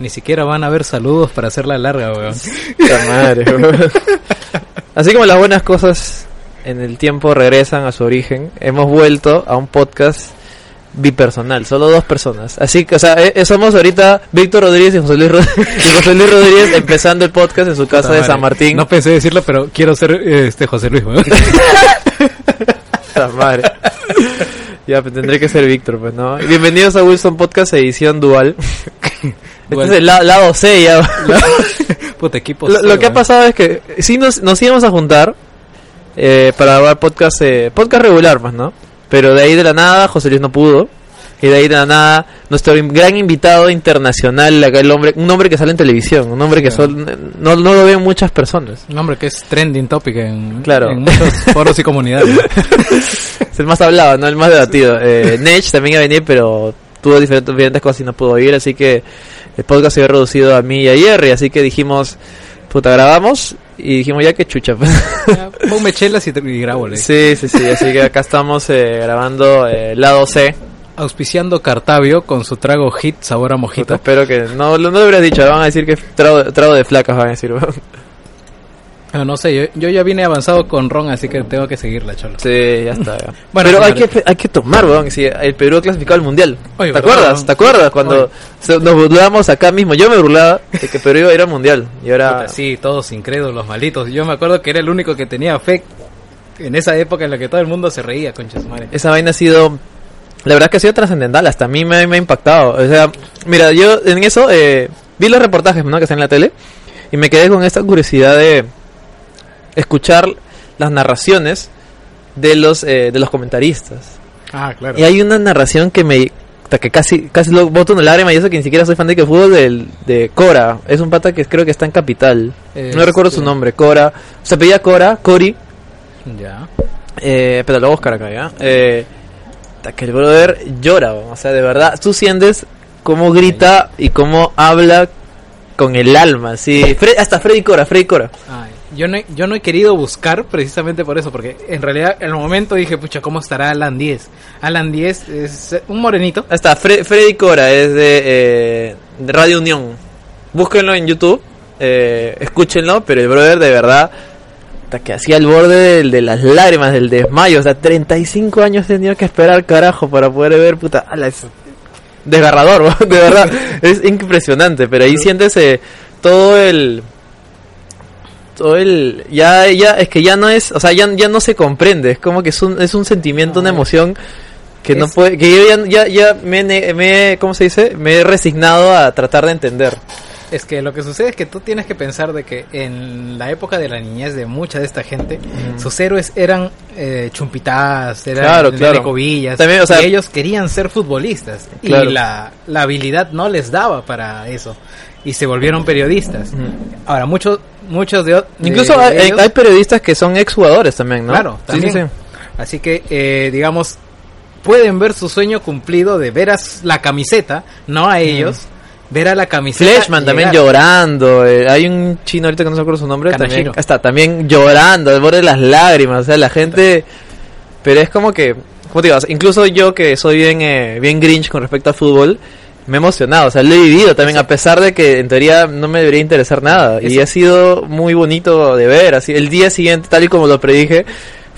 Ni siquiera van a haber saludos para hacerla larga, weón. Puta madre, weón. Así como las buenas cosas en el tiempo regresan a su origen, hemos vuelto a un podcast bipersonal, solo dos personas. Así que, o sea, eh, eh, somos ahorita Víctor Rodríguez y José Luis, Rod- y José Luis Rodríguez empezando el podcast en su casa Puta de madre. San Martín. No pensé decirlo, pero quiero ser eh, este José Luis, weón. Puta madre. ya, pues tendré que ser Víctor, pues, ¿no? Bienvenidos a Wilson Podcast edición dual. Este es el la- lado C ya. Puta equipo. lo, C, lo que ha weón. pasado es que sí nos, nos íbamos a juntar eh, para grabar podcast, eh, podcast regular más, ¿no? Pero de ahí de la nada José Luis no pudo. Y de ahí de la nada nuestro gran invitado internacional, acá el hombre, un hombre que sale en televisión, un hombre que sol- no, no lo ven muchas personas. Un hombre que es trending topic en, Claro. en muchos foros y comunidades. Es el más hablado, ¿no? El más debatido. Eh, Nech también iba a venir, pero tuvo diferentes, diferentes cosas y no pudo ir, así que el podcast se había reducido a mí y a Jerry, así que dijimos, puta, grabamos y dijimos ya que chucha. Ponme chelas y, y grabo, le. sí, sí, sí, así que acá estamos eh, grabando eh, lado C. Auspiciando Cartavio con su trago hit sabor a Puta, mojito. espero que no, no lo hubieras dicho, van a decir que es trago, trago de flacas, van a decir. Ah, no sé, yo, yo ya vine avanzado con ron, así que tengo que seguirla, cholo. Sí, ya está. ya. Bueno, Pero hay que, hay que tomar, weón. Si el Perú ha clasificado al mundial. Oye, ¿Te ¿verdad, acuerdas? ¿Te acuerdas? Cuando se- nos burlábamos acá mismo. Yo me burlaba de que Perú iba a ir al mundial. Y ahora. Puta, sí, todos incrédulos, malditos. Yo me acuerdo que era el único que tenía fe en esa época en la que todo el mundo se reía, concha su madre. Esa vaina ha sido. La verdad que ha sido trascendental. Hasta a mí me, me ha impactado. O sea, mira, yo en eso eh, vi los reportajes ¿no? que están en la tele. Y me quedé con esta curiosidad de escuchar las narraciones de los, eh, de los comentaristas. Ah, claro. Y hay una narración que me que casi casi lo boto una lágrima y eso que ni siquiera soy fan de que fútbol del, de Cora. Es un pata que creo que está en Capital. Este- No recuerdo su nombre, Cora. Se pedía Cora, Cori, Ya. eh, pero lo buscar acá, ¿ya? Eh, que el brother llora, o sea, de verdad, tú sientes cómo grita y cómo habla con el alma, sí. Fre- hasta Freddy Cora, Freddy Cora. Ay, yo, no he, yo no he querido buscar precisamente por eso, porque en realidad en el momento dije, pucha, ¿cómo estará Alan 10? Alan 10 es un morenito. Ahí está, Fre- Freddy Cora es de, eh, de Radio Unión. Búsquenlo en YouTube, eh, escúchenlo, pero el brother de verdad, hasta que hacía el borde del- de, las lágrimas, del desmayo. O sea, 35 años he tenido que esperar, carajo, para poder ver, puta, ala, es desgarrador, de verdad, es impresionante. Pero ahí sientes eh, todo el todo el ya ya es que ya no es o sea ya, ya no se comprende es como que es un es un sentimiento una emoción que no puede que yo ya ya, ya me, me cómo se dice me he resignado a tratar de entender. Es que lo que sucede es que tú tienes que pensar de que en la época de la niñez de mucha de esta gente, sus héroes eran eh, chumpitas, eran Claro. Cobillas, También, o sea- y ellos querían ser futbolistas Claro. y la, la habilidad no les daba para eso y se volvieron periodistas. Ahora, muchos muchos de, de incluso hay, hay- ellos- hay periodistas que son exjugadores también no Claro, sí, también. sí. Así que, eh, digamos, pueden ver su sueño cumplido de ver a la camiseta, no a ellos, ver a la camiseta. Fleshman también llorando eh, hay un chino ahorita que no se acuerdo su nombre también está también llorando al borde de las lágrimas o sea la gente pero es como que como te sea, incluso yo que soy bien eh, bien grinch con respecto al fútbol me he emocionado, o sea, lo he vivido también, a pesar de que en teoría no me debería interesar nada. Y ha sido muy bonito de ver, así, el día siguiente, tal y como lo predije,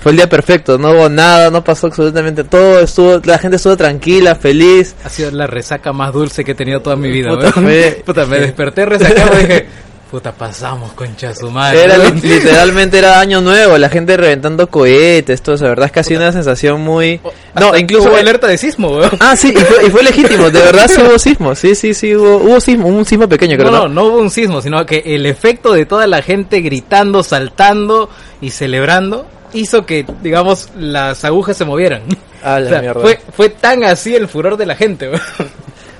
fue el día perfecto, no hubo nada, no pasó absolutamente todo, estuvo, la gente estuvo tranquila, feliz. Ha sido la resaca más dulce que he tenido toda mi vida. Puta, fue- Puta, me desperté resacado y dije, puta, pasamos, concha su madre. Era literalmente era año nuevo, la gente reventando cohetes, todo eso, la verdad es que ha sido una sensación muy... No, incluso... hubo alerta de sismo, weón. Ah, sí, y fue, y fue legítimo, de verdad sí hubo sismo, sí, sí, sí, hubo, hubo sismo, un sismo pequeño creo, No, ¿no? no, hubo un sismo, sino que el efecto de toda la gente gritando, saltando y celebrando hizo que, digamos, las agujas se movieran. Ah, la O sea, mierda. fue, fue tan así el furor de la gente, weón.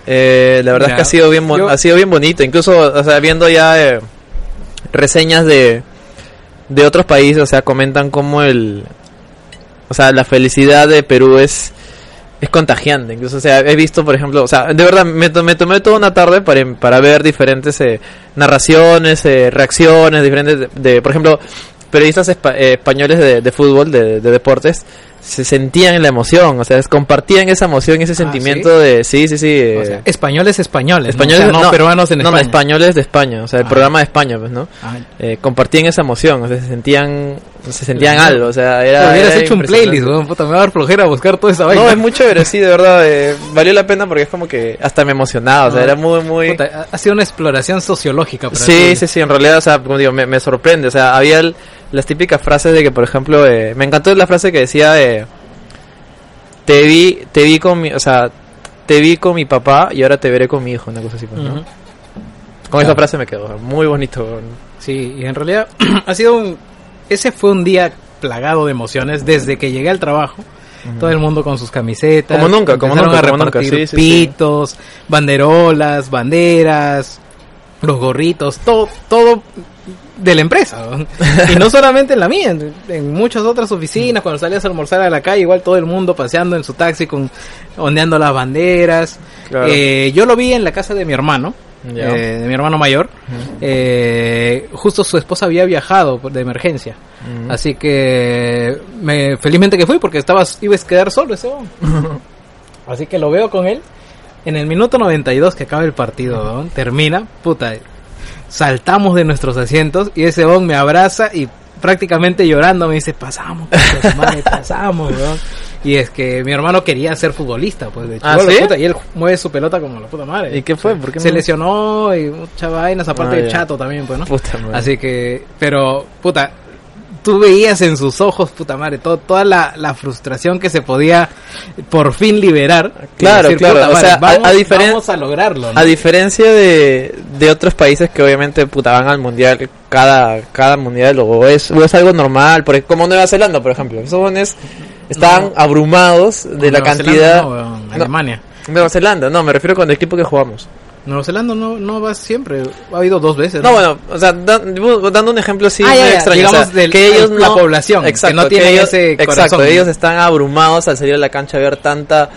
Eh, la verdad es que ha sido bien, Yo- ha sido bien bonito. Incluso, o sea, viendo ya eh, reseñas de, de otros países, o sea, comentan cómo el, o sea, la felicidad de Perú es, es contagiante. Incluso, o sea, he visto, por ejemplo, o sea, de verdad, me, to- me tomé toda una tarde para, para ver diferentes eh, narraciones, eh, reacciones, diferentes, de, por ejemplo, periodistas eh, españoles de, de fútbol, de, de deportes, se sentían la emoción, o sea, compartían esa emoción, ese sentimiento de, sí, sí, sí. O eh, sea, españoles españoles. españoles, ¿no? O sea, no peruanos en no, no, España. españoles de España, o sea, el Ah. programa de España, pues, ¿no? Ah, Eh, compartían esa emoción, o sea, se sentían, se sentían algo, o sea, era. hubieras era hecho un playlist, weón, puta, me va a dar flojera buscar toda esa vaina. No, es muy chévere, sí, de verdad, eh, valió la pena porque es como que hasta me emocionaba, o sea, Ah. era muy, muy... Puta, ha sido una exploración sociológica. para Sí, sí, sí, en realidad, o sea, como digo, me, me sorprende, o sea, había el- las típicas frases de que, por ejemplo, eh, me encantó la frase que decía, eh, te vi, te vi con mi, o sea, te vi con mi papá y ahora te veré con mi hijo, una cosa así, pues. Con esa frase me quedó, muy bonito. Sí, y en realidad ha sido un... Ese fue un día plagado de emociones desde que llegué al trabajo. Todo el mundo con sus camisetas. Como nunca, como nunca, a como nunca, repartir sí, sí, sí. pitos, banderolas, banderas, los gorritos, todo, todo de la empresa. ¿no? y no solamente en la mía, en, en muchas otras oficinas, cuando salías a almorzar a la calle, igual todo el mundo paseando en su taxi con ondeando las banderas. Claro. Eh, yo lo vi en la casa de mi hermano, eh, de mi hermano mayor. Eh, justo su esposa había viajado de emergencia. Así que me, felizmente que fui porque estabas, ibas a quedar solo ese. Así que lo veo con él. En el minuto 92 que acaba el partido, ¿no? termina, puta, saltamos de nuestros asientos y ese hombre me abraza y prácticamente llorando me dice, pasamos, su madre, pasamos, weón". Y es que mi hermano quería ser futbolista, pues de ¿Ah, sí? puta, y él mueve su pelota como la puta madre. ¿Y qué fue? ¿Por qué Se lesionó y muchas vainas, aparte Ah, de chato también, pues, ¿no? Puta madre. Así que, pero, puta, tú veías en sus ojos, puta madre, todo, toda la, la frustración que se podía por fin liberar. Claro, claro, o sea, vamos, a diferen- vamos a lograrlo. ¿no? A diferencia de, de otros países que obviamente puta, van al mundial cada, cada mundial o es, o es algo normal, por, ej- como Nueva Zelanda, por ejemplo. Esos jóvenes estaban No. abrumados de la Nueva cantidad. Zelanda no, weón, No. Alemania. Nueva Zelanda, no, me refiero con el equipo que jugamos. Nueva Zelanda no, no va siempre, ha habido dos veces. No, bueno, o sea, da- dando un ejemplo así Ah, ya, medio ya, extraño, digamos o sea, del- que ellos la no- población, que exacto, no tienen ellos, ese exacto, corazón. ellos están abrumados al salir a la cancha a ver tanta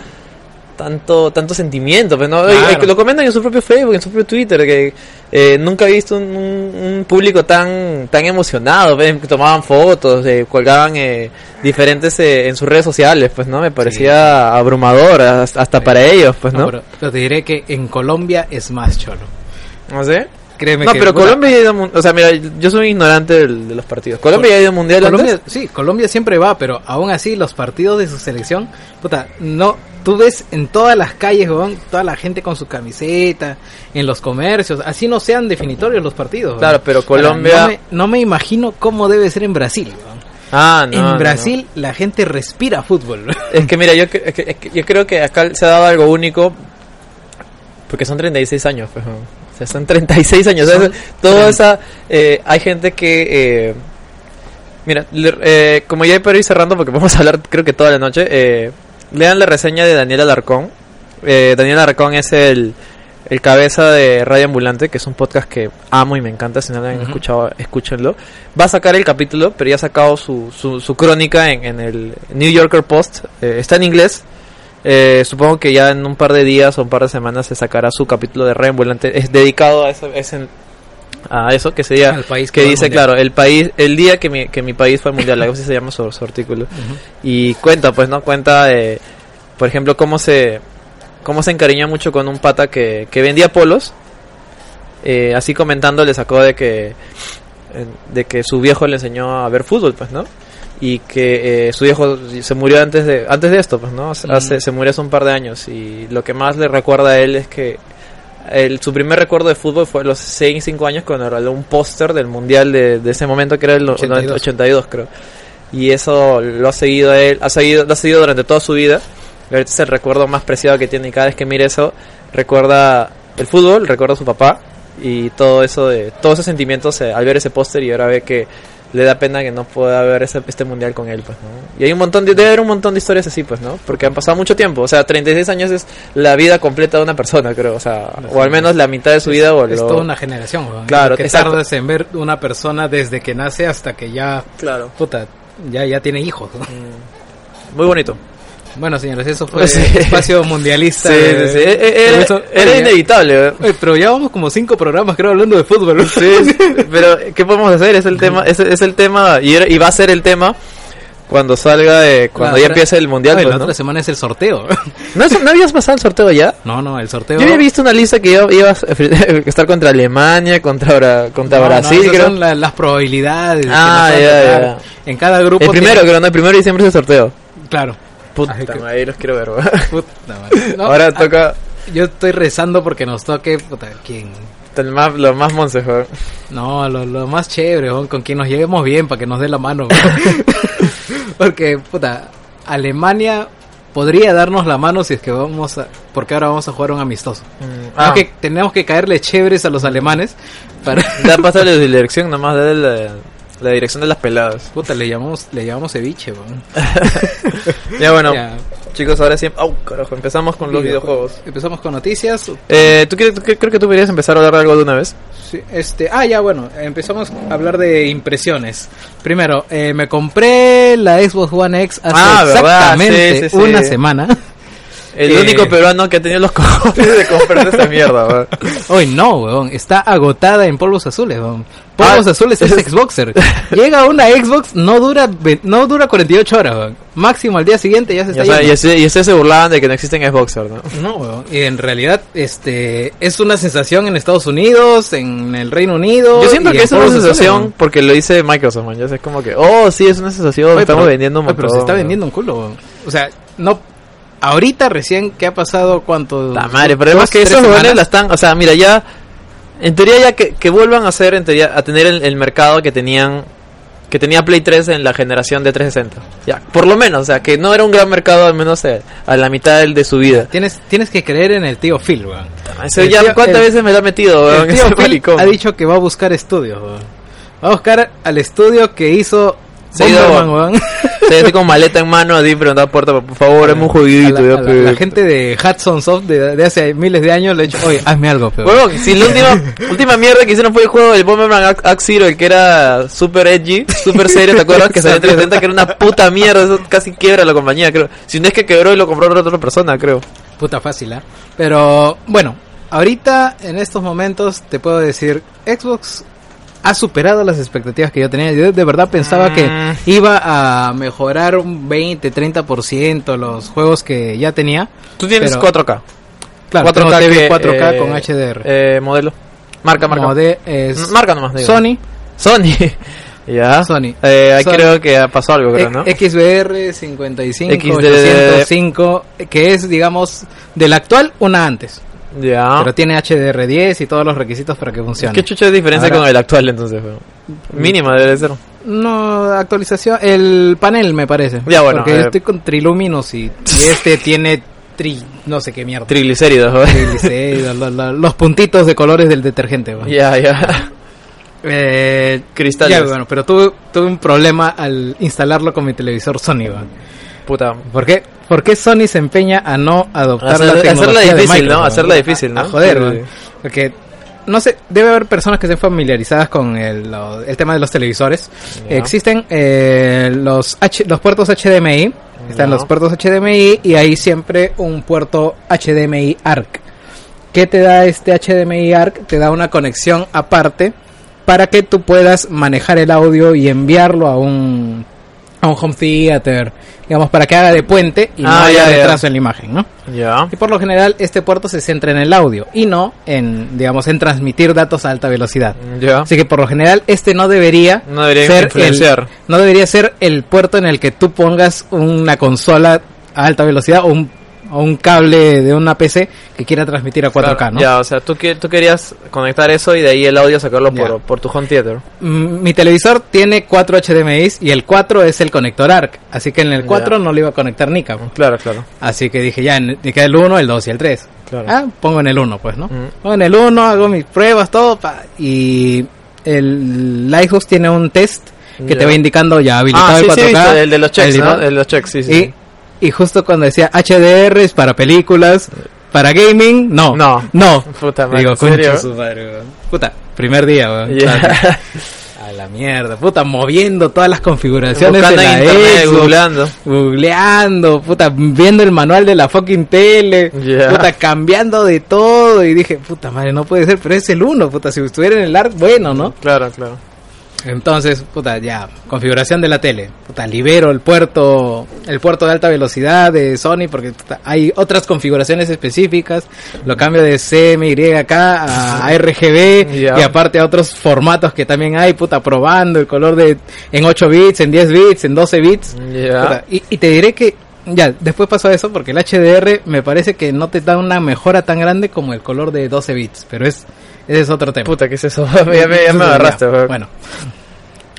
tanto tanto sentimiento, pues no, Claro. lo comentan en su propio Facebook, en su propio Twitter, que eh, nunca he visto un, un- público tan tan emocionado, ven, que tomaban fotos, eh, colgaban eh, diferentes eh, en sus redes sociales, pues no, me parecía abrumador hasta, hasta para ellos, pues No, no, pero, pero te diré que en Colombia es más cholo. ¿no sé? Créeme No, que, pero Colombia ya ha ido, o sea, mira, yo soy ignorante del- de los partidos. Colombia ya ha ido al mundial Colombia, antes? sí, Colombia siempre va, pero aún así los partidos de su selección, puta, no, tú ves en todas las calles, weón, toda la gente con su camiseta, en los comercios, así no sean definitorios los partidos. weón. Claro, pero Ahora, Colombia- no, me, no me imagino cómo debe ser en Brasil. weón. Ah, no. en no. Brasil la gente respira fútbol. Es que mira, yo, es que- es que yo creo que acá se ha dado algo único. Porque son 36 años, pues. O sea, son 36 años. Son. Toda treinta. esa. eh, hay gente que. eh, mira, eh, como ya para ir cerrando, porque vamos a hablar, creo que toda la noche. Eh, lean la reseña de Daniel Alarcón. Eh, Daniel Alarcón es el, el cabeza de Radio Ambulante, que es un podcast que amo y me encanta. Si no lo han escuchado, escúchenlo. Va a sacar el capítulo, pero ya ha sacado su, su, su crónica en, en el New Yorker Post. Eh, está en inglés. Eh, supongo que ya en un par de días o un par de semanas se sacará su capítulo de Radio Ambulante. Es dedicado a eso, es en- a eso que sería Al país que dice claro el país el día que mi, que mi país fue al mundial algo así se llama su, su artículo. Y cuenta pues no cuenta eh, por ejemplo cómo se cómo se encariñó mucho con un pata que, que vendía polos eh, así comentando le sacó de que de que su viejo le enseñó a ver fútbol pues no y que eh, su viejo se murió antes de antes de esto pues no hace, Mm. se murió hace un par de años y lo que más le recuerda a él es que el, su primer recuerdo de fútbol fue a los 6, 5 años cuando regaló un póster del mundial de, de ese momento que era el 82. 82. 82 creo y eso lo ha seguido él ha seguido lo ha seguido durante toda su vida es el recuerdo más preciado que tiene y cada vez que mire eso recuerda el fútbol recuerda a su papá y todo eso de todos esos sentimientos eh, al ver ese póster y ahora ve que le da pena que no pueda ver ese, este mundial con él pues no y hay un montón de debe haber un montón de historias así pues no porque han pasado mucho tiempo o sea 36 años es la vida completa de una persona creo o sea o al menos la mitad de su vida o es lo- toda una generación, weón. Claro, que exacto. tardas en ver una persona desde que nace hasta que ya, claro puta, ya, ya tiene hijos. ¿no? muy bonito Bueno, señores, eso fue Sí. espacio mundialista. sí, de- sí, sí. E- Era, Eso- era Oye, inevitable ¿eh? oye, pero ya vamos como cinco programas, creo, hablando de fútbol. Pero ¿qué podemos hacer? Es el tema, es, es el tema y, era- y va a ser el tema Cuando salga, eh, cuando ya empiece el mundial. Ay, pues, la ¿no? otra semana es el sorteo. ¿No, es- ¿No habías pasado el sorteo ya? no, no, el sorteo. Yo había visto una lista que iba, iba a estar contra Alemania, contra, contra No, Brasil, esas creo. son la- las probabilidades. de que Ah, ya, tocar. En cada grupo. El primero, tiene- creo, no, el primero de diciembre es el sorteo. Claro. Puta Así que- madre, los quiero ver. Puta madre. No, Ahora ah, toca Yo estoy rezando porque nos toque. Puta, ¿quién? el más, los más monces. No, lo, lo más chévere, con quien nos llevemos bien para que nos dé la mano. porque, puta, Alemania podría darnos la mano si es que vamos a. Porque ahora vamos a jugar un amistoso. Ah, Tenemos, que, tenemos que caerle chéveres a los alemanes para. ya pasa la dirección, nomás de la, la dirección de las peladas. Puta, le llamamos, le llamamos ceviche, weón. Ya bueno, Ya. chicos, ahora sí. ¡Au, carajo! Empezamos con los videojuegos. Empezamos con noticias. Eh, ¿tú, tú qué- creo que tú deberías empezar a hablar de algo de una vez? Sí, este, ah, ya, bueno, empezamos a hablar de impresiones. Primero, eh, me compré la Xbox One X hace Ah, exactamente Sí, sí, sí. una semana. El Eh. único peruano que ha tenido los cojones de comprarse esa mierda, weón. Hoy no, weón, está agotada en polvos azules, weón. Polvos Ah, azules es Xboxer. Llega una Xbox, no dura no dura 48 horas, weón. Máximo al día siguiente ya se Ya está sabe, y, yendo. ese- y ustedes se burlaban de que no existen Xboxer, ¿no? No, weón. Y en realidad, este, es una sensación en Estados Unidos, en el Reino Unido. Yo siento que es una azules, sensación porque lo dice Microsoft, man. Ya sé, es como que, oh, sí, es una sensación, Oye, estamos pero- vendiendo un oye, montón. Pero se está vendiendo un culo, weón. O sea, no. Ahorita recién que ha pasado cuánto. La madre, pero además que esos jóvenes la están, o sea, mira, ya, en teoría ya que, que vuelvan a hacer, en teoría, a tener el, el mercado que tenían, que tenía Play 3 en la generación de 360. Ya, por lo menos, o sea, que no era un gran mercado, al menos eh, a la mitad de su vida. Tienes, tienes que creer en el tío Phil, weón. El ya, tío- ¿cuántas el- veces me lo ha metido, El weón? tío Ese Phil ha dicho que va a buscar estudios, weón. Va a buscar al estudio que hizo Se ha ido-. Se así con maleta en mano, así, da puerta, por favor, hemos A jodidito. la, la- gente de Hudson Soft de, de hace miles de años le ha dicho, oye, hazme algo, pero. Huevón, si la última, última mierda que hicieron fue el juego del Bomberman Axe Zero, el que era super edgy, super serio, ¿te acuerdas? Que salió en 360, que era una puta mierda, eso casi quiebra la compañía, creo. Si no es que quebró y lo compró otra otra persona, creo. Puta fácil, ¿ah? Pero bueno, ahorita en estos momentos te puedo decir, Xbox ha superado las expectativas que yo tenía. Yo de verdad pensaba que Mm. iba a mejorar un 20, 30% los juegos que ya tenía. Tú tienes Pero- 4K. Claro, 4K, 4K, TV que, 4K eh, con HDR. Eh, modelo. Marca, marca. Mode- es Marca nomás, digo. Sony, Sony. ya. Sony. Eh, Sony. creo que pasó algo, creo, ¿no? XBR 55 XDD. 805, que es, digamos, del actual una antes. Ya. Pero tiene HDR10 y todos los requisitos para que funcione. ¿Qué chucha de diferencia Ahora- con el actual entonces? Mínima debe ser. No, actualización. El panel me parece. Ya, bueno, Porque yo estoy con Triluminos y, y este tiene tri. No sé qué mierda. Triglicéridos. Triglicéridos, lo- lo- los puntitos de colores del detergente. Ya, ya. Eh, Cristales. ya, bueno, pero tuve, tuve un problema al instalarlo con mi televisor Sony. weón. Puta. ¿Por qué? ¿Por qué Sony se empeña a no adoptar Hacer- la hacerla tecnología de difícil, Microsoft, ¿no? Hacerla difícil, ¿no? A, a joder, Sí, weón. sí. Porque, no sé, debe haber personas que estén familiarizadas con el, lo- el tema de los televisores. Existen eh, los, H, los puertos HDMI, están los puertos HDMI y hay siempre un puerto HDMI ARC. ¿Qué te da este HDMI ARC? Te da una conexión aparte para que tú puedas manejar el audio y enviarlo a un, a un home theater, digamos, para que haga de puente y no Ah, haya ya, ya. retraso en la imagen, ¿no? Ya. Y por lo general este puerto se centra en el audio y no en, digamos, en transmitir datos a alta velocidad. Ya. Así que por lo general este no debería No debería ser el, no debería ser el puerto en el que tú pongas una consola a alta velocidad o un, o un cable de una PC que quiera transmitir a 4K, Claro, ¿no? Ya, o sea, tú, tú querías conectar eso y de ahí el audio sacarlo Ya. por, por tu home theater. Mm, Mi televisor tiene 4 HDMIs y el 4 es el conector ARC, así que en el 4 Ya. no le iba a conectar Nika. pues. Claro, claro. Así que dije, ya, me queda el 1, el 2 y el 3. Claro. Ah, pongo en el 1, pues, ¿no? Pongo en el 1, hago mis pruebas, todo, pa, y el Xbox tiene un test que Ya. te va indicando ya habilitado Ah, el sí, 4K. sí, el de los checks, ¿no? El de los checks, sí, sí. y, y justo cuando decía HDR es para películas, para gaming, no. No. No. Puta madre, Digo, ¿en serio? su madre. Puta, primer día, weón. A la mierda, puta, moviendo todas las configuraciones Buscando de la internet, Xbox, googleando. googleando, puta, viendo el manual de la fucking tele, puta, cambiando de todo y dije, puta madre, no puede ser, pero es el uno, puta, si estuviera en el ARC, bueno, ¿no? Claro, claro. Entonces, puta, ya, configuración de la tele. Puta, libero el puerto, el puerto de alta velocidad de Sony porque puta, hay otras configuraciones específicas. Lo cambio de CMYK a, a RGB y aparte a otros formatos que también hay, puta, probando el color de en 8 bits, en 10 bits, en 12 bits. Puta, y, y te diré que ya, después pasó eso porque el HDR me parece que no te da una mejora tan grande como el color de 12 bits, pero es ese es otro tema. Puta, ¿qué es eso? ya me, ya me agarraste, weón. Bueno.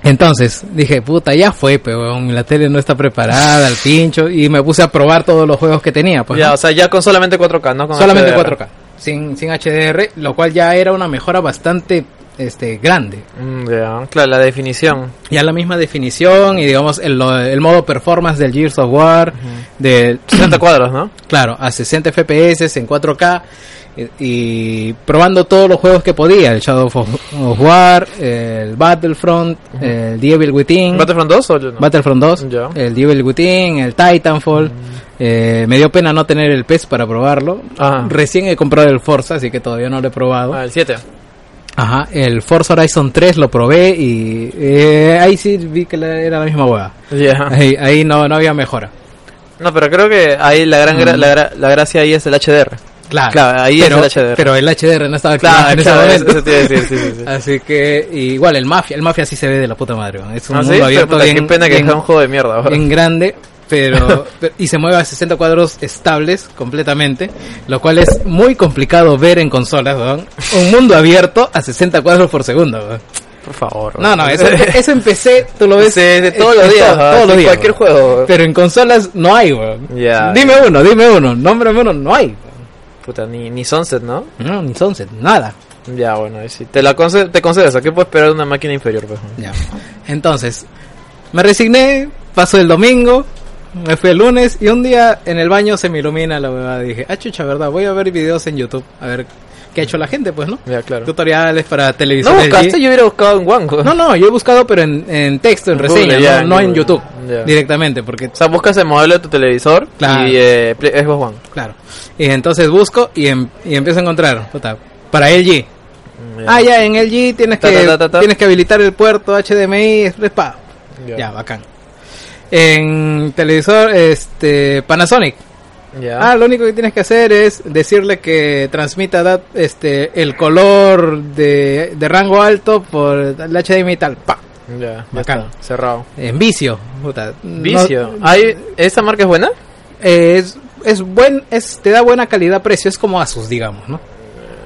Entonces dije, puta, ya fue, pero la tele no está preparada, al pincho, y me puse a probar todos los juegos que tenía. Pues, ya, ¿no? o sea, ya con solamente 4K, ¿no? Con Solamente HDR. 4K, sin, sin HDR, lo cual ya era una mejora bastante este grande. Mm, ya, claro, la definición. Ya la misma definición y digamos el, el modo performance del Gears of War, del 60 cuadros, ¿no? Claro, a 60 FPS en 4K y, y probando todos los juegos que podía, el Shadow of, War, el Battlefront, el The Evil Within, ¿Battlefront 2 o no? Battlefront 2, Ya. el The Evil Within, el Titanfall. Eh, me dio pena no tener el PES para probarlo. Ah. Recién he comprado el Forza, así que todavía no lo he probado. Ah, el 7. Ajá, el Forza Horizon 3 lo probé y eh, ahí sí vi que era la misma hueá. Ahí, ahí no, no había mejora. No, pero creo que ahí la gran gra- Mm. la, gra- la gracia ahí es el HDR. Claro, Claro, ahí pero, es el HDR. Pero el HDR no estaba Claro, en ese claro, momento. eso sí, sí, sí. Así que igual el Mafia, el Mafia sí se ve de la puta madre. Es un ¿Ah, mundo Pero, abierto puta, bien, qué pena que bien- un juego de mierda. weón. bien grande, pero, y se mueve a 60 cuadros estables completamente, lo cual es muy complicado ver en consolas. Un mundo abierto a 60 cuadros por segundo. Por favor. No, no, eso, eso en PC tú lo ves de todos los días. to- todos los días. Cualquier juego. Pero en consolas no hay, weón. Dime uno, dime uno, nómbrame uno, no hay. Puta, ni, ni Sunset, ¿no? No, ni Sunset, nada. Ya, bueno, sí. Te la concedo, te concedo eso. ¿Qué puedo esperar de una máquina inferior, pues? Ya. Entonces, me resigné, pasó el domingo, me fui el lunes y un día en el baño se me ilumina la huevada. Dije, ah, chucha, verdad, voy a ver videos en YouTube, a ver qué ha hecho la gente, pues, ¿no? Ya, claro. Tutoriales para ¿No televisión. buscaste? Yo hubiera buscado en One. No, no, yo he buscado, pero en, en texto, en reseña, Google, ya, no, en no. YouTube Ya. directamente, porque, O sea, buscas el modelo de tu televisor Claro. y eh, Xbox One. claro. Y entonces busco y, em- y empiezo a encontrar, puta, para LG. Ah, ya, en LG tienes Ta, que, ta, ta, ta, ta. tienes que habilitar el puerto HDMI Pa. Ya, bacán. En televisor, este, Panasonic. Ah, lo único que tienes que hacer es decirle que transmita dat- este, el color de, de rango alto por el HDMI y tal. Pa. ya, ya bacán. está, cerrado. En vicio. puta. No- Vicio. ¿Hay, ¿Esa marca es buena? eh, es, es buen, es, te da buena calidad-precio. Es como Asus, digamos, ¿no?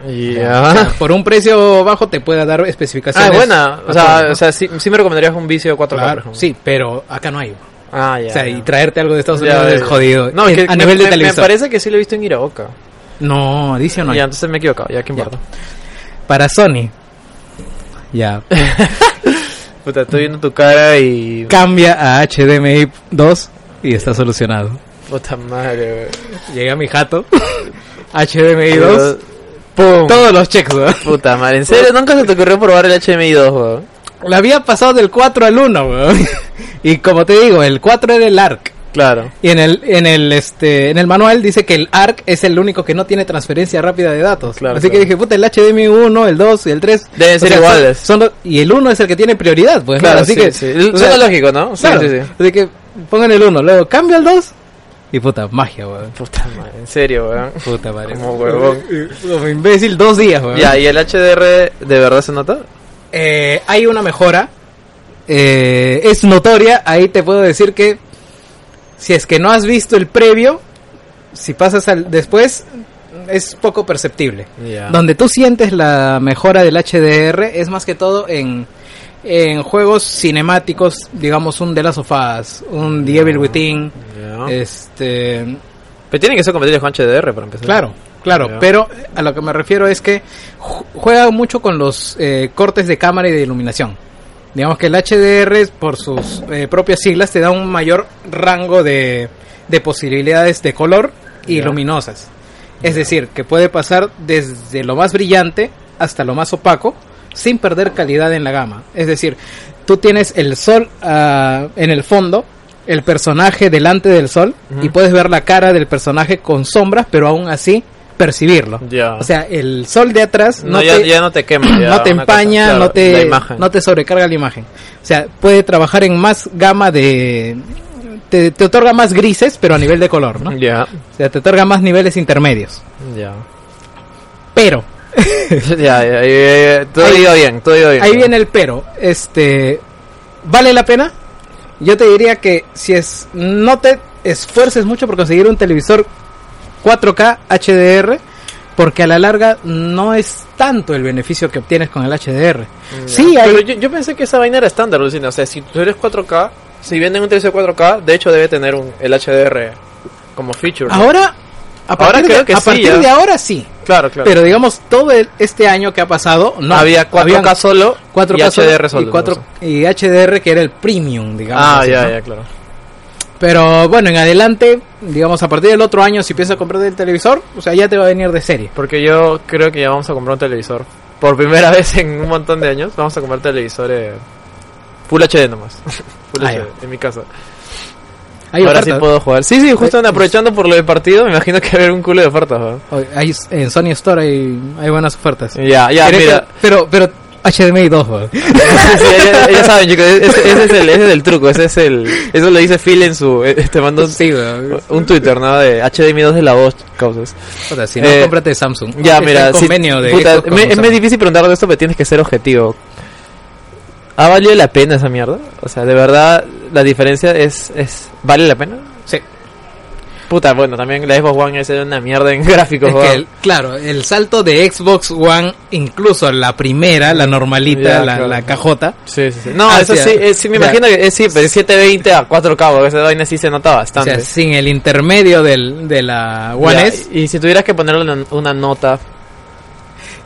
O sea, Ya. por un precio bajo te puede dar Ah, especificaciones. es buena. O sea, o sea sí, sí me recomendarías un vicio 4K. por Claro, ejemplo. sí, pero acá no hay. Ah, ya. o sea, ya. y traerte algo de Estados Unidos ya, es jodido. No, es En- que a me, nivel de me- me parece que sí lo he visto en Iraoka. No, dice o no. Ya, entonces me he equivocado. Ya, ¿qué Ya. importa? Para Sony. Ya. Puta, estoy viendo tu cara y... Cambia a HDMI 2 y está solucionado. Puta madre, güey. Llegué a mi jato. HDMI 2. ¡Pum! Todos los checks, weón. Puta madre, ¿en serio nunca se te ocurrió probar el HMI 2, weón? La había pasado del 4 al 1, weón. Y como te digo, el 4 era el ARC. Claro. Y en el, en el, este, en el manual dice que el ARC es el único que no tiene transferencia rápida de datos. Claro, Así que claro. dije, puta, el HDMI 1, el 2 y el 3. Deben ser sea, son- iguales. son los- y el 1 es el que tiene prioridad, pues. ¿no? Claro, Así sí, que, sí. o sea, lógico, ¿no? Sí, Claro. sí, sí. Así que pongan el 1, luego cambio el 2 y puta, magia, weón. Puta madre, en serio, weón. Puta madre. Como huevón. Como imbécil, dos días, weón. Ya, ¿y el HDR de verdad se nota? Eh, hay una mejora. Eh, es notoria. Ahí te puedo decir que si es que no has visto el previo, si pasas al después, es poco perceptible. Donde tú sientes la mejora del HDR es más que todo en, en juegos cinemáticos, digamos un The Last of Us, un The Evil Within, este, Pero tiene que ser compatible con HDR para empezar. Claro, claro, pero a lo que me refiero es que ju- juega mucho con los eh, cortes de cámara y de iluminación. Digamos que el HDR, por sus eh, propias siglas, te da un mayor rango de, de posibilidades de color y luminosas. Es decir, que puede pasar desde lo más brillante hasta lo más opaco sin perder calidad en la gama. Es decir, tú tienes el sol ah, en el fondo, el personaje delante del sol y puedes ver la cara del personaje con sombras, pero aún así percibirlo. Ya. O sea, el sol de atrás no, no, ya, te, ya no te quema. ya, no te empaña, cosa, claro, no te no te sobrecarga la imagen. O sea, puede trabajar en más gama de te, te otorga más grises, pero a nivel de color, ¿no? Ya, O sea, te otorga más niveles intermedios. ya. Pero ya, ya, ya, ya, todo Ahí- iba bien, todo iba bien. Ahí viene el pero. Este, ¿vale la pena? Yo te diría que si es no te esfuerces mucho por conseguir un televisor 4K HDR, porque a la larga no es tanto el beneficio que obtienes con el HDR. Ya. Sí, hay- Pero yo, yo pensé que esa vaina era estándar, Lucina. O sea, si tú eres 4K, si venden un televisor 4K, de hecho debe tener un, el HDR como feature. ¿no? Ahora, a Ahora partir, creo de, que a sí, partir ya. de ahora sí. Claro, claro. Pero digamos, todo el- este año que ha pasado, no. había 4K habían solo 4K y HDR solo solo. y, 4 y HDR que era el premium, digamos. Ah, así, ya, ¿no? ya, claro. Pero bueno, en adelante, digamos, a partir del otro año, si piensas comprar el televisor, o sea, ya te va a venir de serie. Porque yo creo que ya vamos a comprar un televisor. Por primera vez en un montón de años, vamos a comprar televisores Full HD nomás. Full Ah, HD, en mi casa. Ahora ofertas. sí puedo jugar. Sí, sí, justo aprovechando por lo del partido, me imagino que va a haber un culo de ofertas. ¿no? Hay- en Sony Store hay, hay buenas ofertas. Ya, ya, mira. Pero, pero HDMI 2, weón. Sí, ya, ya saben, chicos, ese, ese es el, ese es el truco, ese es el, eso lo dice Phil en su, eh, te mandó un, Sí, weón. un Twitter, ¿no? De HDMI 2 de la voz, causas. O sea, si no, Eh, cómprate Samsung. Ya, mira, si- de puta, me- es muy difícil preguntarle esto, pero tienes que ser objetivo. ¿Ha valido la pena esa mierda? O sea, de verdad, la diferencia es, es ¿vale la pena? Puta, bueno, también la Xbox One es una mierda en gráficos, Es que el- claro, el salto de Xbox One, incluso la primera, la normalita, la, claro. la cajota, Sí, sí, sí. No, Hacia- eso sí, eh, sí me imagino que es sí, pero 720 a 4K, porque esa vaina sí se nota o bastante. sea, sin el intermedio del, de la One S, Y si tuvieras que ponerle una, una nota.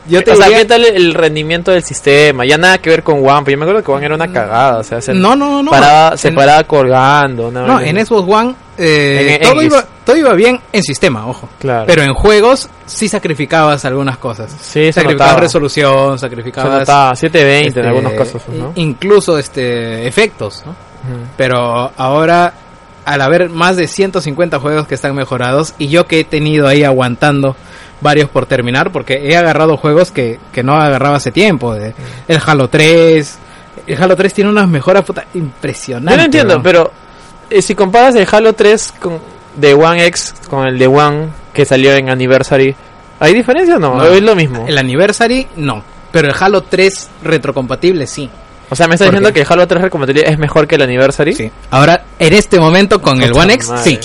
Yo te o sea, ¿qué tal el rendimiento del sistema? Ya nada que ver con One, pero yo me acuerdo que One era una cagada. O sea, se, no, no, no. paraba, se En- paraba colgando. No, en Xbox One eh, En todo, iba, todo iba bien en sistema, ojo. Claro. Pero en juegos sí sacrificabas algunas cosas. Sí, se sacrificabas notaba. resolución, Se sacrificabas notaba 720 este, en algunos casos, incluso este efectos, ¿no? Pero ahora al haber más de 150 juegos que están mejorados y yo que he tenido ahí aguantando varios por terminar porque he agarrado juegos que, que no agarraba hace tiempo, de, el Halo 3, el Halo 3 tiene unas mejoras puta, impresionantes. Yo no entiendo, pero eh, si comparas el Halo 3 con, de One X con el de One que salió en Anniversary, ¿hay diferencia o no? No. ¿O es lo mismo? El Anniversary no, pero el Halo 3 retrocompatible sí. O sea, me estás ¿Por diciendo qué? que el Halo 3 retrocompatible es mejor que el Anniversary. Sí. Ahora en este momento con el One X madre. sí.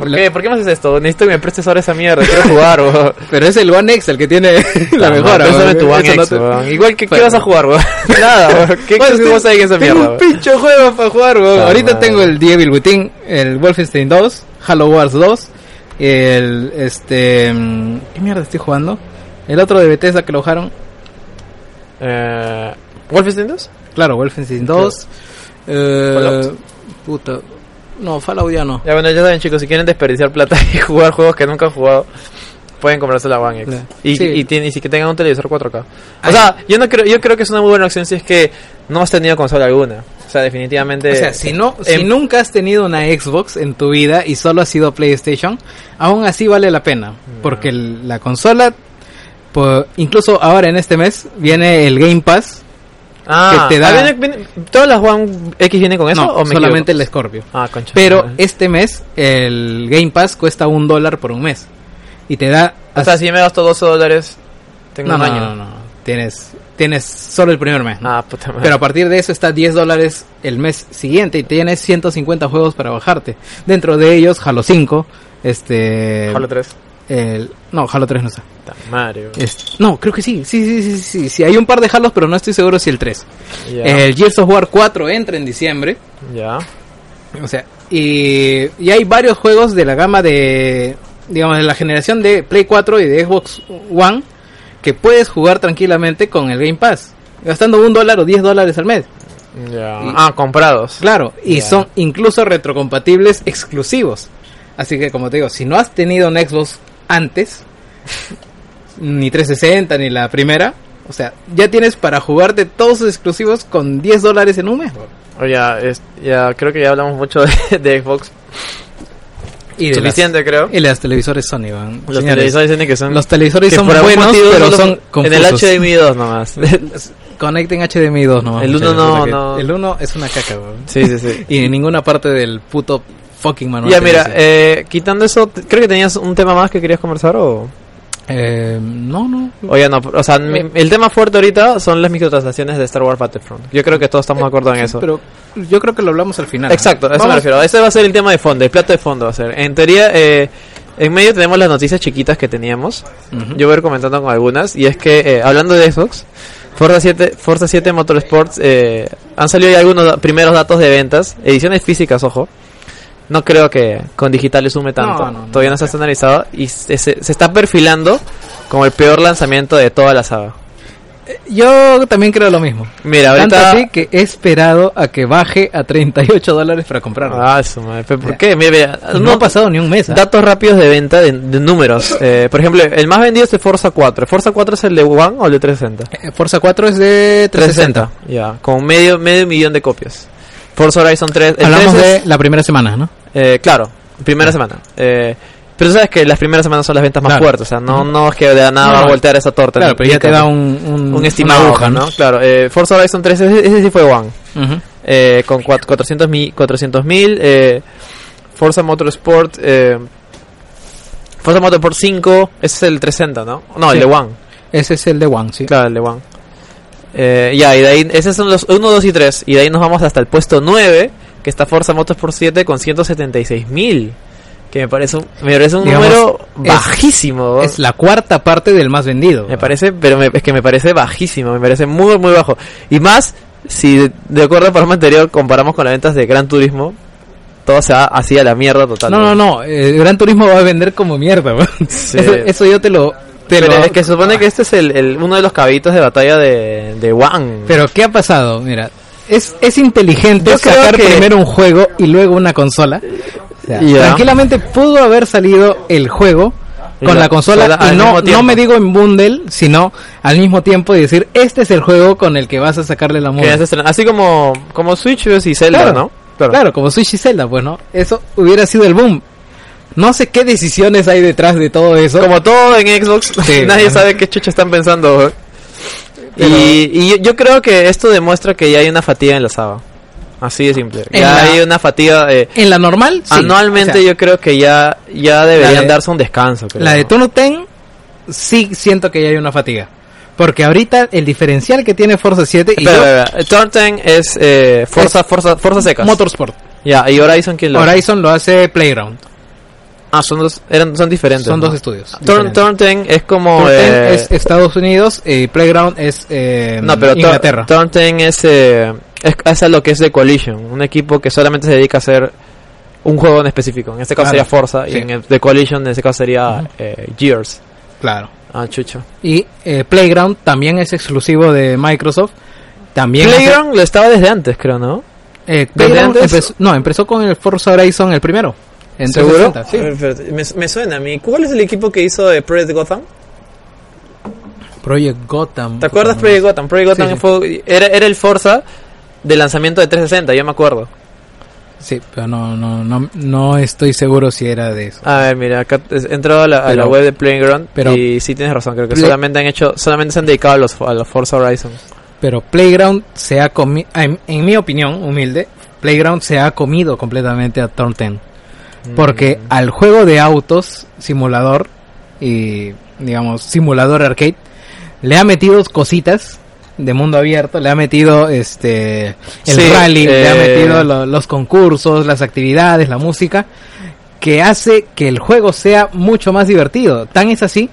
¿Por qué? ¿Por qué me haces esto? Necesito que me prestes ahora esa mierda. Quiero jugar, weón. Pero es el One X el que tiene la mejora. Tu One no te-. Igual que, ¿qué Bueno. vas a jugar, weón? Nada, weón. ¿Qué Bueno, exclusivos hay en esa tengo mierda, un weón? pincho juego para jugar, weón. Ah, Ahorita tengo el The Evil Within, el Wolfenstein 2, Halo Wars 2, el este mm, ¿qué mierda estoy jugando? El otro de Bethesda que lo bajaron, Eh, ¿Wolfenstein 2? claro, Wolfenstein 2. Eh, puta. No, Fallout ya no. Ya bueno, ya saben chicos, si quieren desperdiciar plata y jugar juegos que nunca han jugado, pueden comprarse la One X. Y, Sí. y, tiene- y si que tengan un televisor 4K. O Ay. sea, yo no creo, yo creo que es una muy buena opción si es que no has tenido consola alguna. O sea, definitivamente. O sea, si no, si nunca has tenido una Xbox en tu vida y solo has sido PlayStation, aún así vale la pena, porque el- la consola, pues, incluso ahora en este mes viene el Game Pass, Ah, que te da- ah, viene- viene- ¿Todas las One X vienen con eso no, o me solamente equivoco? el Scorpio. Ah, concha. Pero Madre. este mes el Game Pass cuesta un dólar por un mes y te da. O sea, si me gasto 12 dólares, tengo no, un no, año. no, no, tienes tienes solo el primer mes. ¿no? Ah, puta madre. Pero a partir de eso está 10 dólares el mes siguiente y tienes 150 juegos para bajarte. Dentro de ellos, Halo 5, este... Halo 3. El- no, Halo 3 no está. Es- no, creo que sí. Sí, sí, sí, sí, sí. Hay un par de Halos, pero no estoy seguro si el 3. Ya. El Gears of War 4 entra en diciembre. ya. O sea, y, y hay varios juegos de la gama de, digamos, de la generación de Play 4 y de Xbox One que puedes jugar tranquilamente con el Game Pass, gastando un dólar o 10 dólares al mes. Ya. Y- Ah, comprados. Claro, y son incluso retrocompatibles exclusivos. Así que, como te digo, si no has tenido un Xbox antes, ni 360 ni la primera, o sea, ya tienes para jugarte todos sus exclusivos con 10 dólares en un mes. Oye, ya, es- ya creo que ya hablamos mucho de, de Xbox. Y de suficiente, creo. Y las televisores Sony, weón. Los Señores, televisores Sony que son... los televisores que son buenos, motivo pero son En el confusos. HDMI 2 nomás. Conecten HDMI 2 nomás. El uno muchachos, no- porque no. El 1 es una caca, weón. sí, sí, sí. Y en ninguna parte del puto fucking manual. Ya, mira, eh, quitando eso, creo que tenías un tema más que querías conversar o... Eh, no, no. O ya no, o sea, mi- el tema fuerte ahorita son las microtransacciones de Star Wars Battlefront. Yo creo que todos estamos de acuerdo en Sí, eso. Pero yo creo que lo hablamos al final. Exacto, a eso me refiero. Ese va a ser el tema de fondo, el plato de fondo va a ser. En teoría, eh, en medio tenemos las noticias chiquitas que teníamos. Yo voy a ir comentando con algunas. Y es que, eh, hablando de Xbox, Forza 7, Forza 7 Motorsports, eh, han salido ya algunos primeros datos de ventas. Ediciones físicas, ojo. No creo que con digital le sume tanto. No, no, no. Todavía no se ha estandarizado. Y se, se- se está perfilando como el peor lanzamiento de toda la saga. Yo también creo lo mismo. Mira, Tanto ahorita... así que he esperado a que baje a 38 dólares para comprarlo. Ah, su madre. ¿Pero ¿Por qué? Mira, mira, no, ha pasado ni un mes. ¿ah? Datos rápidos de venta de, de números. Eh, por ejemplo, el más vendido es el Forza 4. ¿El Forza 4 es el de One o el de 360? Eh, Forza 4 es de 360. Ya, con medio, medio millón de copias. Forza Horizon 3. el Hablamos 3 de es- la primera semana, ¿no? Eh, claro, primera semana. Eh, pero tú sabes que las primeras semanas son las ventas más Claro. fuertes. O sea, no, no es que de la nada No, va a no. voltear esa torta. Claro, pero ya te da un, un, un estimado, aguja, ¿no? Claro, eh, Forza Horizon 3, ese, ese sí fue One. Ujú. eh, con 400 mil 400 mil eh, Forza Motorsport eh, Forza Motorsport 5 ese es el 360 ¿no? no el Sí. de One Ese es el de One, sí. claro el de One eh, ya y de ahí esos son los 1 2 y 3 y de ahí nos vamos hasta el puesto 9 que está Forza Motorsport 7 con 176 mil que me parece un, me parece un Digamos, número es- bajísimo Es la cuarta parte del más vendido. me parece, pero me- es que me parece bajísimo, me parece muy, muy bajo. Y más, si de, de acuerdo al programa anterior comparamos con las ventas de Gran Turismo, todo se va así a la mierda total. No, no, no. eh, Gran Turismo va a vender como mierda. Sí. Eso, eso yo te lo... Te Pero lo- es que se supone que este es el, el- uno de los caballitos de batalla de, de One. Pero ¿qué ha pasado? Mira, es, es inteligente Yo sacar que- primero un juego y luego una consola. O sea, Ya. Tranquilamente pudo haber salido el juego con la la consola y no, no me digo en bundle, sino al mismo tiempo y decir, este es el juego con el que vas a sacarle la estrena- así como, como Switch y Zelda, Claro. ¿no? Claro. como Switch y Zelda, pues no, eso hubiera sido el boom. No sé qué decisiones hay detrás de todo eso. Como todo en Xbox, Sí. nadie sabe qué chucha están pensando. Pero- Y, y yo, yo creo que esto demuestra que ya hay una fatiga en la saga. Así de simple. En Ya la- hay una fatiga. eh, En la normal, sí. Anualmente O sea, yo creo que ya, ya deberían de- darse un descanso. creo. La de Turno Ten, sí siento que ya hay una fatiga. Porque ahorita el diferencial que tiene Forza 7 y Espera, yo- espera, espera. Turn 10 es eh, Forza, Forza, Forza secas. Motorsport. Ya, y Horizon quién lo Horizon lo hace Playground. Ah, son dos, eran, son diferentes. Son ¿no? dos estudios. Turn. Turn 10 es como... Turn 10 eh, es Estados Unidos y Playground es eh, no, pero Turn- Inglaterra. Turn 10 es, eh, es, es a lo que es de Collision. Un equipo que solamente se dedica a hacer un juego en específico. En este caso Claro. sería Forza. Y Sí. en el de Collision en este caso sería eh, Gears. Claro. Ah, chucho. Y eh, Playground también es exclusivo de Microsoft. También hace- Playground lo estaba desde antes, creo, ¿no? eh, Playground antes? empezó, no, empezó con el Forza Horizon el primero. En ¿Seguro? 360, sí. A ver, espérate, Me, me suena a mí. ¿Cuál es el equipo que hizo de Project Gotham? Project Gotham. ¿Te acuerdas Puta, Project Gotham? Project Gotham sí. fue- era, era el Forza de lanzamiento de 360, yo me acuerdo. Sí, pero no, no, no, no estoy seguro si era de eso. A ver, mira, acá entrado a la, a la Pero- web de Playground pero- y sí tienes razón, creo que Play- solamente han hecho, solamente se han dedicado a los, a los Forza Horizon. Pero Playground se ha comido, en, en mi opinión humilde, Playground se ha comido completamente a Turn 10. Porque Mm. al juego de autos, simulador y, digamos, simulador arcade, le ha metido cositas de mundo abierto, le ha metido este el Sí, rally, le ha eh, metido lo- los concursos, las actividades, la música, que hace que el juego sea mucho más divertido. Tan es así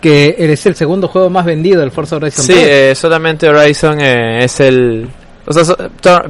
que es el segundo juego más vendido del Forza Horizon Sí, 3. eh, solamente Horizon eh, es el... O sea, so-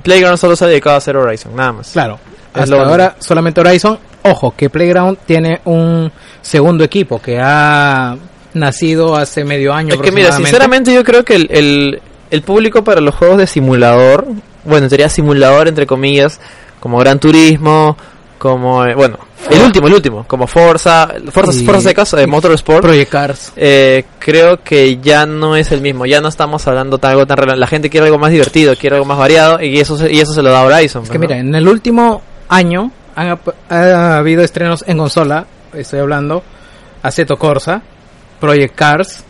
Playground solo se ha dedicado a hacer Horizon, nada más. Claro. Es Hasta lo único. ahora solamente Horizon. Ojo, que Playground tiene un segundo equipo que ha nacido hace medio año. Es que mira, sinceramente yo creo que el, el, el público para los juegos de simulador, bueno, sería simulador entre comillas, como Gran Turismo, como, eh, bueno, el último, el último, como Forza, Forza, Forza secas, eh, y Motorsport, Project Cars. eh, creo que ya no es el mismo, ya no estamos hablando de algo tan la gente quiere algo más divertido, quiere algo más variado y eso se- y eso se lo da Horizon. Es que mira, en el último año han ha habido estrenos en consola, estoy hablando, Aceto Corsa, Project Cars,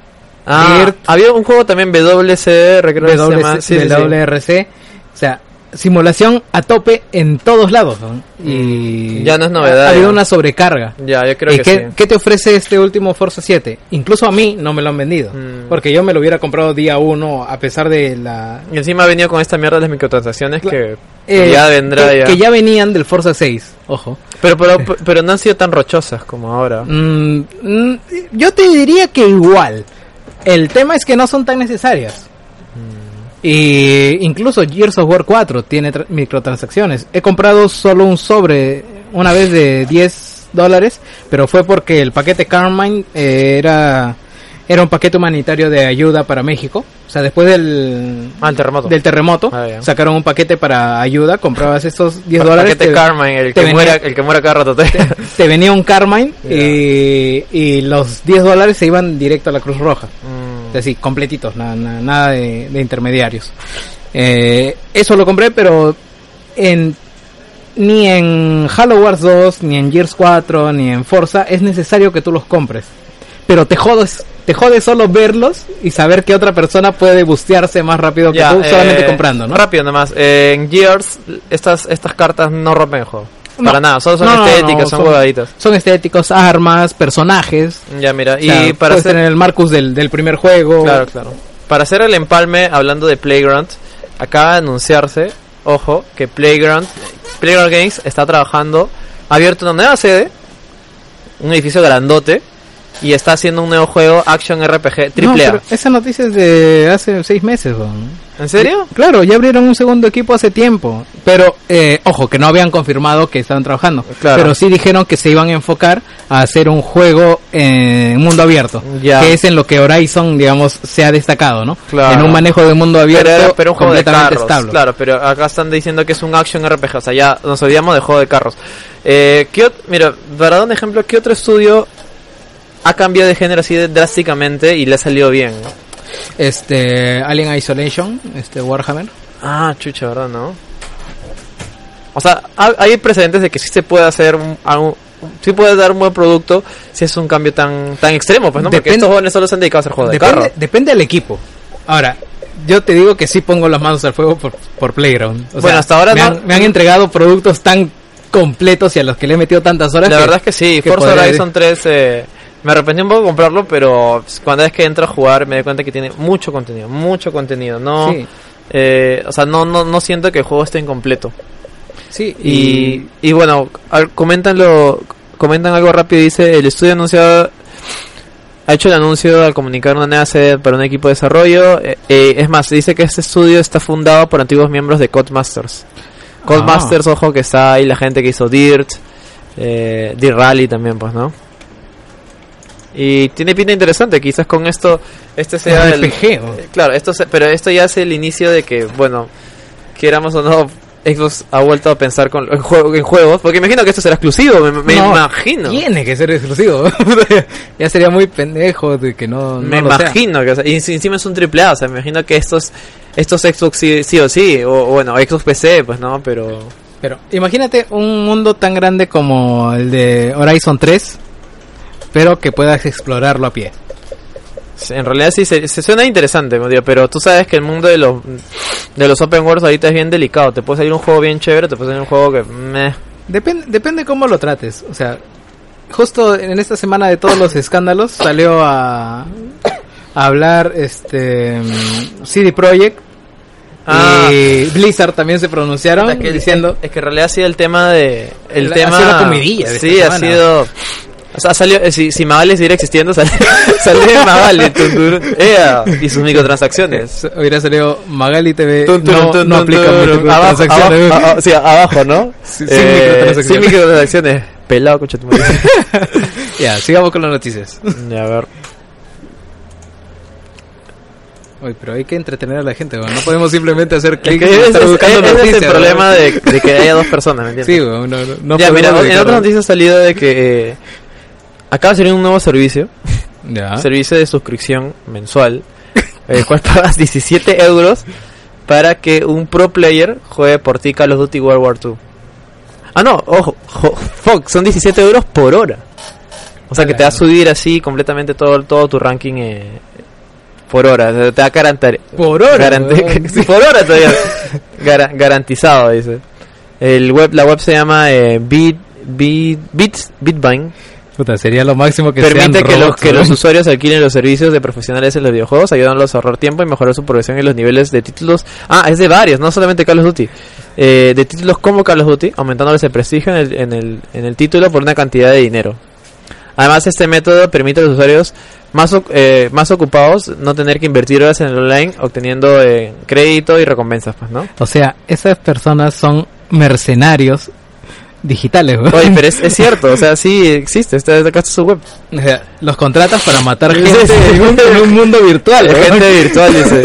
Ah, Dirt. había un juego también WCR, creo que se llama. WC, Sí, sí, o sea, simulación a tope en todos lados. ¿no? Y Ya no es novedad, Ha, habido una sobrecarga. Ya, yo creo ¿Y que qué, sí. qué te ofrece este último Forza 7? Incluso a mí no me lo han vendido. Mm. Porque yo me lo hubiera comprado día uno a pesar de la... Y encima ha venido con esta mierda de las microtransacciones que eh, ya vendrá que, ya. que ya venían del Forza 6, ojo. Pero, pero, pero no han sido tan rochosas como ahora. Mm, mm, yo te diría que igual. El tema es que no son tan necesarias. Y incluso Gears of War 4 tiene tra- microtransacciones. He comprado solo un sobre una vez de 10 dólares, pero fue porque el paquete Carmine eh, era era un paquete humanitario de ayuda para México. O sea, después del Ah, terremoto. del terremoto Ah, sacaron un paquete para ayuda, comprabas estos 10 Pa- dólares. paquete te- Carmine, el te que, venía- muera, el que muera cada rato. te venía un Carmine y los 10 dólares se iban directo a la Cruz Roja. Mm. Así, completitos, nada, nada, nada de, de intermediarios. Eh, eso lo compré, pero en ni en Halo Wars 2, ni en Gears 4, ni en Forza es necesario que tú los compres. Pero te jodes, te jodes solo verlos y saber que otra persona puede bustearse más rápido que Ya, tú solamente eh, comprando, ¿no? Rápido nomás. eh, en Gears, estas, estas cartas no rompen el juego. Para nada, solo son no, son son- huevaditas. Son estéticos, armas, personajes. Ya, mira, O sea, y para hacer... tener el Marcus del, del primer juego. Claro, claro. Para hacer el empalme, hablando de Playground, acaba de anunciarse, ojo, que Playground, Playground Games está trabajando, ha abierto una nueva sede, un edificio grandote, y está haciendo un nuevo juego, Action RPG, No, triple A. pero esa noticia es de hace seis meses, weón. ¿En serio? Claro, ya abrieron un segundo equipo hace tiempo. Pero, eh, ojo, que no habían confirmado que estaban trabajando. Claro. Pero sí dijeron que se iban a enfocar a hacer un juego en mundo abierto. Ya. Que es en lo que Horizon, digamos, se ha destacado, ¿no? Claro. En un manejo de mundo abierto Pero, un juego de carros, estable. claro, pero acá están diciendo que es un action RPG, o sea, ya nos olvidamos de juego de carros. Eh, ¿qué mira, para dar un ejemplo, ¿qué otro estudio ha cambiado de género así de drásticamente y le ha salido bien? Este, Alien Isolation, este Warhammer. Ah, chucha, ¿verdad, no? O sea, ha- hay precedentes de que sí se puede hacer un, sí puede dar un buen producto si es un cambio tan tan extremo, pues no, porque Depende- estos jóvenes solo se han dedicado a hacer juegos de Depende, carro. depende del equipo. Ahora, yo te digo que sí pongo las manos al fuego por, por Playground. O Bueno, hasta ahora me, no- han, me han entregado productos tan completos y a los que le he metido tantas horas. La que- verdad es que sí, que Forza Horizon 3 eh, me arrepentí un poco de comprarlo, pero cuando es que entro a jugar me doy cuenta que tiene mucho contenido, mucho contenido. No, Sí, eh, o sea, no, no, no siento que el juego esté incompleto. sí, Y, y bueno, al- comentanlo, comentan algo rápido. Dice: el estudio anunciado ha hecho el anuncio al comunicar una nueva sede para un equipo de desarrollo. eh, eh, es más, dice que este estudio está fundado por antiguos miembros de Codemasters. Codemasters, ojo, que está ahí la gente que hizo Dirt, eh, Dirt Rally también, pues, ¿no? Y tiene pinta interesante, quizás con esto, este sea el, RPG, ¿no? eh, Claro, esto se- pero esto ya es el inicio de que, bueno, quieramos o no, Xbox ha vuelto a pensar con, en, juego- en juegos, porque imagino que esto será exclusivo, me, me No, imagino. Tiene que ser exclusivo. ya sería muy pendejo de que no, Me no lo sea. imagino que, o sea, y encima es un triple A, o sea, me imagino que estos, estos Xbox sí, sí o sí, o, o bueno, Xbox PC, pues no, pero... Pero imagínate un mundo tan grande como el de Horizon 3, pero que puedas explorarlo a pie. En realidad sí se, se suena interesante, pero tú sabes que el mundo de los de los open worlds ahorita es bien delicado. Te puede salir un juego bien chévere, te puede salir un juego que meh. Depende, depende cómo lo trates. O sea, justo en esta semana de todos los escándalos salió a, a hablar este CD Projekt Ah. y Blizzard también se pronunciaron Es que, diciendo es que en realidad ha sido el tema de el La- tema ha sido la comidilla de sí ha semana. sido o sea, salió, eh, si, si Magali siguiera existiendo, salió, salió Magali tun, turun, ea, y sus microtransacciones. hubiera salido Magali TV Tun, turun, no, tun, no tun, aplica. Abajo, abajo, abajo, sí, abajo, ¿no? Sí, Eh, sin microtransacciones. Sin microtransacciones. Pelado, coche tu ya, sigamos con las noticias. Ya, a ver. Oye, pero hay que entretener a la gente, weón. no podemos simplemente hacer Es clic que y estar es- buscando ese es el noticias, problema de, de que haya dos personas, ¿me entiendes? Sí, weón, no, no, ya, mira, en otra noticia ha salido de que eh, acaba de salir un nuevo servicio. Ya. servicio de suscripción mensual, el cual pagas 17 euros para que un pro player juegue por ti Call of Duty World War 2. Ah, no, ojo, fuck, son 17 euros por hora. O sea que te va a subir así completamente todo, todo tu ranking eh, por hora. Te va a garantir. Por hora, sí, por hora todavía. Gara- garantizado, dice. El web, la web se llama eh, Bit, Bit, Bits, Bitbine. Puta, sería lo máximo que Permite sean que, los, que los usuarios adquieren los servicios de profesionales en los videojuegos, ayudándolos a ahorrar tiempo y mejorar su progresión en los niveles de títulos. Ah, es de varios, no solamente Call of Duty. Eh, de títulos como Call of Duty, aumentándoles el prestigio en el, en, el, en el título por una cantidad de dinero. Además, este método permite a los usuarios más, eh, más ocupados no tener que invertir horas en el online, obteniendo eh, crédito y recompensas, pues, ¿no? O sea, esas personas son mercenarios digitales, weón. Oye, pero es, es cierto, o sea, sí existe, está, acá está su web. O sea, los contratas para matar gente en, un, en un mundo virtual, gente virtual, dice.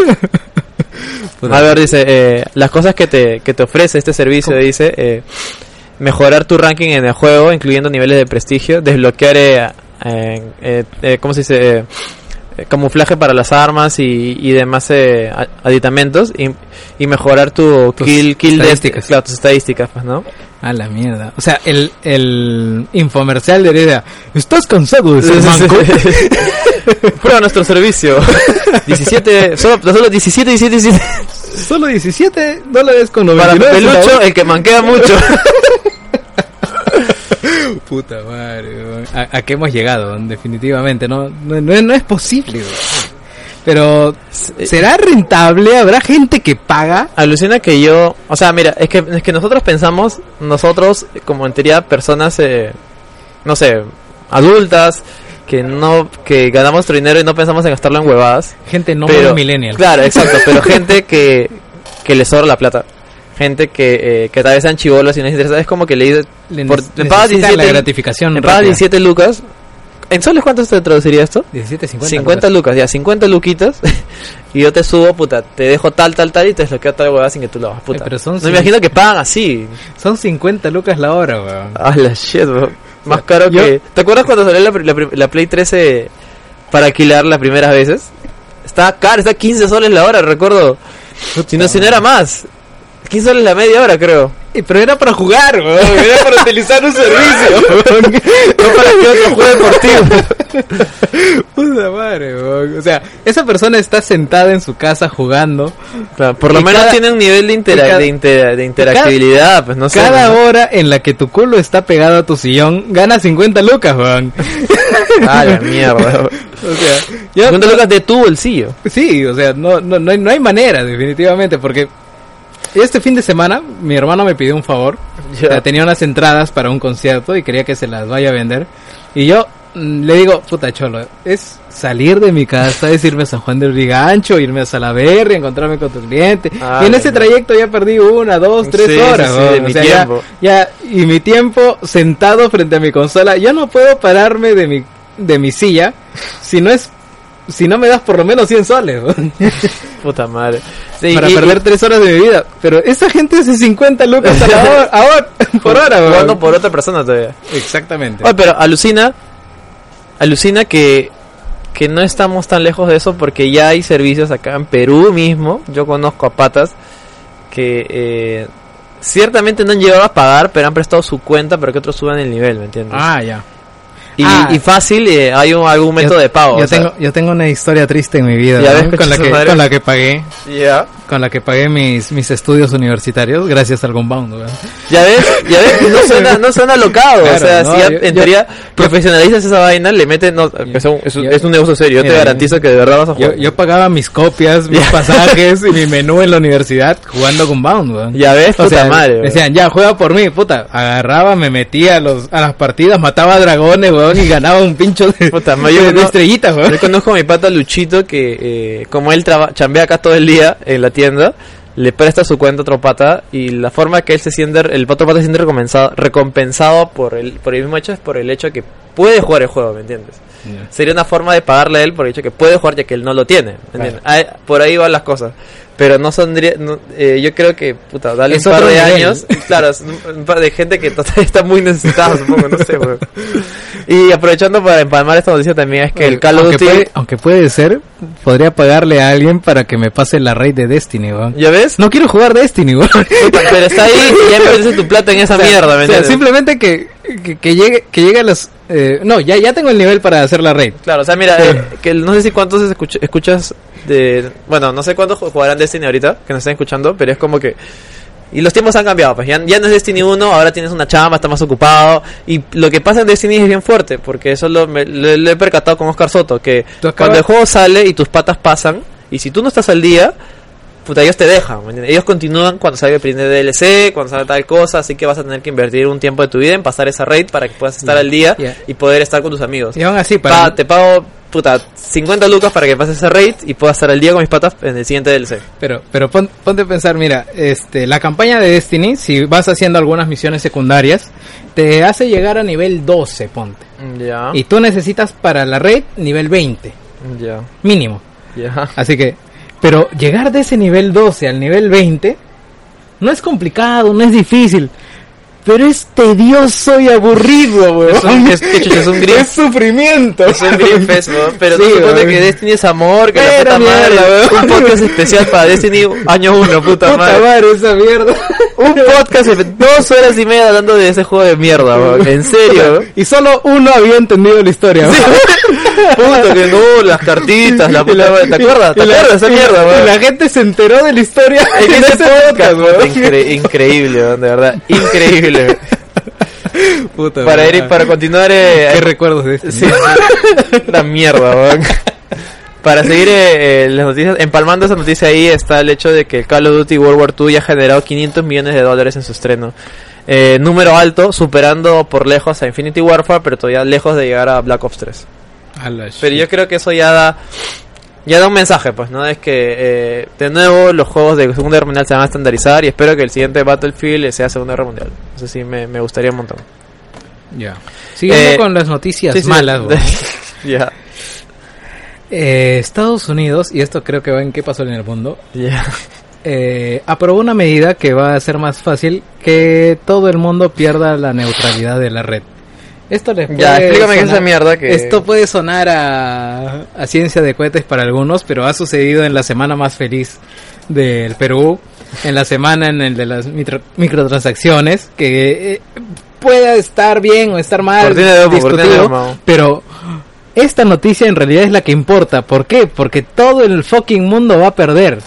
A ver, dice, eh, las cosas que te, que te ofrece este servicio, dice, eh, mejorar tu ranking en el juego, incluyendo niveles de prestigio, desbloquear, eh, eh, eh, eh, ¿cómo se dice? Camuflaje para las armas y, y demás eh, aditamentos y, y mejorar tu Tus kill, kill de- estadísticas. claro, tus estadísticas, pues, ¿no? A la mierda. O sea, el, el infomercial de idea. ¿Estás cansado de ser manco? Prueba nuestro servicio. 17, solo, solo 17, 17, 17. Solo 17 dólares con Para 99 Pelucho, centavos. el que manquea mucho. Puta madre. ¿A, a qué hemos llegado? Definitivamente, no, no, no, es posible. weón. Pero, ¿será rentable? ¿Habrá gente que paga? Alucina que yo, o sea, mira, es que, es que nosotros pensamos, nosotros como en teoría personas, eh, no sé, adultas, que no, que ganamos nuestro dinero y no pensamos en gastarlo en huevadas. Gente no pero, muy millennial. Claro, exacto, pero gente que, que le sobra la plata. Gente que, eh, que tal vez sean chivolos y no les interesa, es como que le dice, Le por- me pagas necesitan 17, la gratificación me pagas rápida. 17 lucas. ¿En soles cuánto te traduciría esto? 17, 50. 50 lucas, ya, 50 luquitas. y yo te subo, puta, te dejo tal, tal, tal y te desbloqueo tal huevada sin que tú lo hagas, puta. Eh, pero son no me imagino que pagan así. Son 50 lucas la hora, weón. Ah, la shit, bro. Más caro yo- que. ¿Te acuerdas cuando salió la, la, la Play 13 para alquilar las primeras veces? Estaba caro, está 15 soles la hora, recuerdo. Si no, si no era más. 15 soles la media hora, creo. Eh, Pero era para jugar, weón. Era para utilizar un servicio, weón. No para que otro juegue deportivo. Puta madre, weón. O sea, esa persona está sentada en su casa jugando. Claro, por lo Y menos cada- tiene un nivel de, intera- y cada- de, intera- de interactibilidad, pues no sé. Cada ¿no? hora en la que tu culo está pegado a tu sillón, gana 50 lucas, weón. Ah, la mierda. O sea, yo- 50 lucas de tu bolsillo. Sí, o sea, no, no, no, hay, no hay manera, definitivamente, porque este fin de semana mi hermano me pidió un favor. Ya. O sea, tenía unas entradas para un concierto y quería que se las vaya a vender. Y yo mm, le digo, puta cholo, es salir de mi casa, es irme a San Juan del Rigancho, irme a Salaverry, encontrarme con tu cliente. Ah, y en ya, ese ya. trayecto ya perdí una, dos, tres Sí, sí, horas. sí, weón. de O mi sea, ya- tiempo. ya, y mi tiempo sentado frente a mi consola, ya no puedo pararme de mi, de mi silla si no es si no me das por lo menos 100 soles Puta madre. Sí, para y- perder 3 horas de mi vida. Pero esa gente hace 50 lucas a la hora, a hora- por hora, weón. Jugando por otra persona todavía. Exactamente. Oye, pero alucina, alucina que, que no estamos tan lejos de eso porque ya hay servicios acá en Perú mismo. Yo conozco a patas que eh, ciertamente no han llegado a pagar, pero han prestado su cuenta para que otros suban el nivel, ¿me entiendes? Ah, ya. Y, ah. y fácil, eh, hay un, algún método de pago. Yo sea, tengo, yo tengo una historia triste en mi vida, Ya ¿no? ves, con la que con la que pagué, ya. Con la que pagué mis mis estudios universitarios gracias al Gunbound, weón. Ya ves, ya ves, no suena, no suena locado. o Claro, sea, no, si ya yo- en yo- teoría profesionalizas esa vaina, le meten. No, es, un, es un- yo- es un negocio serio. Yo te garantizo que de verdad vas a Yo, jugar. yo pagaba mis copias, mis pasajes y mi menú en la universidad jugando Gunbound, weón. ya ves, O puta sea, madre. weón. decían, ya, juega por mí, puta. Agarraba, me metía a, los, a las partidas, mataba dragones, weón, y ganaba un pincho de, Puta, de, yo de estrellitas, weón. Yo conozco a mi pata Luchito que, eh, como él traba, chambea acá todo el día en la tienda, le presta su cuenta a otro pata y la forma que él se siente, el otro pata se siente recompensado, recompensado por el, por el mismo hecho es por el hecho que puede jugar el juego, ¿me entiendes? Sería una forma de pagarle a él por el hecho que puede jugar ya que él no lo tiene, ¿me entiendes? Ahí- por ahí van las cosas. Pero no son, no, eh, yo creo que, puta, dale Es un par de nivel. años, claro, un, par de gente que está muy necesitada, supongo, no sé, weón. Y, aprovechando para empalmar esta noticia también es que el Call of aunque Duty... puede, aunque puede ser, podría pagarle a alguien para que me pase la raid de Destiny, weón. ¿Ya ves? No quiero jugar Destiny, weón. Pero está ahí y ya invertiste tu plata en esa O sea, mierda, ¿me o sea, simplemente que, que, que llegue, que llegue a los... eh, no, ya, ya tengo el nivel para hacer la raid. Claro, o sea, mira, Sí. eh, que no sé si cuántos escuch- escuchas de... Bueno, no sé cuántos jugarán Destiny ahorita, que nos están escuchando, pero es como que... Y los tiempos han cambiado, pues ya, ya no es Destiny 1, ahora tienes una chamba, estás más ocupado. Y lo que pasa en Destiny es bien fuerte, porque eso lo, me- lo- lo he percatado con Oscar Soto, que cuando el juego sale y tus patas pasan, y si tú no estás al día, puta, ellos te dejan. Ellos continúan cuando salga el primer DLC, cuando salga tal cosa, así que vas a tener que invertir un tiempo de tu vida en pasar esa raid para que puedas estar al día y poder estar con tus amigos. Y aún así, Pa- te pago, puta, 50 lucas para que pases esa raid y pueda estar al día con mis patas en el siguiente DLC. Pero, pero pon- ponte a pensar, mira, este, la campaña de Destiny, si vas haciendo algunas misiones secundarias, te hace llegar a nivel 12, ponte. Ya. Y tú necesitas para la raid nivel 20, Ya. mínimo. Ya. Así que, pero llegar de ese nivel 12 al nivel 20 no es complicado, no es difícil. Pero es tedioso y aburrido, weón. Es un- es- es un Es sufrimiento. Es un Fest, weón, Pero Sí, weón. que Destiny es amor, que la Pero puta madre. weón. Un podcast especial para Destiny año 1, puta, Puta madre. madre, esa mierda. Un podcast de dos horas y media hablando de ese juego de mierda, weón. En serio, weón. Y solo uno había entendido la historia. weón. Puta, que no, las cartitas, la Y puta madre. ¿Te acuerdas? ¿Te y la- acuerdas esa y- mierda, Y weón? la gente se enteró de la historia En ese podcast, weón. puta, incre- increíble, weón, de verdad. Increíble. Puta Para ir, para continuar, eh, ¿Qué recuerdos de este? Sí, la mierda, weón. Para seguir eh, eh, las noticias, empalmando esa noticia ahí está el hecho de que Call of Duty World War II ya ha generado 500 millones de dólares en su estreno. Eh, número alto, superando por lejos a Infinity Warfare, pero todavía lejos de llegar a Black Ops 3. A la Pero yo creo que eso ya da ya da un mensaje, pues, ¿no? Es que eh, de nuevo los juegos de Segunda Guerra Mundial se van a estandarizar y espero que el siguiente Battlefield sea Segunda Guerra Mundial. Eso sí me, me gustaría un montón. Ya. Siguiendo Eh, con las noticias Sí, sí, malas, weón. Ya, Eh, Estados Unidos, y esto creo que va en qué pasó en el mundo, ya. eh, aprobó una medida que va a hacer más fácil que todo el mundo pierda la neutralidad de la red. Esto les Ya, puede explícame qué es sonar- esa mierda que... Esto puede sonar a, a ciencia de cohetes para algunos, pero ha sucedido en la semana más feliz del Perú, en la semana en el de las micro- microtransacciones, que eh, pueda estar bien o estar mal, discutido, pero esta noticia en realidad es la que importa. ¿Por qué? Porque todo el fucking mundo va a perder.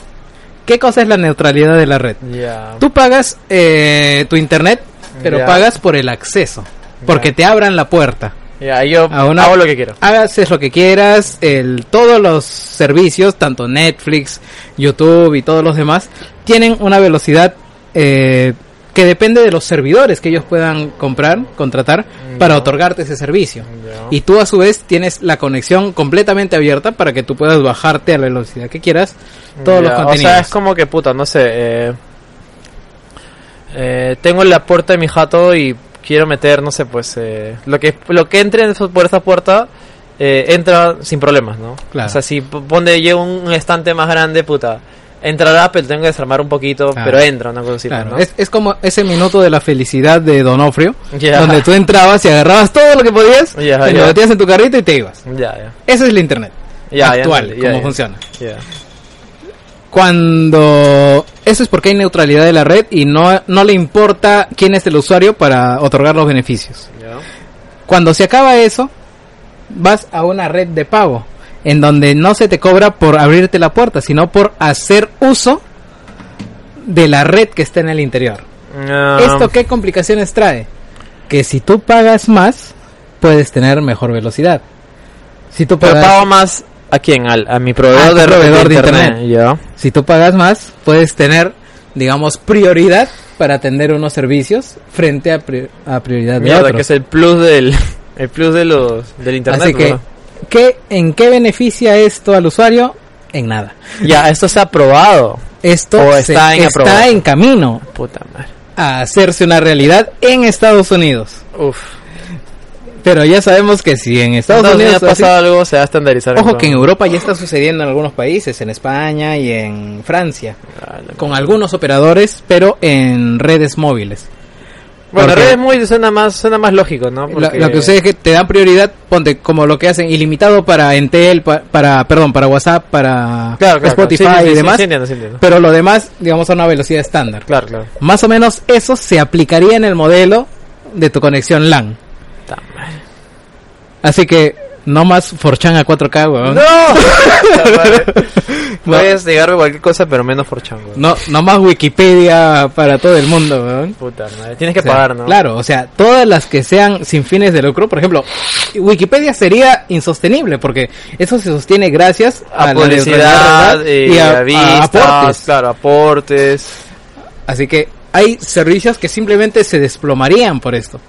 ¿Qué cosa es la neutralidad de la red? Ya. Tú pagas eh, tu internet, pero Ya. pagas por el acceso, porque te abran la puerta. Ya, yo una- hago lo que quiero. Hagas lo que quieras, el, todos los servicios, tanto Netflix, YouTube y todos los demás, tienen una velocidad eh, que depende de los servidores que ellos puedan comprar, contratar, para otorgarte ese servicio. Y tú a su vez tienes la conexión completamente abierta para que tú puedas bajarte a la velocidad que quieras todos los contenidos. O sea, es como que puta, no sé. Eh, eh, tengo la puerta de mi jato y quiero meter, no sé, pues eh, lo que lo que entre por esa puerta eh, entra sin problemas, ¿no? Claro. O sea, si pone yo un, estante más grande, puta, entrará, pero tengo que desarmar un poquito, Claro. pero entra una cosa así, Claro, ¿no? es, es como ese minuto de la felicidad de Donofrio, Ya. donde tú entrabas y agarrabas todo lo que podías, Ya, y lo ya. metías en tu carrito y te ibas. Ya, ya. Ese es el internet actual, cómo funciona. Cuando eso es porque hay neutralidad de la red y no, no le importa quién es el usuario para otorgar los beneficios. Cuando se acaba eso, vas a una red de pago, en donde no se te cobra por abrirte la puerta, sino por hacer uso de la red que está en el interior. ¿Esto qué complicaciones trae? Que si tú pagas más, puedes tener mejor velocidad. Si tú pero pagas, pago más a quién? Al, a mi proveedor, A tu de, proveedor de internet. Si tú pagas más, puedes tener, digamos, prioridad para atender unos servicios frente a, pri- a prioridad de Mierda, otros. que es el plus del el plus de los del internet. Así que. ¿qué, ¿en qué beneficia esto al usuario? En nada. ya esto se ha aprobado. Esto O se- está en está aprobación. en camino Puta madre. a hacerse una realidad en Estados Unidos. Uf. Pero ya sabemos que si en Estados Estados Unidos Unidos así- pasa algo, se va a estandarizar. Ojo que en Europa ya está sucediendo en algunos países, en España y en Francia, con algunos operadores, pero en redes móviles. Bueno, Porque- Red es muy, suena más, suena más lógico, ¿no? Lo, lo que sucede es que te dan prioridad, ponte como lo que hacen ilimitado para Entel, pa- para, perdón, para WhatsApp, para Claro, claro, Spotify claro. Sí, sí, y sí, demás, sí, entiendo, sí entiendo. pero lo demás, digamos, a una velocidad estándar. Claro, claro. Más o menos eso se aplicaría en el modelo de tu conexión LAN. Así que no más Forchan a 4K, weón. ¡No! Puedes negarme cualquier cosa, pero menos Forchango. No, no más Wikipedia para todo el mundo, weón. Puta madre. Tienes que O sea, pagar, ¿no? Claro, o sea, todas las que sean sin fines de lucro, por ejemplo, Wikipedia sería insostenible porque eso se sostiene gracias a, A la publicidad neutralidad y y a, a, a vistas, aportes. claro, aportes. Así que hay servicios que simplemente se desplomarían por esto.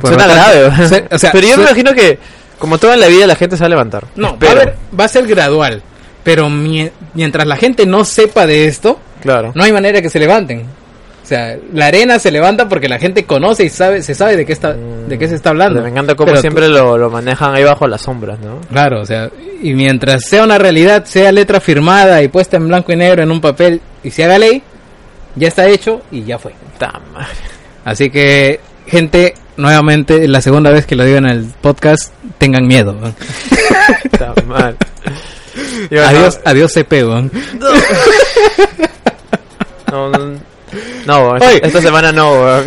Por Suena tanto, grave. se- o sea, pero yo me imagino que, como todo en la vida, la gente se va a levantar. No, va a, va ser gradual, pero mie- mientras la gente no sepa de esto, Claro. no hay manera que se levanten. O sea, la arena se levanta porque la gente conoce y sabe, se sabe de qué está, de qué se está hablando. Me encanta como Pero tú- siempre lo, lo manejan ahí bajo las sombras, ¿no? Claro, o sea, y mientras sea una realidad, sea letra firmada y puesta en blanco y negro en un papel y se haga ley, ya está hecho y ya fue. Así que, gente, nuevamente, la segunda vez que lo digo en el podcast, tengan miedo. Adiós, adiós CP, weón. No, esta semana no, weón.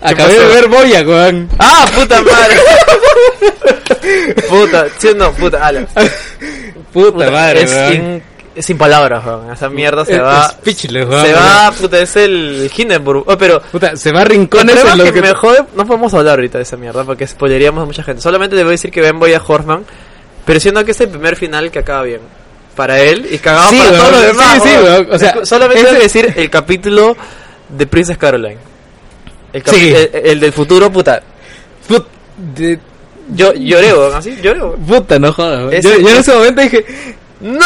Acabé pasó? de ver Boya, weón. ¡Ah, puta madre! puta, sí no, puta, ala. Puta, Puta, madre, es, weón. Es sin palabras, weón. Esa mierda se Es- va. es weón. se va, puta, es el Hindenburg. Oh, pero. Puta, se va a rincones en lo que que... me jode, no podemos hablar ahorita de esa mierda porque spoileríamos a mucha gente. Solamente debo decir que ven voy a Horseman, pero siendo que es el primer final que acaba bien. Para él y cagado Sí, para todos los sí, demás. sí, weón, o sea, solamente ese- debo decir el capítulo de Princess Caroline. El, Sí. el, el del futuro, puta. Put- de- Yo lloré, weón, así, lloré, weón. Puta, no jodas. weón. Ese- Yo, yo en ese momento dije, ¡No!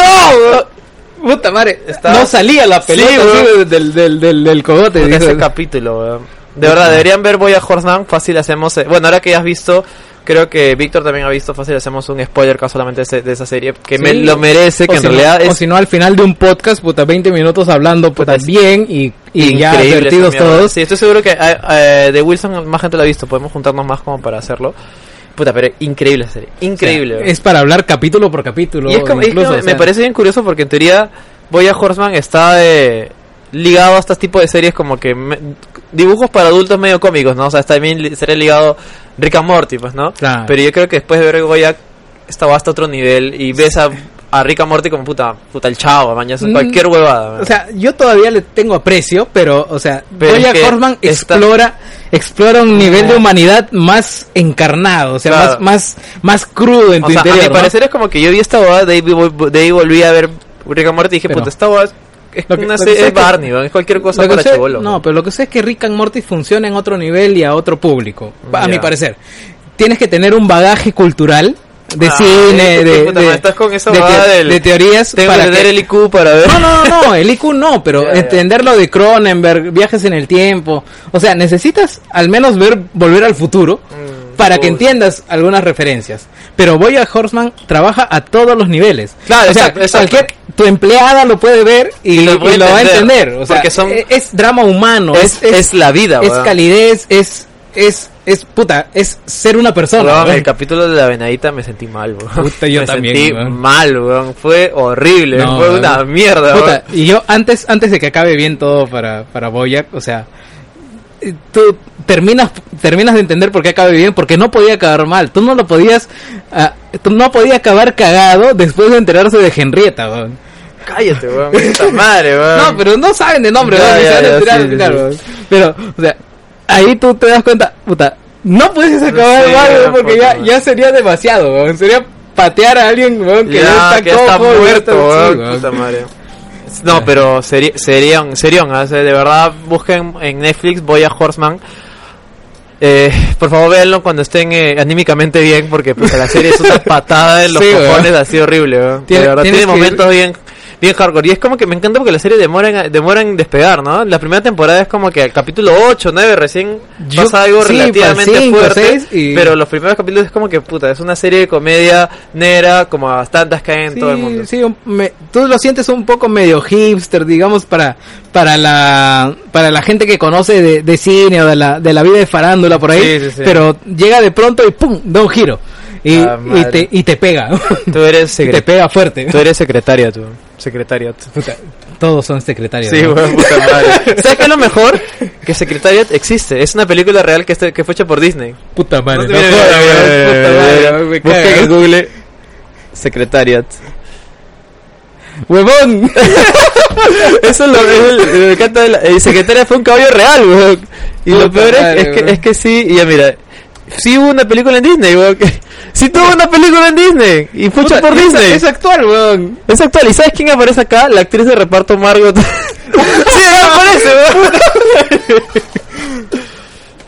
Puta madre, Estaba- no salía la pelota Sí, así del, del, del, del cogote. Puta, dijo. ese capítulo, weón. De verdad, deberían ver Voy a Horseman. Fácil hacemos. eh, bueno, ahora que ya has visto, creo que Víctor también ha visto. Fácil hacemos un spoiler caso solamente de, de esa serie. Que me Sí. lo merece, O que en si no- realidad o es si no, al final de un podcast, puta, 20 minutos hablando, puta, Puta, bien y, y ya advertidos todos. Sí, estoy seguro que eh, eh, de Wilson más gente lo ha visto. Podemos juntarnos más como para hacerlo. Puta, pero increíble serie. Increíble. O sea, weón. es para hablar capítulo por capítulo. Y es como, es incluso, o me parece bien curioso porque en teoría Boya Horseman está eh, ligado a este tipo de series como que me- dibujos para adultos medio cómicos, ¿no? O sea, está también sería ligado Rick and Morty, pues, ¿no? Claro. Pero yo creo que después de ver Boya está hasta otro nivel y ves a, a Rick and Morty como puta, puta el chavo, mañana, Mm, cualquier huevada. man. O sea, yo todavía le tengo aprecio, pero, o sea, Pero Boya Horseman explora, explora un nivel de humanidad más encarnado, o sea, Claro. más, más, más crudo en O tu sea, interior. a mi ¿no? parecer es como que yo vi esta huevada, de ahí, vol- de ahí volví a ver Rick and Morty y dije, Pero- puta, esta huevada es que- una serie es Barney, es cualquier cosa para sé- no, pero lo que sé es que Rick and Morty funciona en otro nivel y a otro público, a mi parecer. Tienes que tener un bagaje cultural de Ah, cine, de, estás con esa de del- de teorías Tengo para que tener el IQ para ver. No, no, no, no, el IQ no, pero Ya, ya. entender lo de Cronenberg, viajes en el tiempo. O sea, necesitas al menos ver Volver al Futuro Mm, para que entiendas algunas referencias. Pero Boya Horseman trabaja a todos los niveles. Claro, o sea, exacto, exacto. cualquier tu empleada lo puede ver y, Y lo y puede lo va a entender. O sea, son- e- es, drama humano, es, es, es la vida, es calidez, es, es, es puta, es ser una persona. Weón. el capítulo de la venadita me sentí mal. Puta, yo me también, sentí mal, weón. Fue horrible, No, fue una mierda, Puta, y yo antes antes de que acabe bien todo para para Boyac, o sea, eh, tú terminas terminas de entender por qué acabe bien, porque no podía acabar mal. Tú no lo podías ah, tú no podía acabar cagado después de enterarse de Henrietta, weón. Cállate, weón. Puta madre, weón. No, pero no saben de nombre, Ya, weón, ni ya, se van a ya, enterar, sí, sí, claro, sí. weón. Pero, o sea, ahí tú te das cuenta, puta, no puedes acabar Sí, weón, porque ya, ya sería demasiado, weón. Sería patear a alguien, weón, que ya, ya está que está cojo, muerto, sí, weón. No, pero seri serión, serión, sea, de verdad busquen en Netflix Voy a Horseman. Eh, por favor véanlo cuando estén eh, anímicamente bien porque pues la serie es una patada en los Sí, cojones así horrible. De Tiene- verdad tienes tiene ir- momentos bien bien hardcore. Y es como que me encanta porque la serie demora en, demora en despegar, ¿no? La primera temporada es como que al capítulo 8, 9 recién Yo- pasa algo sí, relativamente cinco, fuerte. y- Pero los primeros capítulos es como que, puta, es una serie de comedia negra como a tantas que hay en Sí, todo el mundo. sí, un- me- tú lo sientes un poco medio hipster, digamos, para para la para la gente que conoce de, de cine o de la, de la vida de farándula por ahí, Sí, sí, sí. pero llega de pronto y pum, da un giro y, Ah, y te y te pega, Tú eres, y te pega fuerte. tú eres secretaria, tú. Secretariat. Puta, todos son secretarios. Sí, ¿no? weón, puta madre. ¿Sabes qué es lo mejor? Que Secretariat existe. Es una película real que, este- que fue hecha por Disney. Puta madre, No no jodas, Busca cagas. en Google Secretariat. Huevón. Eso es lo es el, me encanta el, el secretaria fue un caballo real, weón. Y lo Puta peor es, madre, es que, weón. es que sí, y ya mira, sí hubo una película en Disney, weón. Sí tuvo una película en Disney y fue hecha por Disney. Es actual, weón. Es actual. ¿Y sabes quién aparece acá? La actriz de reparto Margot. sí, aparece, weón.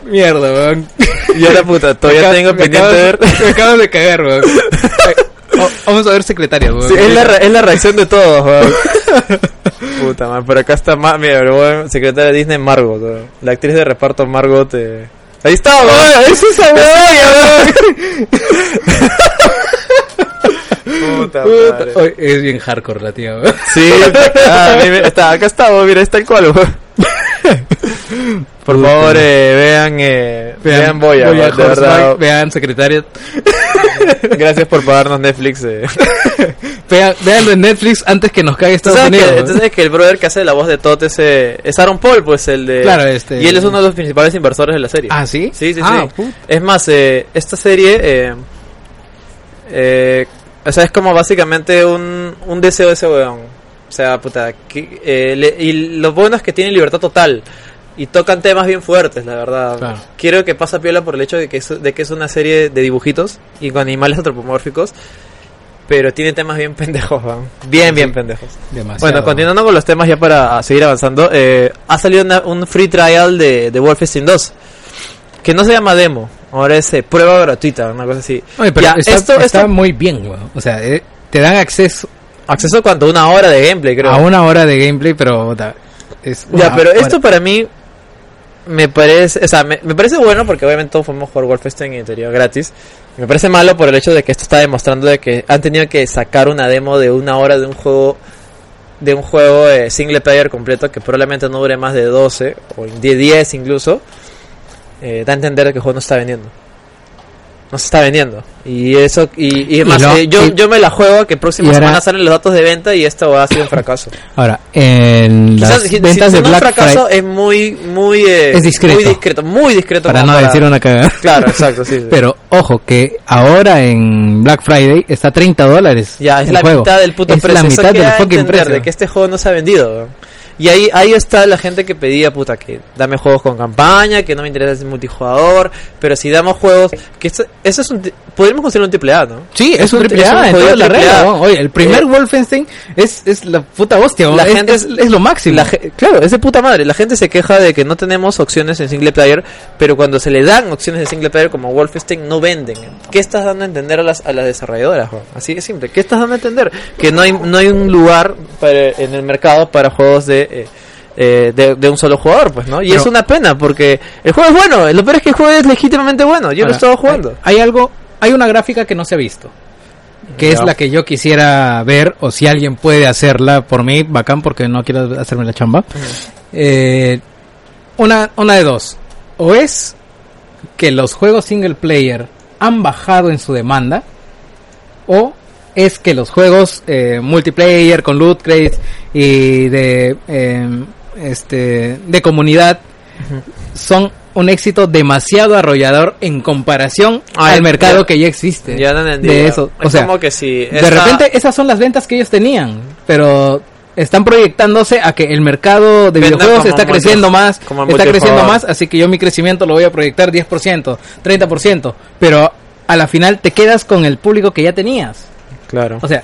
Mierda, weón. Y ahora puta, todavía tengo pendiente de ver. Me acabas de cagar, weón. Oh, Vamos a ver secretaria, weón. Sí, es, la, es la reacción de todos, weón. Puta madre, por acá está Ma mira, weón, secretaria de Disney Margot, weón. La actriz de reparto Margot. Eh... Ahí está, weón. es esa Puta Puta, madre. oye, es bien hardcore la tía, weón. Sí, ah, mira, está, acá está, weón, mira, está el cual, weón. Por favor, eh, vean, eh, vean, Boya, weón, de verdad. Vean secretaria. Gracias por pagarnos Netflix. Eh. Vean, veanlo en Netflix antes que nos caiga ¿Tú Estados sabes, Unidos. que, tú sabes que el brother que hace la voz de Todd es, es Aaron Paul, pues el de... Claro, este- Y él es uno de los principales inversores de la serie. Ah, ¿sí? Sí, sí, Ah, sí. Es más, eh, esta serie... Eh, eh, o sea, es como básicamente un, un deseo de ese weón. O sea, puta... que- eh, le- y lo bueno es que tiene libertad total. Y tocan temas bien fuertes, la verdad. Claro. Quiero que pasa piola por el hecho de que, es, de que es una serie de dibujitos y con animales antropomórficos. Pero tiene temas bien pendejos. Bien, bien pendejos. Demasiado. Bueno, continuando con los temas ya para seguir avanzando, eh, ha salido una- un free trial de, de Wolfenstein 2, que no se llama demo, ahora es eh, prueba gratuita, una cosa así. Oye, pero Ya, está, esto, está esto- muy bien, weón. O sea, eh, te dan acceso acceso cuánto, una hora de gameplay creo. a una hora de gameplay, pero es ya, pero hora. esto para mí me parece, o sea, me, me parece bueno porque obviamente todos podemos jugar Wolfenstein en interior gratis. Me parece malo por el hecho de que esto está demostrando de que han tenido que sacar una demo de una hora de un juego de un juego eh, single player completo que probablemente no dure más de 12 o de 10 incluso. Eh, da a entender que el juego no está vendiendo. No se está vendiendo. Y eso, y, y además, lo- eh, yo, y- yo me la juego que próxima y ahora- semana salen los datos de venta y esto va a ser un fracaso. Ahora, en Quizás las si- si ventas de Black fracaso Friday, es muy, muy, eh, Es discreto. muy discreto, muy discreto. para no decir una cagada. Claro, exacto, sí. sí. Pero ojo, que ahora en Black Friday está 30 dólares. Ya, es el la juego. mitad del puto es precio. la mitad del fucking precio. de que este juego no se ha vendido. Y ahí, ahí está la gente que pedía, puta, que dame juegos con campaña, que no me interesa el multijugador, pero si damos juegos, que esto, eso es un, podríamos considerar un triple A, ¿no? Sí, es, un triple es un A en toda la triple regla. Oye, el primer Eh, Wolfenstein es, es la puta hostia. La es, gente es, es lo máximo. La claro, es de puta madre. La gente se queja de que no tenemos opciones en single player, pero cuando se le dan opciones de single player como Wolfenstein no venden. ¿Qué estás dando a entender a las, a las desarrolladoras? Así de simple. ¿Qué estás dando a entender? Que no hay, no hay un lugar para- en el mercado para juegos de, eh, eh, de, de un solo jugador, pues, ¿no? Y Pero- es una pena porque el juego es bueno. Lo peor es que el juego es legítimamente bueno. Yo lo he estado jugando. Hay, hay algo, hay una gráfica que no se ha visto. Que es la que yo quisiera ver, o si alguien puede hacerla por mí, bacán, porque no quiero hacerme la chamba. Eh, una, una de dos. O es que los juegos single player han bajado en su demanda, o es que los juegos eh, multiplayer con loot crates y de eh, este de comunidad son un éxito demasiado arrollador en comparación al mercado ya- que ya existe. Ya no entendí. de eso. Es o sea como que si de repente esas son las ventas que ellos tenían pero están proyectándose a que el mercado de Venda videojuegos está creciendo más está creciendo más así que yo mi crecimiento lo voy a proyectar 10% 30% pero a la final te quedas con el público que ya tenías Claro. o sea,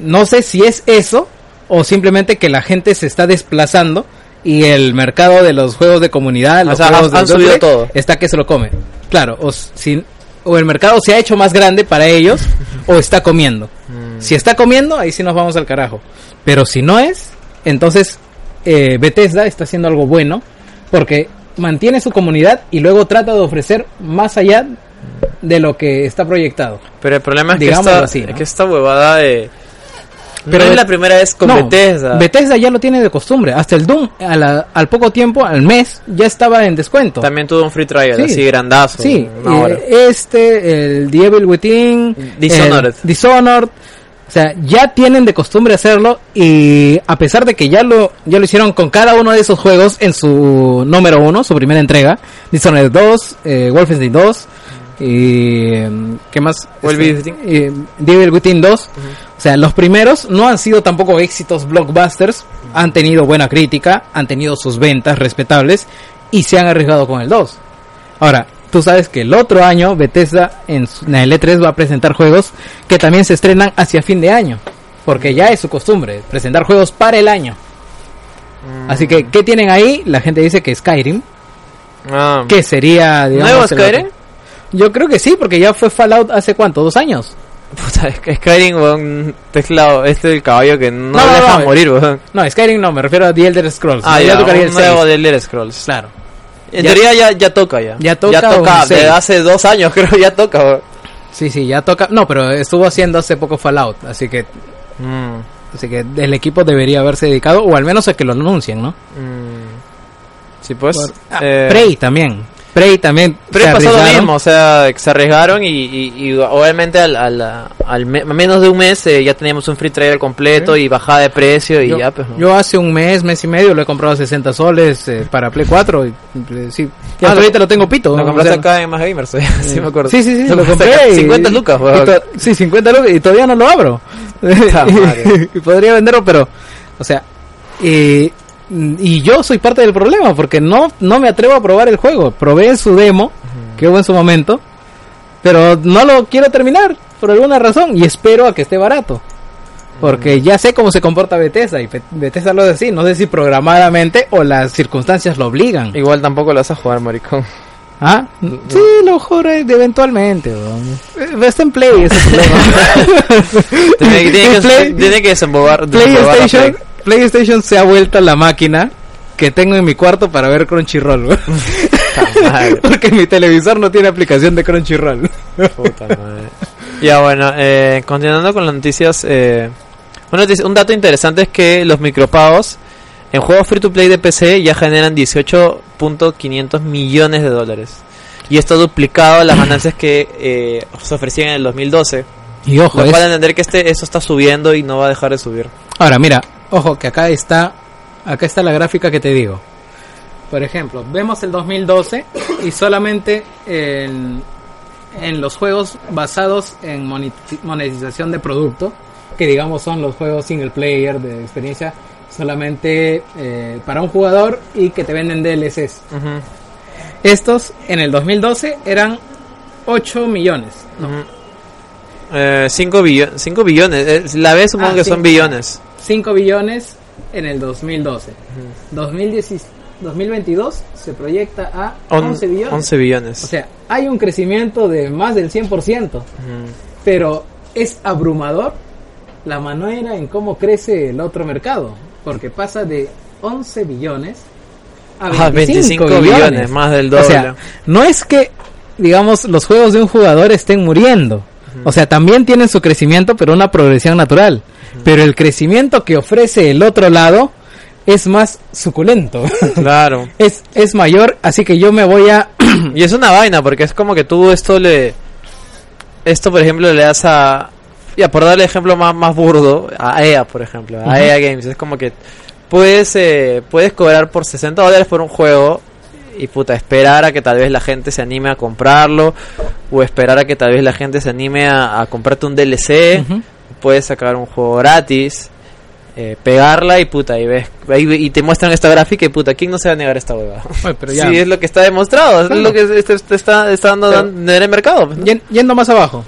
no sé si es eso o simplemente que la gente se está desplazando y el mercado de los juegos de comunidad, los sea, juegos han- han de subido todo. está que se lo come. Claro, o, si- o el mercado se ha hecho más grande para ellos o está comiendo. Mm. Si está comiendo, ahí sí nos vamos al carajo. Pero si no es, entonces eh, Bethesda está haciendo algo bueno porque mantiene su comunidad y luego trata de ofrecer más allá de lo que está proyectado. Pero el problema es que esta, así, ¿no? es que esta huevada de... Pero no es la primera vez con No, Bethesda. Bethesda ya lo tiene de costumbre. Hasta el Doom, a la- al poco tiempo, al mes, ya estaba en descuento. También tuvo un free trial, Sí. así grandazo. Sí, eh, este, el The Evil Within, Dishonored. el Dishonored, o sea, ya tienen de costumbre hacerlo y a pesar de que ya lo ya lo hicieron con cada uno de esos juegos en su número uno, su primera entrega, Dishonored 2, eh, Wolfenstein 2 ¿qué más? Este, eh, The Evil Within 2. O sea, los primeros no han sido tampoco éxitos blockbusters, han tenido buena crítica, han tenido sus ventas respetables y se han arriesgado con el 2. Ahora, tú sabes que el otro año Bethesda en, el E3 va a presentar juegos que también se estrenan hacia fin de año. Porque ya es su costumbre, presentar juegos para el año. Así que, ¿qué tienen ahí? La gente dice que Skyrim, Ah. que sería, digamos... ¿Nuevo Skyrim? Yo creo que sí, porque ya fue Fallout hace cuánto, dos años. Puta, Skyrim, weón, teclado, este es el caballo que no, No, no, deja no, morir, weón. No, Skyrim no, me refiero a The Elder Scrolls. Ah, ya, tocaría el nuevo 6. de Elder Scrolls. Claro. En Ya- teoría ya, ya toca ya. Ya toca Ya toca, desde hace dos años creo ya toca, weón. Sí, sí, ya toca. No, pero estuvo haciendo hace poco Fallout, así que Mm, así que el equipo debería haberse dedicado o al menos a que lo anuncien, ¿no? mm. Sí, pues. Por- ah, eh, Prey también. Prey también. Pero se pasó lo mismo, o sea, se arriesgaron y, y, y obviamente al, al, al me- menos de un mes eh, ya teníamos un free trial completo y bajada de precio y yo, ya pues. ¿no? yo hace un mes, mes y medio lo he comprado a 60 soles eh, para Play 4 y eh, sí. Ah, lo- ahorita lo tengo pito. Lo compraste O sea, acá en Más Gamers, sí me acuerdo. Sí, sí, sí, lo compraste compré. y- 50 lucas, Sí, 50 lucas y todavía no lo abro. Y podría venderlo, pero, o sea, eh, y yo soy parte del problema porque no, no me atrevo a probar el juego. Probé su demo, que hubo en su momento, pero no lo quiero terminar por alguna razón y espero a que esté barato. Porque ya sé cómo se comporta Bethesda y Be- Bethesda lo decía, no sé si programadamente o las circunstancias lo obligan. Igual tampoco lo vas a jugar, maricón. ¿Ah? Sí, lo jugaré eventualmente. weón. Eh, Está en Play, ese problema. Tiene, que, tiene que desembobar, desembobar la PlayStation, Play. PlayStation se ha vuelto la máquina que tengo en mi cuarto para ver Crunchyroll. Porque mi televisor no tiene aplicación de Crunchyroll. Puta madre. Ya bueno, eh, continuando con las noticias, eh, una noticia- un dato interesante es que los micropagos en juegos free to play de PC ya generan 18.500 millones de dólares. Y esto ha duplicado las ganancias que eh, se ofrecían en el 2012. Y ojo, Lo es- cual entender que este, eso está subiendo y no va a dejar de subir. ahora mira, ojo que acá está, acá está la gráfica que te digo. Por ejemplo, vemos el 2012 y solamente en, en los juegos basados en moneti- monetización de producto, que digamos son los juegos single player de experiencia solamente eh, para un jugador y que te venden DLCs. Estos en el 2012 eran 8 millones. No, 5 billones. eh, la vez supongo Ah, que sí. son billones. 5 billones en el 2012. 2010 2022 se proyecta a On- 11 billones. 11 billones. O sea, hay un crecimiento de más del 100%, Ujú. pero es abrumador la manera en cómo crece el otro mercado, porque pasa de 11 billones a 25, Ah, 25 billones, más del O doble. sea, no es que, digamos, los juegos de un jugador estén muriendo. O sea, también tienen su crecimiento, pero una progresión natural. Pero el crecimiento que ofrece el otro lado es más suculento. Claro. es, es mayor, así que yo me voy a... Y es una vaina, porque es como que tú esto le... Esto, por ejemplo, le das a... Ya, por darle ejemplo más, más burdo, a EA, por ejemplo, a. EA Games, es como que puedes, eh, puedes cobrar por 60 dólares por un juego y puta, esperar a que tal vez la gente se anime a comprarlo o esperar a que tal vez la gente se anime a, a comprarte un DLC, Ujú. Puedes sacar un juego gratis, eh, pegarla y puta, y ves, y te muestran esta gráfica y puta, ¿quién no se va a negar esta hueva? Oye, pero ya- Sí, es lo que está demostrado, Claro. es lo que se- se- se está, está dando Pero- en el mercado. Yendo más abajo.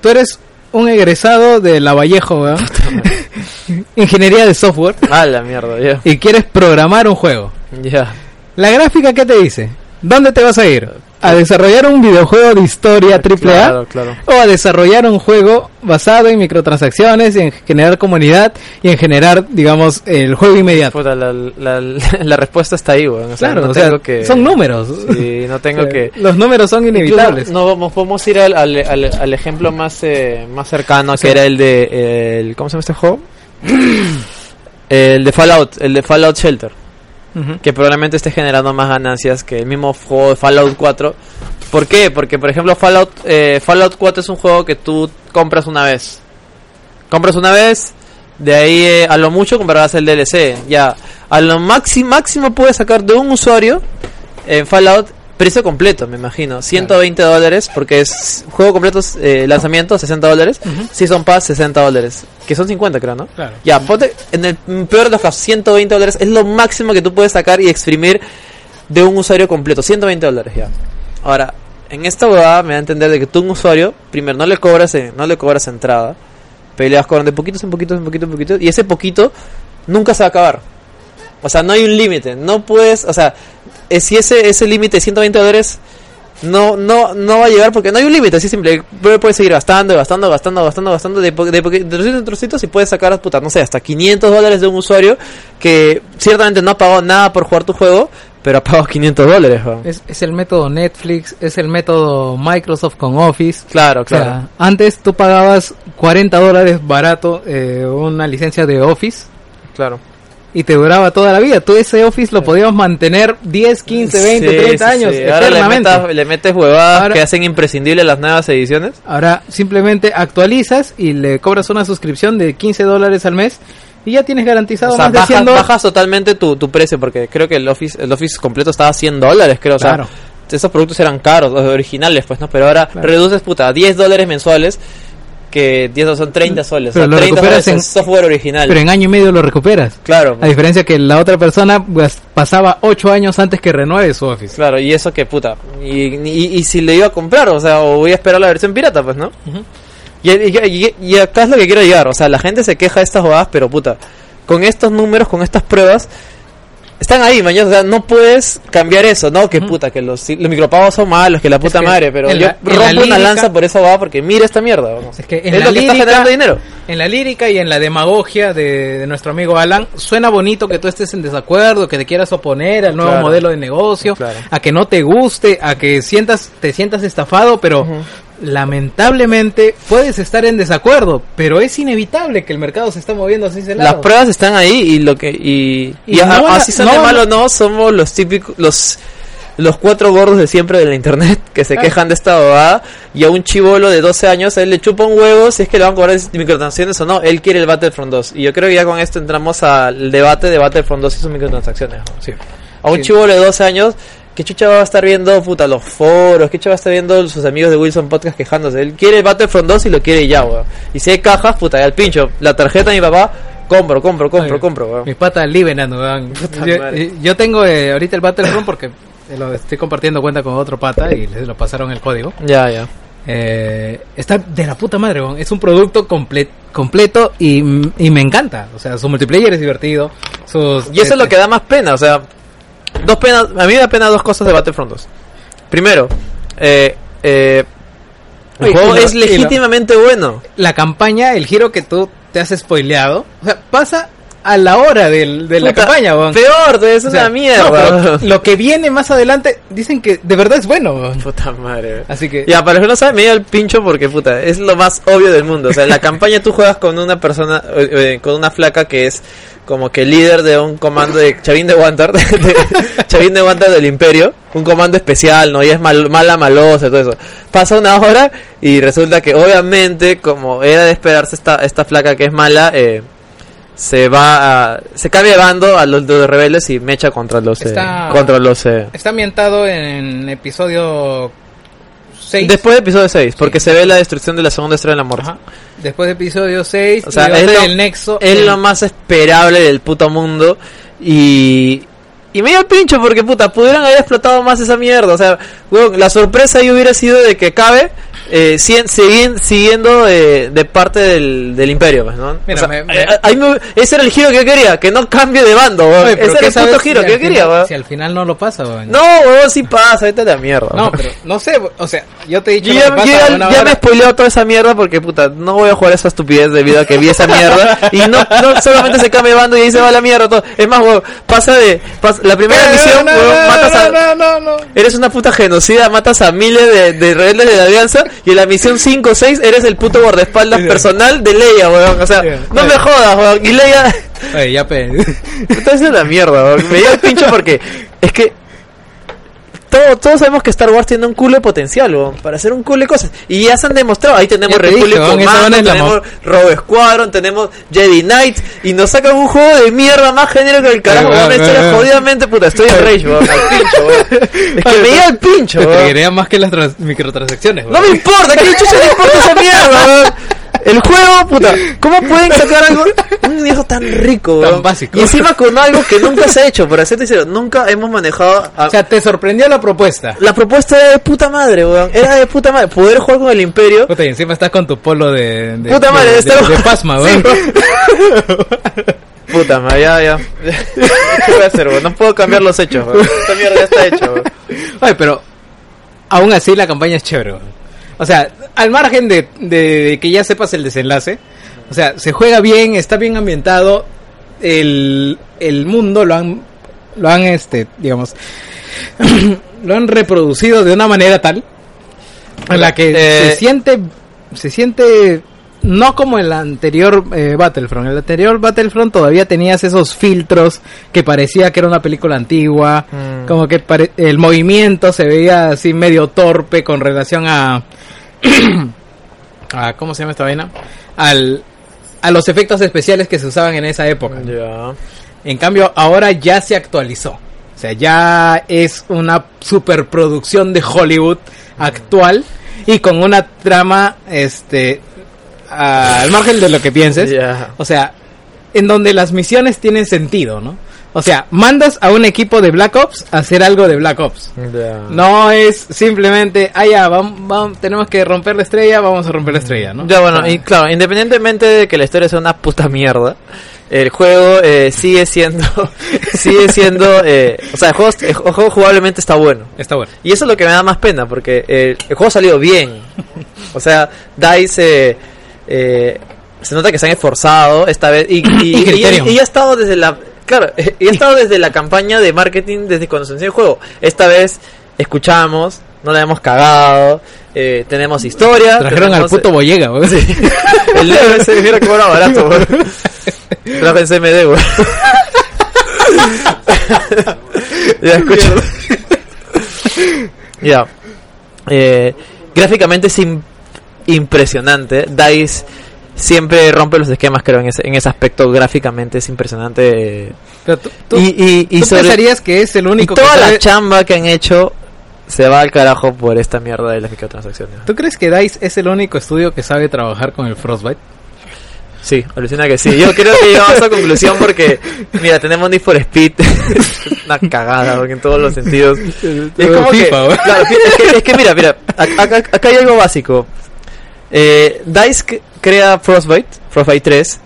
Tú eres un egresado de La Vallejo. Ingeniería de software. Ah, la mierda, ya. Y quieres programar un juego. Ya. La gráfica, ¿qué te dice? ¿Dónde te vas a ir? A desarrollar un videojuego de historia AAA Claro, claro. o a desarrollar un juego basado en microtransacciones y en generar comunidad y en generar, digamos, el juego inmediato. Puta, la, la, la respuesta está ahí, weón. O sea, claro, no o sea, que... son números. Sí, no tengo O sea, que... Los números son inevitables. Incluso No vamos, podemos ir al, al, al, al ejemplo más eh, más cercano, que era el de... el, ¿Cómo se llama este juego? el de Fallout, el de Fallout Shelter. Que probablemente esté generando más ganancias que el mismo juego de Fallout 4. ¿Por qué? Porque, por ejemplo, Fallout, eh, Fallout 4 es un juego que tú compras una vez. Compras una vez, de ahí eh, a lo mucho comprarás el DLC. Ya, a lo máximo, máximo puedes sacar de un usuario en Fallout precio completo, me imagino. 120 dólares, porque es juego completo, eh, lanzamiento, 60 dólares. Ujú. Season Pass, 60 dólares. Que son 50, creo, ¿no? Claro. Ya, ponte, en el peor de los casos, 120 dólares es lo máximo que tú puedes sacar y exprimir de un usuario completo. 120 dólares ya. Ahora, en esta huevada me da a entender de que tú un usuario, primero no le cobras, eh, no le cobras entrada, pero le vas cobrando de poquitos en poquitos en poquitos en poquitos, y ese poquito nunca se va a acabar. O sea, no hay un límite, no puedes, o sea, si ese, ese límite de 120 dólares no, no, no va a llegar porque no hay un límite, así simple. Puedes puedes seguir gastando, gastando, gastando, gastando, gastando de, de, de trocitos en trocitos y puedes sacar, puta, no sé, hasta 500 dólares de un usuario que ciertamente no ha pagado nada por jugar tu juego, pero ha pagado 500 dólares. Es, es el método Netflix, es el método Microsoft con Office. Claro, O sea, claro. antes tú pagabas 40 dólares barato eh, una licencia de Office claro. Y te duraba toda la vida. Tú ese Office lo podías mantener 10, 15, 20, Sí, 30 sí, años sí. Ahora le, metas- le metes huevadas Ahora- que hacen imprescindibles las nuevas ediciones. Ahora simplemente actualizas y le cobras una suscripción de 15 dólares al mes y ya tienes garantizado O sea, más de bajas, 100 dólares. bajas totalmente tu, tu precio porque creo que el Office, el Office completo estaba a 100 dólares, creo. O sea, esos productos eran caros, los originales, pues, ¿no? Pero ahora Claro. reduces, puta, a 10 dólares mensuales, que 10 son 30 soles. Pero o sea, lo 30 recuperas soles en- software original. Pero en año y medio lo recuperas. Claro, A diferencia que la otra persona pues, pasaba 8 años antes que renueve su Office. claro, y eso que puta. Y, y, y si le iba a comprar, o sea, o voy a esperar la versión pirata, pues, ¿no? Y, y- acá es lo que quiero llegar, o sea, la gente se queja de estas jugadas, pero puta, con estos números, con estas pruebas, están ahí, mañana, o sea, no puedes cambiar eso, ¿no? Que puta, que los, los micropagos son malos, que la puta que madre, pero yo la- rompo una lírica- lanza por esa jugada porque mira esta mierda. Es que en es la lo que está lírica- generando dinero. En la lírica y en la demagogia de, de nuestro amigo Alan, suena bonito que tú estés en desacuerdo, que te quieras oponer al nuevo Claro. modelo de negocio, Claro. a que no te guste, a que sientas, te sientas estafado, pero. Lamentablemente puedes estar en desacuerdo, pero es inevitable que el mercado se está moviendo hacia ese Las lado. pruebas están ahí y lo que y, Y y a- no van a- así son no de a- malo no somos los típicos los los cuatro gordos de siempre de la internet que se quejan de esta bobada y a un chivolo de 12 años a él le chupa un huevo si es que le van a cobrar microtransacciones o no, él quiere el Battlefront 2 y yo creo que ya con esto entramos al debate de Battlefront 2 y sus microtransacciones. ¿no? Sí. A un Sí. chivolo de 12 años ¿Qué chucha va a estar viendo, puta, los foros? ¿Qué chucha va a estar viendo sus amigos de Wilson Podcast quejándose? Él quiere Battlefront 2 y lo quiere ya, weón. Y si hay cajas, puta, ya al pincho. La tarjeta de mi papá, compro, compro, compro, Oye, compro, weón. Mi pata Livenan, weón. Yo, madre. yo tengo eh, ahorita el Battlefront porque eh, lo estoy compartiendo cuenta con otro pata y les lo pasaron el código. Ya, ya. Eh, está de la puta madre, weón. es un producto comple- completo y, y me encanta. O sea, su multiplayer es divertido. Sus, Y eso es lo que da más pena, o sea, dos penas, a mí me da pena dos cosas de Battlefront 2. Primero, eh, eh, el Oye, juego lo- es lo- legítimamente bueno. La campaña, el giro que tú te has spoileado, o sea, pasa a la hora del, de la campaña, weón. Peor, es O sea, una mierda. no, lo que viene más adelante dicen que de verdad es bueno. weón. Puta madre. Así que Ya, para los que no saben, me dio el pincho porque, puta, es lo más obvio del mundo. O sea, en la campaña tú juegas con una persona, eh, eh, con una flaca que es como que líder de un comando de Chavín de Wantar, de, de- Chavín de Wantar del Imperio, un comando especial, ¿no? Y es mal, mala, malosa todo eso. Pasa una hora y resulta que, obviamente, como era de esperarse esta, esta flaca que es mala, eh, se va a, se cambia de bando a los, los rebeldes y mecha contra los, eh, Está- contra los, eh, está ambientado en episodio 6. Después de episodio 6, porque se ve la destrucción de la segunda estrella de la muerte. Ajá. Después de episodio 6, O sea, es lo- el nexo. Es lo más esperable del puto mundo y Y me dio el pincho porque, puta, pudieran haber explotado más esa mierda. O sea, weón, la sorpresa ahí hubiera sido de que cabe eh, siguen, siguen- siguiendo eh, de parte del, del imperio, ¿no? Mira, O sea, me- me- ahí me- ese era el giro que yo quería, que no cambie de bando, weón. Oye, pero ese ¿qué era el puto giro que yo quería, weón. Si al final no lo pasa, weón. No, weón, sí pasa, vete a la mierda. No, weón. pero no sé, o sea, yo te he dicho Yo lo ya, que pasa ya- de una ya hora. me he spoileado toda esa mierda porque, puta, no voy a jugar esa estupidez debido a que vi esa mierda y no, no solamente se cambia de bando y ahí se va la mierda todo. Es más, weón, pasa de, pasa- la primera No, misión, weón, matas a, no, no, no, no. Eres una puta genocida, matas a miles de, de rebeldes de la alianza y en la misión 5 o 6 eres el puto guardaespaldas personal de Leia, weón. O sea, no me jodas, weón. Y Leia, Oye, ya pe... puta, es la mierda, weón. Me dio el pincho porque es que todo- todos sabemos que Star Wars tiene un culo de potencial, weón, para hacer un culo de cosas. Y ya se han demostrado. Ahí tenemos te Republic Commando, tenemos mo- Rogue Squadron, tenemos Jedi Knight y nos sacan un juego de mierda más genérico que el carajo, Ay. Una historia jodidamente, puta, estoy en rage, weón, al pincho. Es que me dio el pincho, Te más que las trans- microtransacciones, No me importa, ¿qué chucha le importa esa mierda? El juego, puta, ¿cómo pueden sacar algo, un viejo tan rico, Tan básico. Y encima con algo que nunca se ha hecho, por serte sincero, nunca hemos manejado a- O sea, te sorprendió la propuesta. la propuesta era de puta madre, weón, era de puta madre, poder jugar con el imperio. Puta, y encima estás con tu polo de... de Puta madre, de, este- de, de pasma, weón. Puta madre, ya, ya. ¿Qué voy a hacer, weón? No puedo cambiar los hechos, weón. Esta mierda ya está hecha, weón. Oye, pero aún así la campaña es chévere. weón. O sea, al margen de, de que ya sepas el desenlace, o sea, se juega bien, está bien ambientado, el, el mundo lo han, lo han, este, digamos, lo han reproducido de una manera tal en la que Eh, se siente, se siente no como el anterior eh, Battlefront. El anterior Battlefront todavía tenías esos filtros que parecía que era una película antigua, Mm. como que el movimiento se veía así medio torpe con relación a, a ¿cómo se llama esta vaina? Al a los efectos especiales que se usaban en esa época. En cambio, ahora ya se actualizó. O sea, ya es una superproducción de Hollywood actual y con una trama, este, al margen de lo que pienses. O sea, en donde las misiones tienen sentido, ¿no? O sea, mandas a un equipo de Black Ops a hacer algo de Black Ops. No es simplemente, ah, ya, vamos, vamos, tenemos que romper la estrella, vamos a romper la estrella, ¿no? Ya bueno, y claro, independientemente de que la historia sea una puta mierda, el juego eh, sigue siendo, sigue siendo, eh, o sea, el juego, el juego jugablemente está bueno. Está bueno. Y eso es lo que me da más pena, porque eh, el juego ha salido bien. O sea, DICE eh, eh, se nota que se han esforzado esta vez y, y, Y Criterion. y- y ha estado desde la claro, y ha estado desde la campaña de marketing desde cuando se inició el juego. Esta vez escuchamos, no la hemos cagado, eh, tenemos historia, Trajeron al puto Boyega, güey. el negro ese mira que era barato, weón. Trajo en CMD, ya. Eh, gráficamente es im- impresionante. DICE siempre rompe los esquemas, creo, en ese, en ese aspecto. Gráficamente es impresionante. Pero tú, tú, y y, y tú sobre- pensarías que es el y único toda que la chamba que han hecho se va al carajo por esta mierda de las microtransacciones. ¿Tú crees que DICE es el único estudio que sabe trabajar con el Frostbite? Sí, alucina que sí. Yo creo que llegamos a esa conclusión porque, mira, tenemos Need for Speed, una cagada porque en todos los sentidos. Es como que, FIFA, claro, es que, es que mira, mira, acá hay algo básico. Eh, DICE crea Frostbite, Frostbite 3,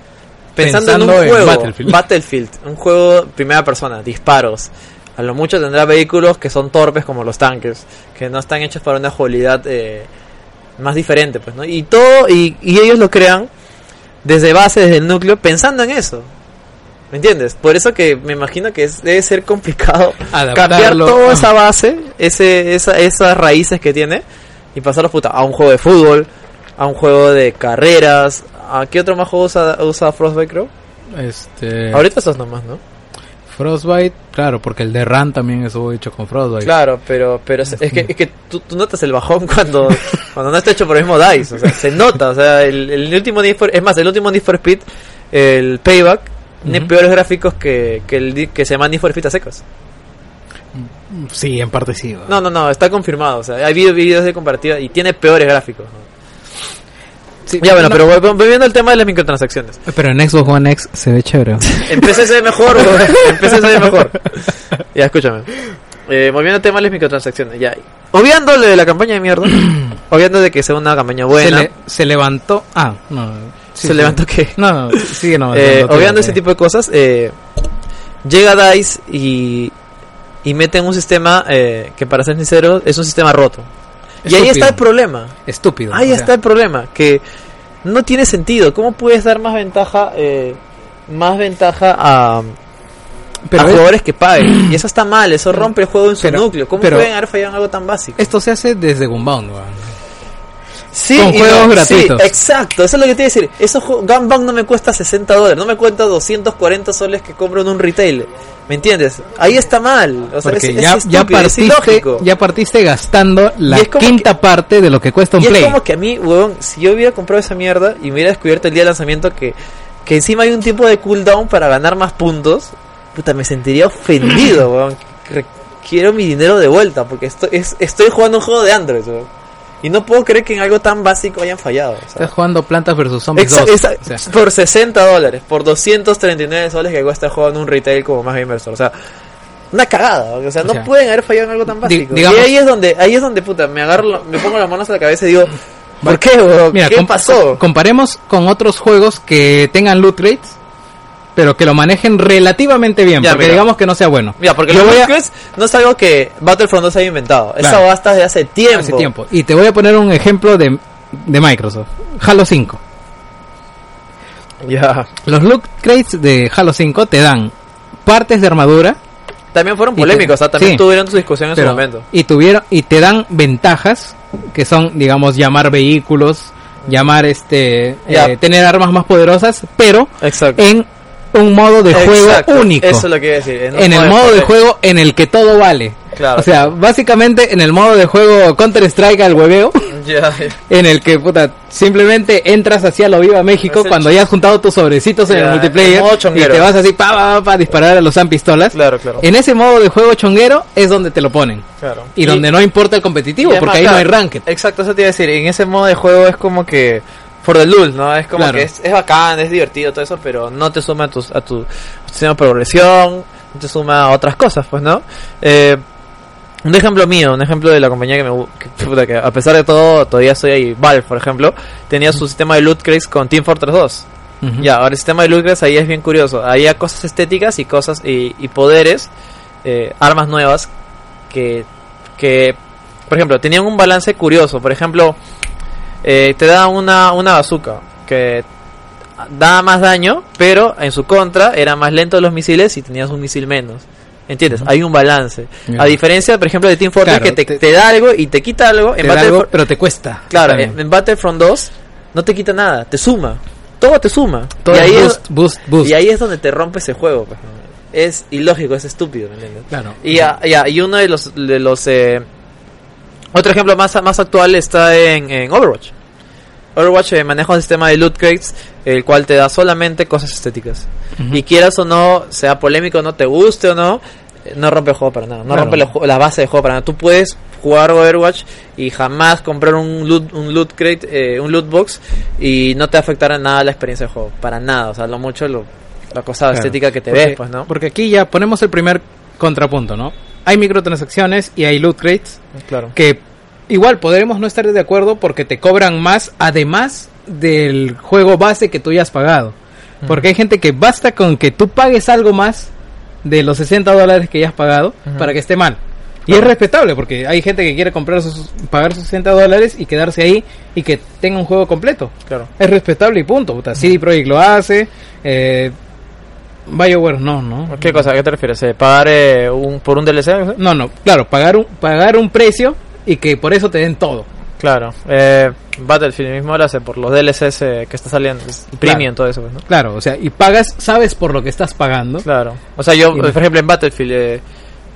pensando, en un en juego, Battlefield. Battlefield, un juego primera persona, disparos. A lo mucho tendrá vehículos que son torpes como los tanques, que no están hechos para una jugabilidad eh, más diferente, pues, ¿no? Y todo, y, y ellos lo crean desde base, desde el núcleo, pensando en eso. ¿Me entiendes? Por eso que me imagino que es- debe ser complicado cambiar toda esa base, ese, esa, esas raíces que tiene, y pasarlos puta, a un juego de fútbol, a un juego de carreras. ¿A qué otro más juego usa, usa Frostbite, creo? Este, Ahorita esos nomás, ¿no? Frostbite, claro, porque el de Ran también estuvo hecho con Frostbite. Claro, pero pero es, es que, es que tú, tú notas el bajón cuando, cuando no está hecho por el mismo DICE, o sea, se nota, o sea, el, el último Need for, es más, el último Need for Speed, el Payback, tiene peores gráficos que, que el que se llama Need for Speed a secas. Sí, en parte sí. güey. No, no, no, está confirmado, o sea, hay video- videos de comparativa y tiene peores gráficos. ¿no? Sí, Ya bueno, no, pero vol- volviendo al tema de las microtransacciones. Pero en Xbox One X se ve chévere. En PC se ve mejor. En PC se ve mejor. Ya, escúchame. Eh, volviendo al tema de las microtransacciones, ya. Obviando lo de la campaña de mierda, obviando de que sea una campaña se, buena, le- se levantó. Ah, no. sí, se sí. levantó que... No, no, sigue no. Eh, no, no, obviando ese tipo de cosas, eh, llega DICE y, y meten un sistema eh, que, para ser sincero, es un sistema roto. Y ahí está el problema. Estúpido. Ahí sea, está el problema, que no tiene sentido. ¿Cómo puedes dar más ventaja, eh, más ventaja a, Pero a es- jugadores que paguen? Y eso está mal, eso rompe el juego en su Pero- núcleo. ¿Cómo pero- pueden haber fallado en algo tan básico? esto se hace desde Gunbound, weón. Sí, con juegos no- gratuitos. sí, exacto, eso es lo que te iba a decir. Eso Gunbound no me cuesta 60 dólares, no me cuesta 240 soles que compro en un retail. ¿Me entiendes? Ahí está mal. O sea, Porque es, es ya, ya, es partiste, ilógico. ya partiste gastando la quinta parte de lo que cuesta un Y Play. es como que a mí, huevón, si yo hubiera comprado esa mierda y me hubiera descubierto el día de lanzamiento que, que encima hay un tiempo de cooldown para ganar más puntos, puta, me sentiría ofendido. Re- Quiero mi dinero de vuelta porque estoy, es- estoy jugando un juego de Android, huevón. Y no puedo creer que en algo tan básico hayan fallado. sea. Estás jugando Plantas vs Zombies Exa- 2. exa- o sea, por 60 dólares, por 239 soles que cuesta juego en un retail como más Gamer Store. O sea, una cagada. O sea, O no sea, pueden haber fallado en algo tan básico. digamos- y ahí es donde, ahí es donde puta, me agarro, me pongo las manos a la cabeza y digo, ¿por qué, weón? Mira, ¿Qué pasó? comparemos con otros juegos que tengan loot crates, pero que lo manejen relativamente bien, Ya, porque mira. digamos que no sea bueno. Mira, porque Yo los voy a- Loot no es algo que Battlefront 2 haya inventado. Claro. Esa basta desde hace tiempo. hace tiempo. Y te voy a poner un ejemplo de, de Microsoft. Halo 5. Ya. Los loot crates de Halo 5 te dan partes de armadura, También fueron te- polémicos, o sea, también sí. tuvieron su discusión en pero- su momento. y tuvieron y te dan ventajas que son, digamos, llamar vehículos, llamar este, eh, tener armas más poderosas, pero Exacto. en un modo de juego Exacto, único. Eso es lo que iba a decir. en el modo de juego en el que todo vale. Claro. O sea, básicamente en el modo de juego Counter Strike al hueveo, Ya, ya. en el que puta, simplemente entras hacia lo viva México Es cuando ya has juntado tus sobrecitos en el multiplayer el modo y chonguero. te vas así pa pa pa, pa, disparar a los pistolas. Claro, claro. En ese modo de juego chonguero es donde te lo ponen. claro. Y, donde no importa el competitivo, además, porque ahí no hay ranked. Exacto, eso te iba a decir. En ese modo de juego es como que. For the lul, ¿no? Es como Claro. que es, es bacán, es divertido, todo eso, pero no te suma a, tus, a tu sistema de progresión, no te suma a otras cosas, pues, ¿no? Eh, un ejemplo mío, un ejemplo de la compañía que me que, puta, que a pesar de todo, todavía soy ahí. Valve, por ejemplo, tenía su sistema de loot crates con Team Fortress 2. Ujú. Ya, ahora el sistema de loot crates ahí es bien curioso. Había cosas estéticas y cosas y, y poderes, eh, armas nuevas que, que, por ejemplo, tenían un balance curioso. Por ejemplo, eh, te da una, una bazooka que da más daño, pero en su contra eran más lentos los misiles y tenías un misil menos. ¿Entiendes? Hay un balance. A diferencia, por ejemplo, de Team Fortress Claro, que te, te- te da algo y te quita algo. Te En da algo, Battlefront- pero te cuesta. Claro, en, Battlefront 2 no te quita nada, te suma. Todo te suma. Todo y, ahí boost, es, boost, boost. y ahí es donde te rompe ese juego. pues. Es ilógico, es estúpido, ¿me entiendes? Claro. Y, ya, ya, y uno de los... De los eh, otro ejemplo más, más actual está en, en Overwatch. Overwatch eh, maneja un sistema de loot crates, el cual te da solamente cosas estéticas. Y quieras o no, sea polémico, no te guste o no, eh, no rompe el juego para nada. No Claro. rompe la, base del juego para nada. Tú puedes jugar Overwatch y jamás comprar un loot, un loot crate, eh, un loot box y no te afectará nada la experiencia del juego. Para nada. O sea, lo mucho lo, la cosa Claro. estética que te Porque- ves, pues, ¿no? Porque aquí ya ponemos el primer contrapunto, ¿no? Hay microtransacciones y hay loot crates Claro. que igual podremos no estar de acuerdo porque te cobran más además del juego base que tú ya has pagado. Porque hay gente que basta con que tú pagues algo más de los 60 dólares que ya has pagado para que esté mal. Y Claro. es respetable porque hay gente que quiere comprar sus, pagar sus 60 dólares y quedarse ahí y que tenga un juego completo. Claro. Es respetable y punto. Puta. CD Projekt lo hace. Eh, BioWare no, ¿no? ¿Qué cosa? ¿A qué te refieres? Eh, ¿Pagar eh, un, por un DLC? No, no, claro, pagar un, pagar un precio y que por eso te den todo. Claro. Eh, Battlefield mismo lo hace por los DLCs eh, que está saliendo. es- Premium, todo eso, pues, ¿no? Claro, o sea, y pagas, sabes por lo que estás pagando. Claro. O sea, yo, Y- por ejemplo, en Battlefield, eh,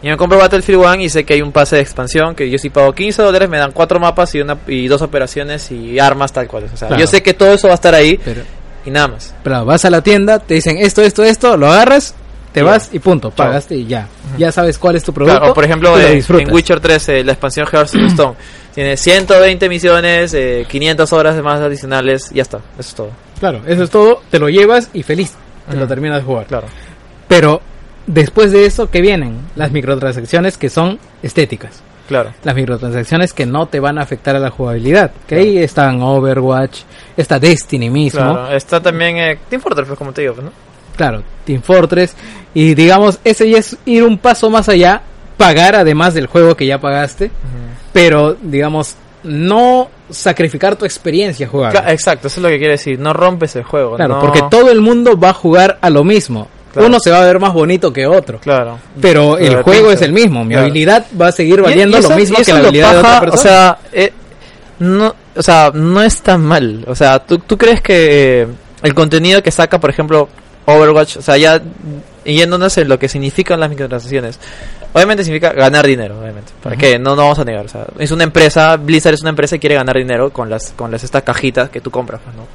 yo me compro Battlefield 1 y sé que hay un pase de expansión que yo si pago 15 dólares me dan cuatro mapas y una y dos operaciones y armas tal cual. O sea, Claro. yo sé que todo eso va a estar ahí Pero, y nada más. pero vas a la tienda, te dicen esto, esto, esto, lo agarras te vas y punto, pagaste y ya. Ya sabes cuál es tu producto. Claro, o por ejemplo, lo en, Witcher 3, eh, la expansión Hearthstone, tiene 120 misiones, eh, 500 horas de más adicionales, y ya está, eso es todo. Claro, eso es todo, te lo llevas y feliz, te lo terminas de jugar. Claro. Pero después de eso, ¿qué vienen? Las microtransacciones que son estéticas. Claro. Las microtransacciones que no te van a afectar a la jugabilidad. Que ahí están Overwatch, está Destiny mismo. Claro, está también eh, Team Fortress, pues, como te digo, pues, ¿no? Claro, Team Fortress. Y digamos, ese ya es ir un paso más allá, pagar además del juego que ya pagaste, pero digamos, no sacrificar tu experiencia jugando. Exacto, eso es lo que quiere decir, no rompes el juego. Claro, no- porque todo el mundo va a jugar a lo mismo. Claro. Uno se va a ver más bonito que otro. Claro. Pero el juego es el mismo. Mi Claro. habilidad va a seguir valiendo y eso- lo mismo que la habilidad de otra persona. O sea, eh, no, o sea, no es tan mal. O sea, ¿tú, tú crees que eh, el contenido que saca, por ejemplo, Overwatch, o sea, ya yéndonos en lo que significan las microtransacciones, obviamente significa ganar dinero, obviamente. ¿Para Ujú. qué? No, no vamos a negar. O sea, es una empresa, Blizzard es una empresa y quiere ganar dinero con las, con las estas cajitas que tú compras, pues, ¿no?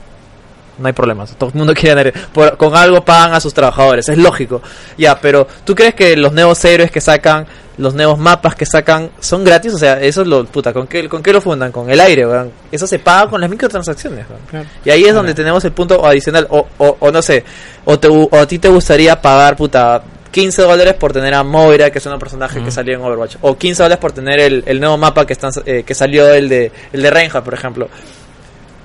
No hay problemas, todo el mundo quiere ganar. Por, con algo pagan a sus trabajadores, es lógico. Ya, pero ¿tú crees que los nuevos héroes que sacan, los nuevos mapas que sacan, son gratis? O sea, eso es lo, puta, ¿con qué, con qué lo fundan? Con el aire, weón. Eso se paga con las microtransacciones. Claro. Y ahí es donde tenemos el punto adicional, o, o, o no sé, o, te, o a ti te gustaría pagar, puta, 15 dólares por tener a Moira, que es un personaje que salió en Overwatch, o 15 dólares por tener el, el nuevo mapa que, están, eh, que salió, el de, el de Reinhardt, por ejemplo.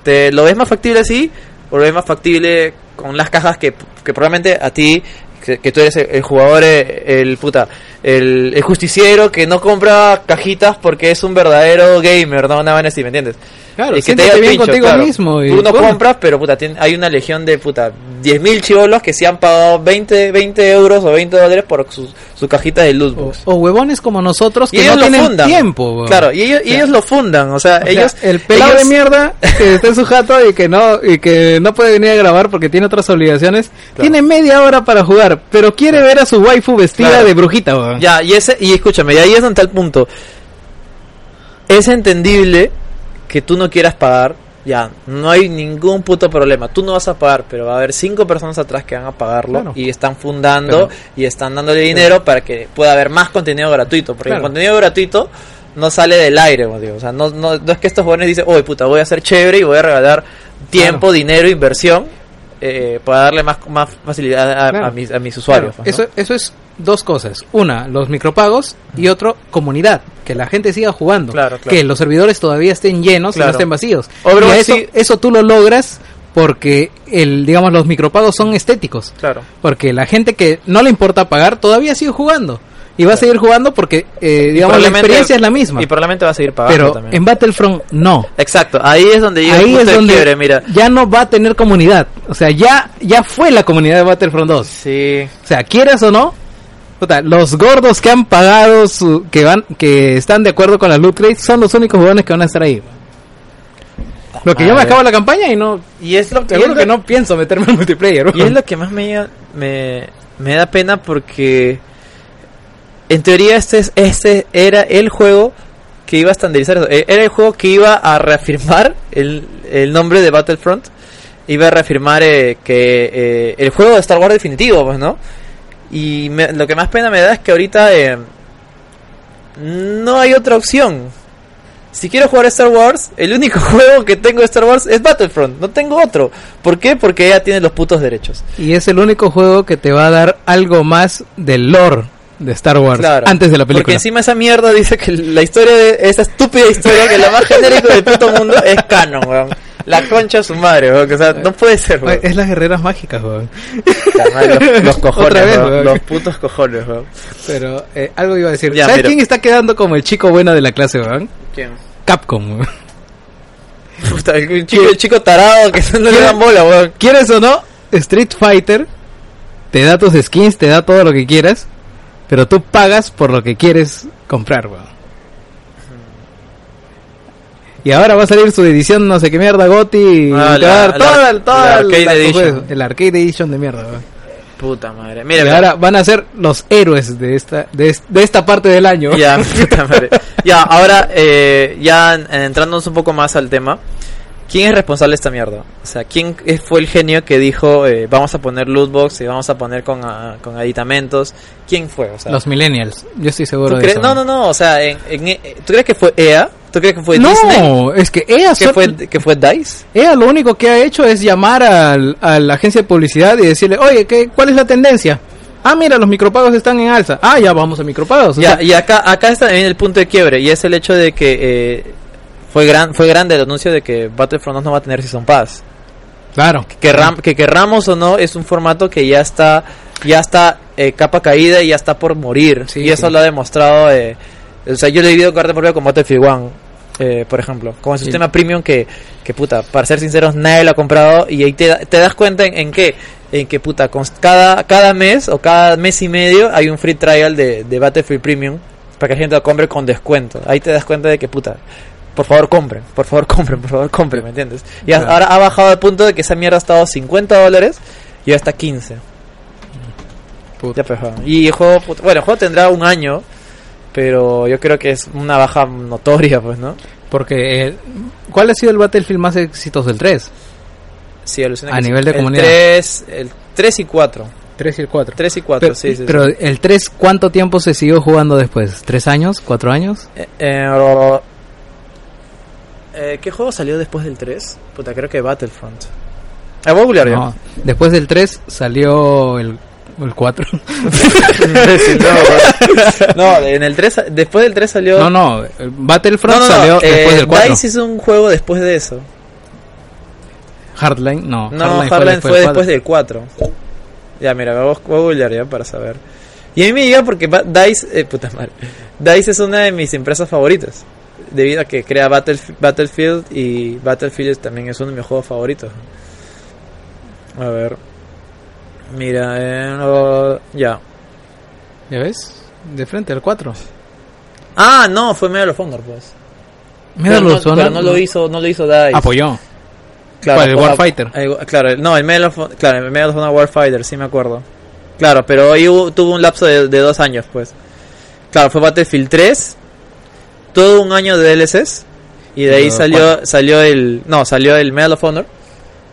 ¿Te lo ves más factible así? ¿O lo ves más factible con las cajas que, que probablemente a ti, que, que tú eres el, el jugador, eh, el puta, el, el justiciero que no compra cajitas porque es un verdadero gamer, no vaina así, ¿me entiendes? Claro, y que siéntete diga bien pincho, contigo claro. mismo. Y, Tú no compras, pero puta, tiene- hay una legión de puta 10.000 chivolos que se han pagado 20, 20 euros o 20 dólares por sus su cajita de loot o, box. o huevones como nosotros Y que ellos no lo tienen fundan. tiempo. Claro, y ellos, y lo fundan, o sea, O sea, ellos... el pelado ellos- de mierda que está en su jato y que no y que no puede venir a grabar porque tiene otras obligaciones tiene media hora para jugar pero quiere ver a su waifu vestida de brujita Ya, y ese, y escúchame, y ahí es donde está el punto. Es entendible que tú no quieras pagar, ya, no hay ningún puto problema. Tú no vas a pagar, pero va a haber cinco personas atrás que van a pagarlo Claro. y están fundando Pero- y están dándole dinero para que pueda haber más contenido gratuito. Porque Claro. el contenido gratuito no sale del aire, digo. O sea, no, no, no es que estos jóvenes dicen, oye, puta, voy a ser chévere y voy a regalar tiempo, Claro. dinero, inversión. Eh, para darle más, más facilidad a, Claro. a mis, a mis usuarios. Claro, pues, ¿no? eso, eso es dos cosas. Una, los micropagos y otro, comunidad. Que la gente siga jugando. Claro. Que los servidores todavía estén llenos y no estén vacíos. Overwatch y eso, sí- eso tú lo logras porque el, digamos, los micropagos son estéticos. Claro. Porque la gente que no le importa pagar todavía sigue jugando. Y va a seguir jugando porque, eh, digamos, la experiencia es la misma. Y probablemente va a seguir pagando Pero también. en Battlefront no. Exacto, ahí es donde el Ahí es de donde quiebre, mira. ya no va a tener comunidad. O sea, ya, ya fue la comunidad de Battlefront 2. Sí, O sea, quieras o no, los gordos que han pagado, su, que van, que están de acuerdo con las loot crates, son los únicos jugadores que van a estar ahí. Lo que yo me acabo la campaña y no, y es lo, y que no pienso meterme en multiplayer. y es lo que más me, me, me da pena porque en teoría este, es- este era el juego que iba a estandarizar. Eh, Era el juego que iba a reafirmar el, el nombre de Battlefront. Iba a reafirmar eh, que eh, el juego de Star Wars definitivo, pues, ¿no? Y me- lo que más pena me da es que ahorita eh, no hay otra opción. Si quiero jugar Star Wars, el único juego que tengo de Star Wars es Battlefront. No tengo otro. ¿Por qué? Porque ella tiene los putos derechos. Y es el único juego que te va a dar algo más del lore de Star Wars Claro. antes de la Porque película. encima esa mierda dice que la historia de esa estúpida historia que la más genérica del puto mundo es canon, weón. La concha de su madre, weón. O sea, no puede ser, weón. Es las guerreras mágicas, weón. Los, los cojones, Otra vez, weón. Los putos cojones, weón. Pero eh, algo iba a decir. Ya, ¿Sabes quién está quedando como el chico bueno de la clase, weón? ¿Quién? Capcom, weón. Puta, el chico, el chico tarado que no le dan bola, weón. ¿Quieres o no? Street Fighter te da tus skins, te da todo lo que quieras, pero tú pagas por lo que quieres comprar, weón. Y ahora va a salir su edición, no sé qué mierda, Goti, y Ah, te va a dar toda la Arcade la- Edition. el arcade edition de mierda, weón. Puta madre. Y Mira, mira. ahora van a ser los héroes de esta, de, es- de esta parte del año. Ya, puta madre. Ya, ahora, eh, ya en- entrándonos un poco más al tema. ¿Quién es responsable de esta mierda? O sea, ¿quién fue el genio que dijo, eh, vamos a poner lootbox y vamos a poner con, ah, con aditamentos? ¿Quién fue? O sea, Los millennials, yo estoy ¿tú seguro de eso. no, no, no, o sea, en, en- eh, ¿tú crees que fue EA? ¿Tú crees que fue Disney? No, es que ella, ¿Que fue, que fue DICE? ella lo único que ha hecho es llamar al, a la agencia de publicidad y decirle, oye, ¿qué, ¿cuál es la tendencia? Ah, mira, los micropagos están en alza. Ah, ya vamos a micropagos. Ya, sea, y acá, acá está también el punto de quiebre, y es el hecho de que eh, fue gran fue grande el anuncio de que Battlefront 2 no va a tener Season Pass. claro. Querram- que querramos o no, es un formato que ya está ya está eh, capa caída y ya está por morir. Sí, y eso sí. lo ha demostrado. eh, o sea, yo le he vivido carta por con Battlefield 1, eh, por ejemplo. Con el Sí. sistema premium que, que, puta, para ser sinceros, nadie lo ha comprado. Y ahí te, te das cuenta en, en que, en que, puta, con cada, cada mes o cada mes y medio hay un free trial de, de Battlefield Premium para que la gente lo compre con descuento. Ahí te das cuenta de que, puta, por favor compren, por favor compren, por favor compren, ¿me entiendes? Y Claro. ahora ha bajado al punto de que esa mierda ha estado 50 dólares y ahora está 15. Puta. Ya, pues, y el juego, bueno, el juego tendrá un año, pero yo creo que es una baja notoria, pues, ¿no? Porque, eh, ¿cuál ha sido el Battlefield más exitoso del 3? Sí, alucina A que sí. nivel de el comunidad. 3, el 3 y 4. 3 y el 4. 3 y 4, Pero, sí, sí. pero sí. el 3, ¿cuánto tiempo se siguió jugando después? ¿Tres años? ¿Cuatro años? Eh, eh, eh, ¿Qué juego salió después del 3? Puta, creo que Battlefront. Ah, voy a googlear ya. No, después del 3 salió el, el 4. Imbécil, no, no, en el 3, después del 3 salió... no, no, Battlefront No, no, no, salió eh, después del 4. DICE hizo un juego después de eso. Hardline, no. No, Hardline fue, después del 4. Ya, mira, voy a googlear ya para saber. Y a mí me llega porque DICE, eh, puta madre, DICE es una de mis empresas favoritas. Debido a que crea Battlef- Battlefield y Battlefield también es uno de mis juegos favoritos. A ver. Mira, eh, ya. ¿Ya ves? De frente al 4. Ah, no, fue Medal of Honor, pues. Mira pero, los no, pero no lo hizo, no lo hizo DICE. Apoyó. Claro, ¿Cuál, el Warfighter? eh, claro, el- no, el Medal of, claro, el Medal of Honor Warfighter, sí me acuerdo. Claro, pero ahí hubo- tuvo un lapso de, de dos años, pues. Claro, fue Battlefield 3, todo un año de DLCs, y de ahí Pero, salió salió el, no, salió el Medal of Honor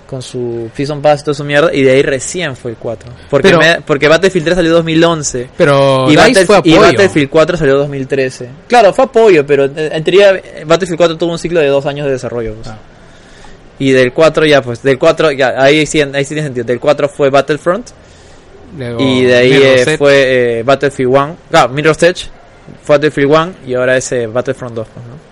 con su Season Pass y toda su mierda, y de ahí recién fue el 4. Porque, Pero- me- porque Battlefield 3 salió 2011. Pero Y, DICE Battle- fue y apoyo. Battlefield 4 salió 2013. Claro, fue apoyo, pero en teoría Battlefield 4 tuvo un ciclo de dos años de desarrollo. pues. Ah. Y del 4 ya, pues, del 4, ya, ahí sí, ahí sí tiene sentido. Del 4 fue Battlefront. Luego, y de ahí eh, fue eh, Battlefield 1. Claro, Mirror's Edge. Battlefield 1 y ahora es eh, Battlefront 2. pues, ¿no?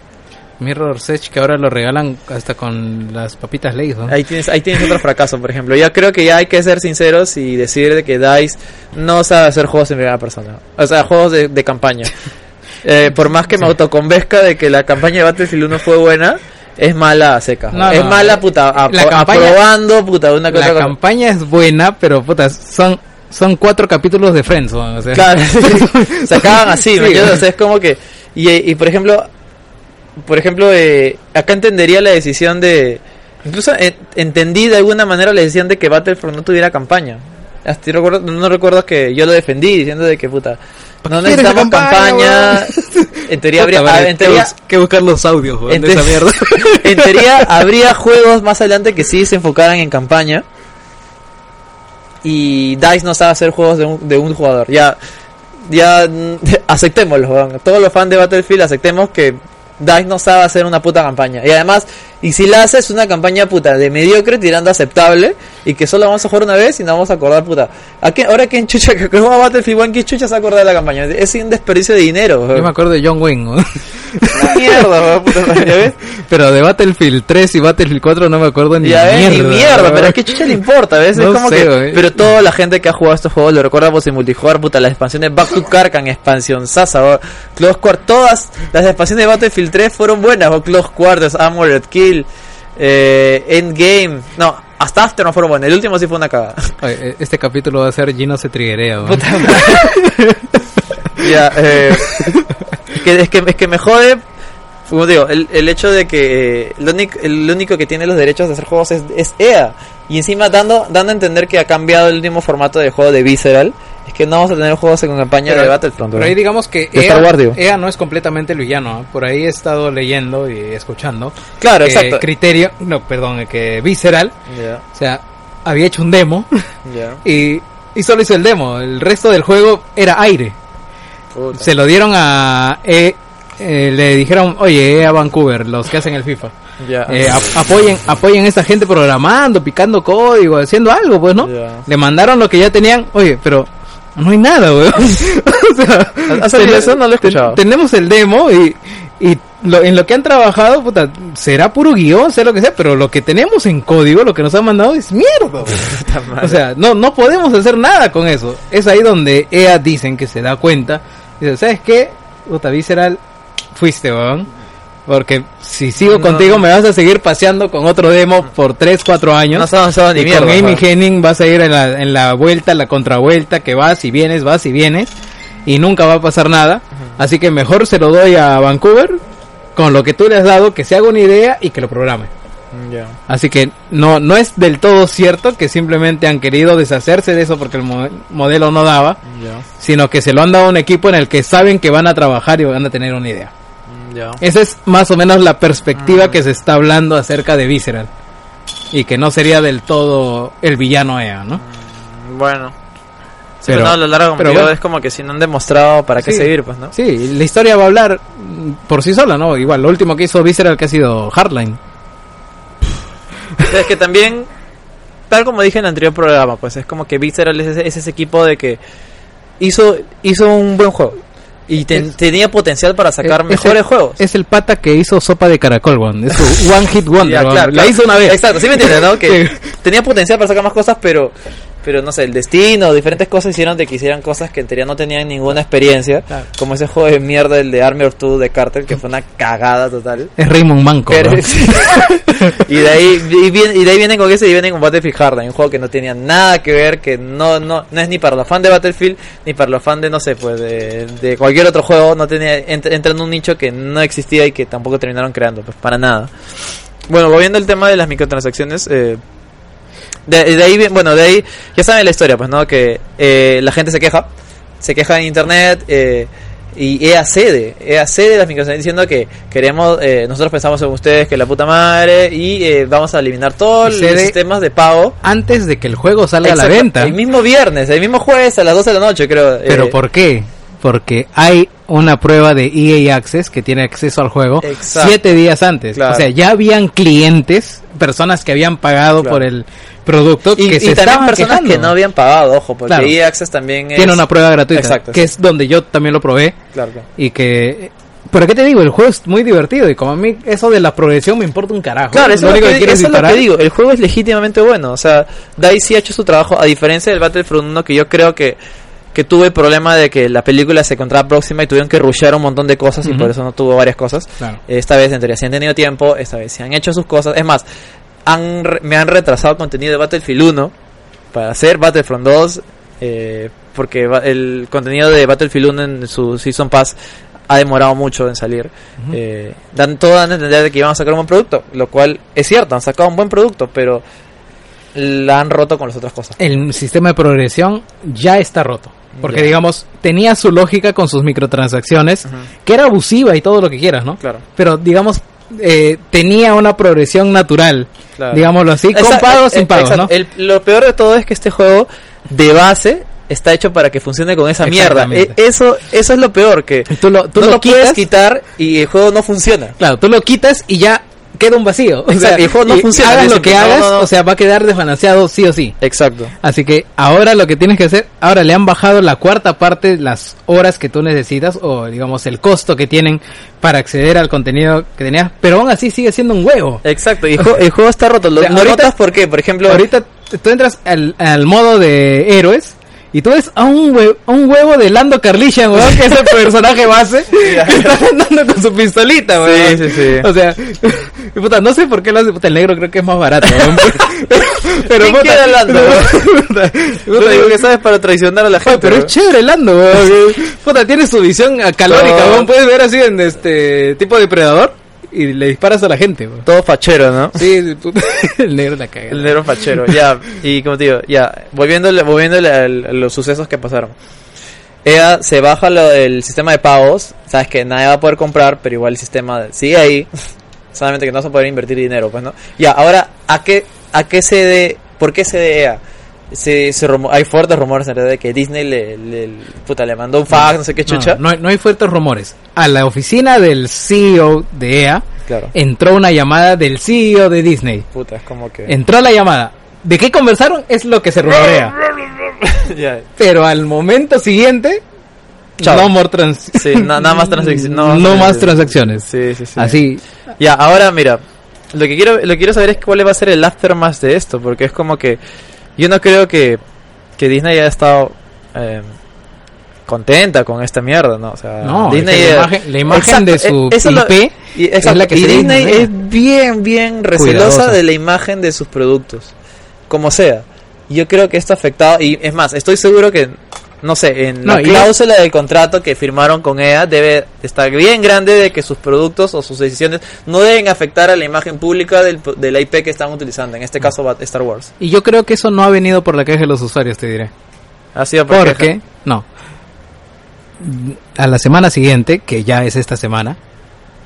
Mirror's Edge que ahora lo regalan hasta con las papitas Lay's, ¿no? Ahí tienes, ahí tienes otro fracaso, por ejemplo. Yo creo que ya hay que ser sinceros y decir de que DICE no sabe hacer juegos en primera persona. O sea, juegos de, de campaña. Eh, por más que me autoconvenzca de que la campaña de Battlefield 1 fue buena, es mala a seca. No, es no, mala, puta, a- la campaña- aprobando, puta, una cosa. La campaña es buena, pero puta, son son cuatro capítulos de Friends, ¿no? o sea. Claro, se acaban así, ¿me Sí. entiendes? O sea, es como que. Y, y por ejemplo, por ejemplo, eh, acá entendería la decisión de. Incluso eh, entendí de alguna manera la decisión de que Battlefront no tuviera campaña. Hasta yo recuerdo, no recuerdo que yo lo defendí diciendo de que puta. No necesitamos campaña, campaña. En teoría habría. Ah, vale, en teoría, que, bus- que buscar los audios en de esa mierda. en teoría habría juegos más adelante que sí se enfocaran en campaña. Y DICE no sabe hacer juegos de un, de un jugador. Ya, ya aceptémoslo. weón. Todos los fans de Battlefield aceptemos que DICE no sabe hacer una puta campaña. Y además, y si la hace es una campaña puta de mediocre tirando aceptable. Y que solo vamos a jugar una vez y no vamos a acordar puta. ¿A qué, ahora que en chucha que juega Battlefield 1, ¿qué chucha se va a acordar de la campaña? Es un desperdicio de dinero. Yo me acuerdo de John Wayne, ¿no? Mierda, puta ¿ya ves? pero de Battlefield 3 y Battlefield 4 no me acuerdo ni Ya ves, mierda. ni mierda, pero ¿qué chucha le importa? ¿ves? No es como sé, que. Pero toda la gente que ha jugado estos juegos lo recuerda por en multijugador, puta, las expansiones Back to Karkan, expansión Sasa, Close Quarters, todas las expansiones de Battlefield 3 fueron buenas, o Close Quarters, Armored Kill, eh, Endgame, no, hasta After no fueron buenas, el último sí fue una cagada. Oye, Este capítulo va a ser Gino se madre. ya, eh, es, que, es, que, es que me jode, como digo, el, el hecho de que eh, lo único, el único que tiene los derechos de hacer juegos es, es EA. Y encima dando, dando a entender que ha cambiado el último formato de juego de Visceral Es que no vamos a tener juegos en campaña Pero- de Battlefront. Pero ahí digamos que Wars. EA, no es completamente el villano. ¿eh? Por ahí he estado leyendo y escuchando. Claro, que exacto. Criterio, no, perdón, que Visceral, Ya, o sea, había hecho un demo ya. y, y solo hizo el demo. El resto del juego era aire. Puta. Se lo dieron a... E- eh, le dijeron, oye, EA Vancouver, los que hacen el FIFA. Eh, ap- apoyen apoyen a esta gente programando, picando código, haciendo algo, pues, ¿no? Le mandaron lo que ya tenían. Oye, pero no hay nada, weón. o sea, ¿Ha salido ten- eso? No lo he ten- escuchado. tenemos el demo y, y lo- en lo que han trabajado, puta, será puro guion, sea lo que sea, pero lo que tenemos en código, lo que nos han mandado es mierda. o sea, no, no podemos hacer nada con eso. Es ahí donde EA dicen que se da cuenta. Dice, ¿sabes qué? Puta, Visceral, fuiste, weón. Porque si sigo No. contigo me vas a seguir paseando con otro demo por 3, 4 años. no ni y con Amy. Henning vas a ir en la, en la vuelta, la contravuelta, que vas y vienes, vas y vienes. Y nunca va a pasar nada. Así que mejor se lo doy a Vancouver con lo que tú le has dado, que se haga una idea y que lo programe. Ya. Así que no, no es del todo cierto que simplemente han querido deshacerse de eso porque el mo- modelo no daba, sino que se lo han dado a un equipo en el que saben que van a trabajar y van a tener una idea. Ya. Esa es más o menos la perspectiva Mm. que se está hablando acerca de Visceral. Y que no sería del todo el villano EA, ¿no? Bueno. Sí, Pero- pero, no, a lo largo como pero digo, bueno. es como que si no han demostrado para qué Sí. seguir, pues, ¿no? Sí, la historia va a hablar mm, por sí sola, ¿no? Igual, lo último que hizo Visceral que ha sido Hardline. Es que también, tal como dije en el anterior programa, pues es como que Visceral es ese, es ese equipo de que hizo, hizo un buen juego. Y ten- Es- tenía potencial para sacar Es- es mejores el- juegos. Es el pata que hizo sopa de caracol, weón. Es su One Hit Wonder, Ya, claro, La claro. hizo una vez. Exacto, sí me entiendes, ¿no? Que tenía potencial para sacar más cosas, pero, pero no sé, el destino, diferentes cosas hicieron de que hicieran cosas que en teoría no tenían ninguna experiencia. Claro. Como ese juego de mierda, el de Army of Two de Carter, que fue una cagada total. Es Raymond Manco, Pero- y de ahí y viene- y de ahí vienen con ese y vienen con Battlefield Hardline, un juego que no tenía nada que ver, que no no no es ni para los fans de Battlefield ni para los fans de no sé, pues de, de cualquier otro juego, no tenía entra, entra en un nicho que no existía y que tampoco terminaron creando, pues para nada. Bueno, volviendo al tema de las microtransacciones, eh, de, de ahí, bueno, de ahí, ya saben la historia, pues, ¿no? Que eh, la gente se queja, se queja en internet, eh, y EA cede, EA cede las microtransacciones diciendo que queremos, eh, nosotros pensamos en ustedes que la puta madre, y eh, vamos a eliminar todos los sistemas de pago. Antes de que el juego salga a la venta. El mismo viernes, el mismo jueves a las 12 de la noche, creo. ¿Pero eh, por qué? Porque hay una prueba de EA Access que tiene acceso al juego Exacto. siete días antes. Claro. O sea, ya habían clientes, personas que habían pagado Claro. por el producto y, que y se estaban personas quejando. que no habían pagado, ojo, porque Claro. Access también es... Tiene una prueba gratuita, Exacto, que es donde yo también lo probé Claro, claro. y que... ¿Pero qué te digo? El juego es muy divertido y como a mí eso de la progresión me importa un carajo. Claro, eso, lo es, único lo que que, eso es lo que digo. El juego es legítimamente bueno. O sea, DICE ha hecho su trabajo. A diferencia del Battlefront 1, que yo creo que, que tuve el problema de que la película se encontraba próxima y tuvieron que rushear un montón de cosas y por eso no tuvo varias cosas. Claro. Esta vez, en teoría, sí han tenido tiempo. Esta vez sí han hecho sus cosas. Es más, han, me han retrasado el contenido de Battlefield 1 para hacer Battlefront 2. eh, porque el contenido de Battlefield 1 en su Season Pass ha demorado mucho en salir. Ujú. Eh, dan todo a entender de que iban a sacar un buen producto, lo cual es cierto, han sacado un buen producto, pero la han roto con las otras cosas. el sistema de progresión ya está roto. Porque, digamos, tenía su lógica con sus microtransacciones, Ujú. que era abusiva y todo lo que quieras, ¿no? Claro. Pero, digamos, eh, tenía una progresión natural, Claro. digámoslo así, con Exacto, pagos, eh, sin pagos, exacto. ¿no? El- lo peor de todo es que este juego, de base, está hecho para que funcione con esa mierda. E- eso, eso es lo peor, que tú lo, tú no lo lo puedes quitar y el juego no funciona. claro, tú lo quitas y ya queda un vacío. O sea, el juego no funciona, Hagas lo que no, hagas, no, no. o sea, va a quedar desbalanceado sí o sí. Exacto. Así que ahora lo que tienes que hacer, ahora le han bajado la cuarta parte las horas que tú necesitas o digamos el costo que tienen para acceder al contenido que tenías, pero aún así sigue siendo un huevo. Exacto, y el juego, el juego está roto. Lo, O sea, ¿No ahorita- rotas por qué? Por ejemplo, Ahorita tú entras al, al modo de héroes y tú ves a un, hue- a un huevo de Lando Carlishan, weón, que es el personaje base, que está andando con su pistolita, weón. Sí, sí, sí. O sea, puta, no sé por qué lo hace, puta, el negro creo que es más barato, weón. Pero, ¿Quién quiere Lando, puta, lo puta, único que sabes para traicionar a la Oye, gente. pero es chévere Lando, weón. Puta, tiene su visión calórica, No. weón. Puedes ver así en este tipo de depredador. Y le disparas a la gente. Todo fachero, ¿no? Sí, el negro la caga. El negro fachero, ya. Y como te digo, ya. Volviéndole, volviéndole a los sucesos que pasaron. Ella se baja lo del sistema de pagos. Sabes que nadie va a poder comprar, pero igual el sistema sigue ahí. Solamente que no vas a poder invertir dinero, pues, ¿no? Ya, ahora, ¿a qué, a qué se de, por qué se de EA? Se, se rumo- hay fuertes rumores en realidad de que Disney le, le, puta, le mandó un fax, no sé qué chucha. No, hay- no hay fuertes rumores. A la oficina del CEO de EA Claro. entró una llamada del CEO de Disney. Puta, es como que... Entró la llamada. ¿De qué conversaron? Es lo que se rumorea. Pero al momento siguiente, no more trans- Sí, na- nada más transacciones. No, más transacciones. Sí, sí, sí. Así. Ya, ahora mira, lo que quiero lo que quiero saber es cuál va a ser el aftermath de esto, porque es como que yo no creo que, que Disney haya estado eh, contenta con esta mierda, ¿no? O sea, No, Disney es que la imagen, la imagen de su eh, eso lo- IP y, exacto, la que y Disney es bien, bien recelosa Cuidadosa. de la imagen de sus productos, como sea. Yo creo que esto ha afectado, y es más, estoy seguro que, no sé, en No, la cláusula del contrato que firmaron con EA debe estar bien grande de que sus productos o sus decisiones no deben afectar a la imagen pública del, de la IP que están utilizando, en este caso Star Wars. Y yo creo que eso no ha venido por la queja de los usuarios, te diré. Ha sido por Porque, queja. no. A la semana siguiente, que ya es esta semana,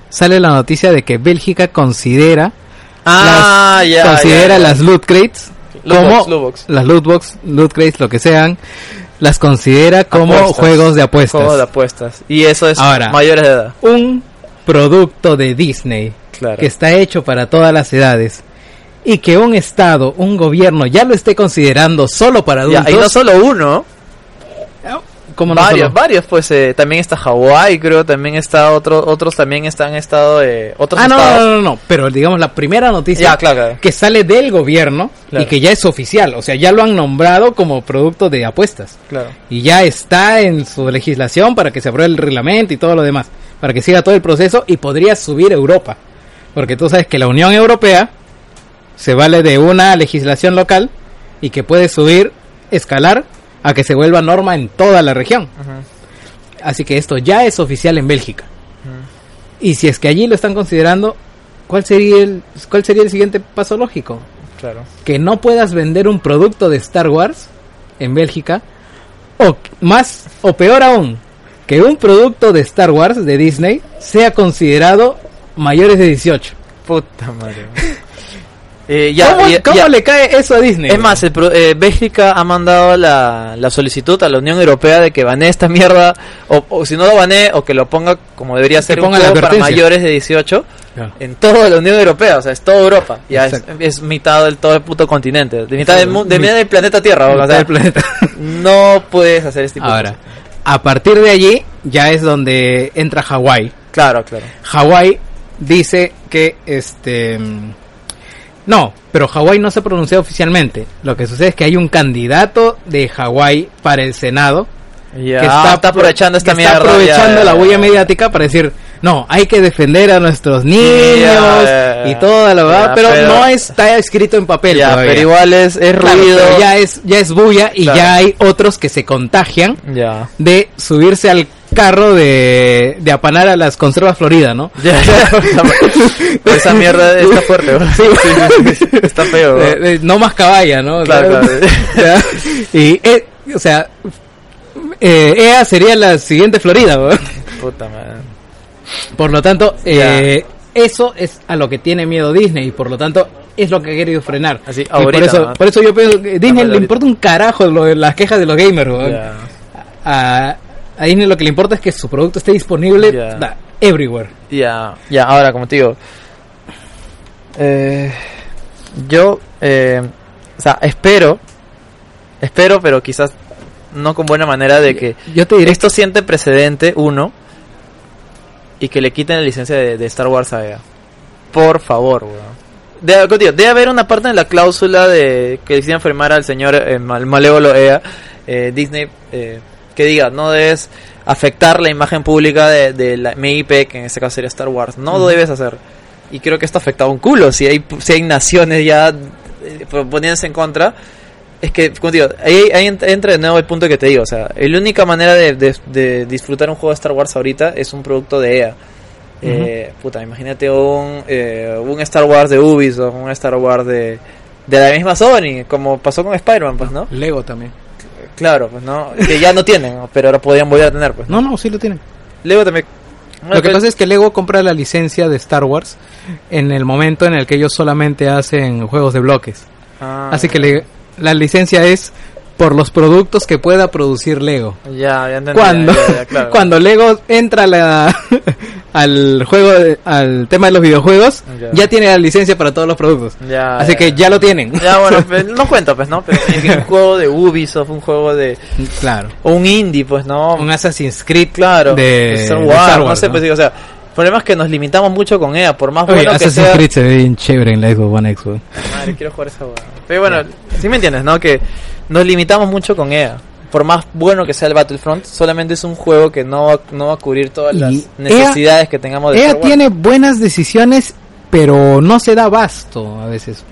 sale la noticia de que Bélgica considera Ah, ya. considera las loot crates Loot como box, loot box. las loot box, loot crates, lo que sean, las considera como Apuestas. juegos de apuestas. Juegos de apuestas. Y eso es Ahora. mayores de edad. Un producto de Disney Claro. que está hecho para todas las edades y que un estado, un gobierno ya lo esté considerando solo para Ya, adultos. y no solo uno, ¿cómo no varios, varios, pues eh, también está Hawái, creo, también está otro, otros también están estado de otros Ah, no, no, no, no, pero digamos la primera noticia Ya, claro, claro. que sale del gobierno Claro. y que ya es oficial, o sea, ya lo han nombrado como producto de apuestas claro. y ya está en su legislación para que se apruebe el reglamento y todo lo demás, para que siga todo el proceso y podría subir Europa, porque tú sabes que la Unión Europea se vale de una legislación local y que puede subir, escalar a que se vuelva norma en toda la región. Así que esto ya es oficial en Bélgica. Y si es que allí lo están considerando, ¿cuál sería el cuál sería el siguiente paso lógico? Claro. Que no puedas vender un producto de Star Wars en Bélgica o más o peor aún, que un producto de Star Wars de Disney sea considerado mayores de 18. Puta madre. Eh, ya, ¿Cómo, ya- cómo ya. le cae eso a Disney? Es más, el eh, Bélgica ha mandado la, la solicitud a la Unión Europea de que banee esta mierda, o, o si no lo banee, o que lo ponga como debería ser un juego para mayores de 18 Claro. en toda la Unión Europea, o sea, es toda Europa, ya es, es mitad del todo el puto continente, de mitad del mundo, de Mi- mitad del planeta Tierra, o Mitad sea, del planeta. no puedes hacer este tipo de Ahora, a partir de allí ya es donde entra Hawái. Claro, claro. Hawái dice que este no, pero Hawái no se pronuncia oficialmente. Lo que sucede es que hay un candidato de Hawái para el Senado Ya, que está, está, aprovechando esta que mierda. está aprovechando ya, la ya. mediática para decir, no, hay que defender a nuestros niños ya, y toda la verdad, pero, pero- no está escrito en papel todavía. pero igual es, es ruido. ya es ya es bulla y Claro. ya hay otros que se contagian de subirse al carro de, de apanar a las conservas Florida, ¿no? Ya, ya. Esa mierda está fuerte, bro. Sí, sí, sí. Está feo. Eh, eh, no más caballa, ¿no? Claro, claro. y, eh, o sea, eh, EA sería la siguiente Florida, ¿no? Puta madre. Por lo tanto, eh, eso es a lo que tiene miedo Disney y por lo tanto es lo que ha querido frenar. Así, Y ahorita, por eso, ¿no? por eso yo pienso que Disney le importa un carajo lo las quejas de los gamers, ¿no? A, a Disney lo que le importa es que su producto esté disponible Ya. da, everywhere. Ya, ya, ahora como te digo, eh, yo, eh, o sea, espero, espero, pero quizás no con buena manera de que Yo te diré esto siente precedente, uno, y que le quiten la licencia de, de Star Wars a EA. Por favor, weón. Debe, digo, debe haber una parte en la cláusula de que decían firmar al señor eh, mal- malévolo EA, eh, Disney, eh, que diga, no debes afectar la imagen pública de, de la mi IP, que en este caso sería Star Wars. No lo debes hacer. Y creo que esto ha afectado un culo. Si hay, si hay naciones ya eh, poniéndose en contra, es que, como digo, ahí, ahí ent- entra de nuevo el punto que te digo. O sea, la única manera de, de- de disfrutar un juego de Star Wars ahorita es un producto de EA. eh, puta, imagínate un, eh, un Star Wars de Ubisoft, un Star Wars de, de la misma Sony, como pasó con Spider-Man, pues, ¿no? Lego también. Claro, pues, ¿no? Que ya no tienen, pero ahora podrían volver a tener, pues. No, no, sí lo tienen. Lego también. Lo que pasa es que Lego compra la licencia de Star Wars en el momento en el que ellos solamente hacen juegos de bloques. Ah, Así que le- la licencia es por los productos que pueda producir Lego. Ya, ya entendí. Cuando, ya, ya, claro. cuando Lego entra a la- al juego, de- al tema de los videojuegos, Ya. ya tiene la licencia para todos los productos. Ya, Así ya. que ya lo tienen. Ya, bueno, pues, no cuenta, pues, ¿no? Pero que un juego de Ubisoft, un juego de... claro. O un indie, pues, ¿no? Un Assassin's Creed Claro, de, Star de Wars, no sé, ¿no? pues digo, o sea, el problema es que nos limitamos mucho con EA, por más Oye, bueno que Assassin's sea. Creed se ve bien chévere en la Xbox One X. Madre, quiero jugar esa hueá. Pero bueno, sí me entiendes, ¿no? Que nos limitamos mucho con EA. Por más bueno que sea el Battlefront, solamente es un juego que no va, no va a cubrir todas Y las EA necesidades que tengamos de EA tiene buenas decisiones, pero no se da abasto a veces.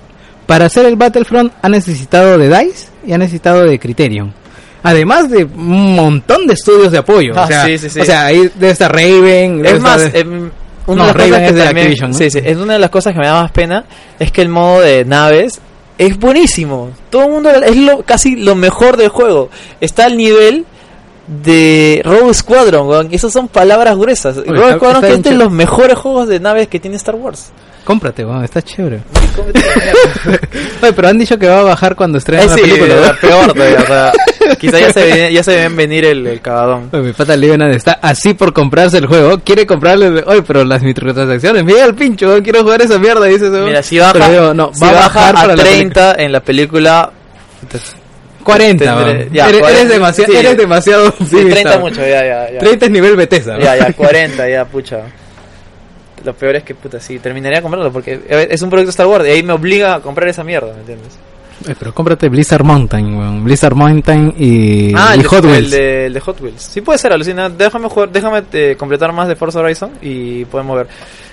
Para hacer el Battlefront ha necesitado de DICE y ha necesitado de Criterion. Además de un montón de estudios de apoyo. Ah, o, sea, sí, sí, sí. o sea, ahí debe estar Raven. debe Es más, estar- em, No, una de las Raven cosas que es de también, sí, sí, es una de las cosas que me da más pena es que el modo de naves es buenísimo. Todo el mundo es lo casi lo mejor del juego. Está al nivel de Rogue Squadron, weón. Esas son palabras gruesas. Rogue está- Squadron está que es bien de los mejores juegos de naves que tiene Star Wars. Cómprate, weón, está chévere. Oye, pero han dicho que va a bajar cuando estrenen Eh, la sí, película. peor todavía. O sea, quizá ya se, ve- ya se ven venir el, el cagadón. Oye, mi pata Leonard está así por comprarse el juego. Quiere comprarle. Oye, pero las microtransacciones. Mira el pincho, quiero jugar esa mierda. Dice, ese weón. Mira, si baja, Pero digo, no, si va a baja bajar para a la 30 en la película. 40, Tendré- ya, eres, 40, eres demasiado, sí. eres demasiado Sí, optimista, 30 weón. mucho, ya, ya, ya. 30 es nivel Bethesda. Ya, ya, 40, ya, pucha. Lo peor es que, puta, sí, terminaría comprarlo porque es un producto Star Wars y ahí me obliga a comprar esa mierda, ¿me entiendes? Eh, pero cómprate Blizzard Mountain, weón. Blizzard Mountain y, ah, y el, Hot el Wheels. de, el de Hot Wheels. Sí puede ser, alucina. Déjame jugar, déjame eh, completar más de Forza Horizon y podemos ver.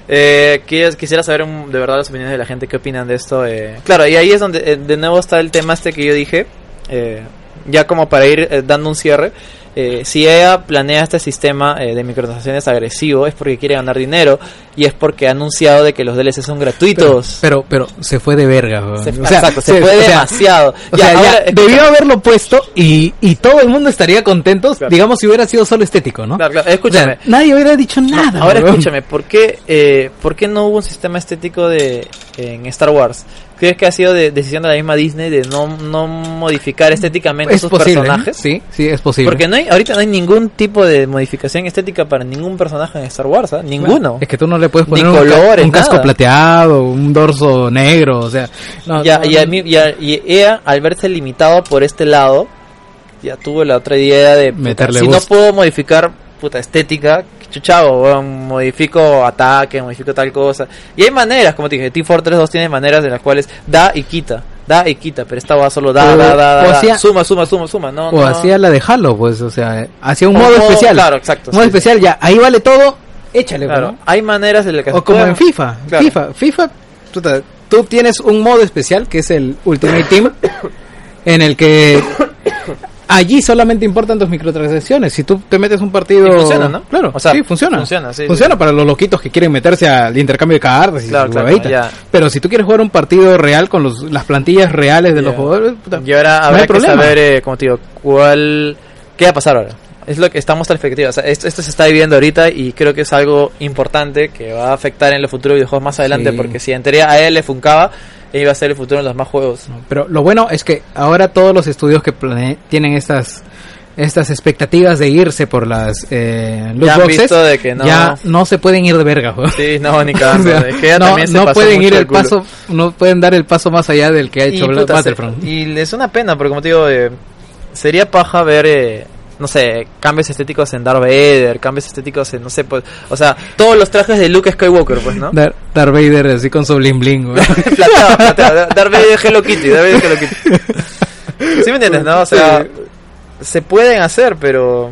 Eh, quis- quisiera saber un- de verdad las opiniones de la gente, qué opinan de esto. Eh. Claro, y ahí es donde eh, de nuevo está el tema este que yo dije. eh, ya como para ir eh, dando un cierre. Eh, si ella planea este sistema eh, de microtransacciones agresivo es porque quiere ganar dinero y es porque ha anunciado de que los DLC son gratuitos. pero, pero se fue de verga. Se- O sea, exacto, se, se- fue o demasiado. O Ya, sea, ahora, ya escucha. debió haberlo puesto y, y todo el mundo estaría contento, Claro. digamos, si hubiera sido solo estético, ¿no? Claro, claro, O sea, escúchame. nadie hubiera dicho nada. Ahora escúchame, ¿por qué, eh, ¿por qué no hubo un sistema estético de en Star Wars? ¿Crees que ha sido de decisión de la misma Disney de no, no modificar estéticamente Es sus posible, ¿eh? personajes? Sí, sí, es posible. Porque no hay, ahorita no hay ningún tipo de modificación estética para ningún personaje en Star Wars, ¿ah? Ninguno. Es que tú no le puedes Ni poner un, colores, un casco nada. plateado, un dorso negro, o sea... No, ya, no, y, a mí- y a- y ella, al verse limitado por este lado, ya tuvo la otra idea de Meterle si no puedo modificar puta estética, chuchavo, modifico ataque, modifico tal cosa. Y hay maneras, como te dije, Team Fortress 2 tiene maneras en las cuales da y quita, da y quita, pero esta va solo da, O- da, da, da, o da. suma, suma, suma, suma, no, O no. hacía la de Halo, pues, o sea, hacía un O modo modo- especial. claro, exacto, Modo sí, especial, ya, ahí vale todo, échale, Claro, ¿no? hay maneras en las que O como en FIFA, Claro. FIFA, FIFA, puta, tú tienes un modo especial que es el Ultimate Team, en el que allí solamente importan tus microtransacciones. Si tú te metes un partido, Y funciona, ¿no? Claro, O sea, sí, funciona. funciona, sí, Funciona sí. para los loquitos que quieren meterse al intercambio de cartas y Claro, claro, ya. Pero si tú quieres jugar un partido real con los, las plantillas reales de los jugadores, puta, Y ahora no habrá hay que problema. saber, eh, como te digo, cuál... ¿Qué va a pasar ahora? Es lo que estamos la expectativa. O sea, esto, esto se está viviendo ahorita y creo que es algo importante que va a afectar en los futuros videojuegos más adelante. Sí. Porque si en teoría a él le funcaba, iba a ser el futuro en los más juegos. Pero lo bueno es que ahora todos los estudios que tienen estas estas expectativas de irse por las eh, loot Ya han boxes, visto de que no- ya no se pueden ir de verga. weón. Sí, no, ni O cagando. sea, Es que ella no también se no pasó pueden ir de el paso, no pueden dar el paso más allá del que ha Y, hecho Black puta, se- Battlefront. y es una pena, porque como te digo, eh, sería paja ver, eh, no sé, cambios estéticos en Darth Vader, cambios estéticos en, no sé, pues, o sea, todos los trajes de Luke Skywalker, pues, ¿no? Dar- Darth Vader así con su bling bling. plateado, plateado. Darth Vader Hello Kitty, Darth Vader Hello Kitty. ¿Sí me entiendes, no? O sea, se pueden hacer, pero...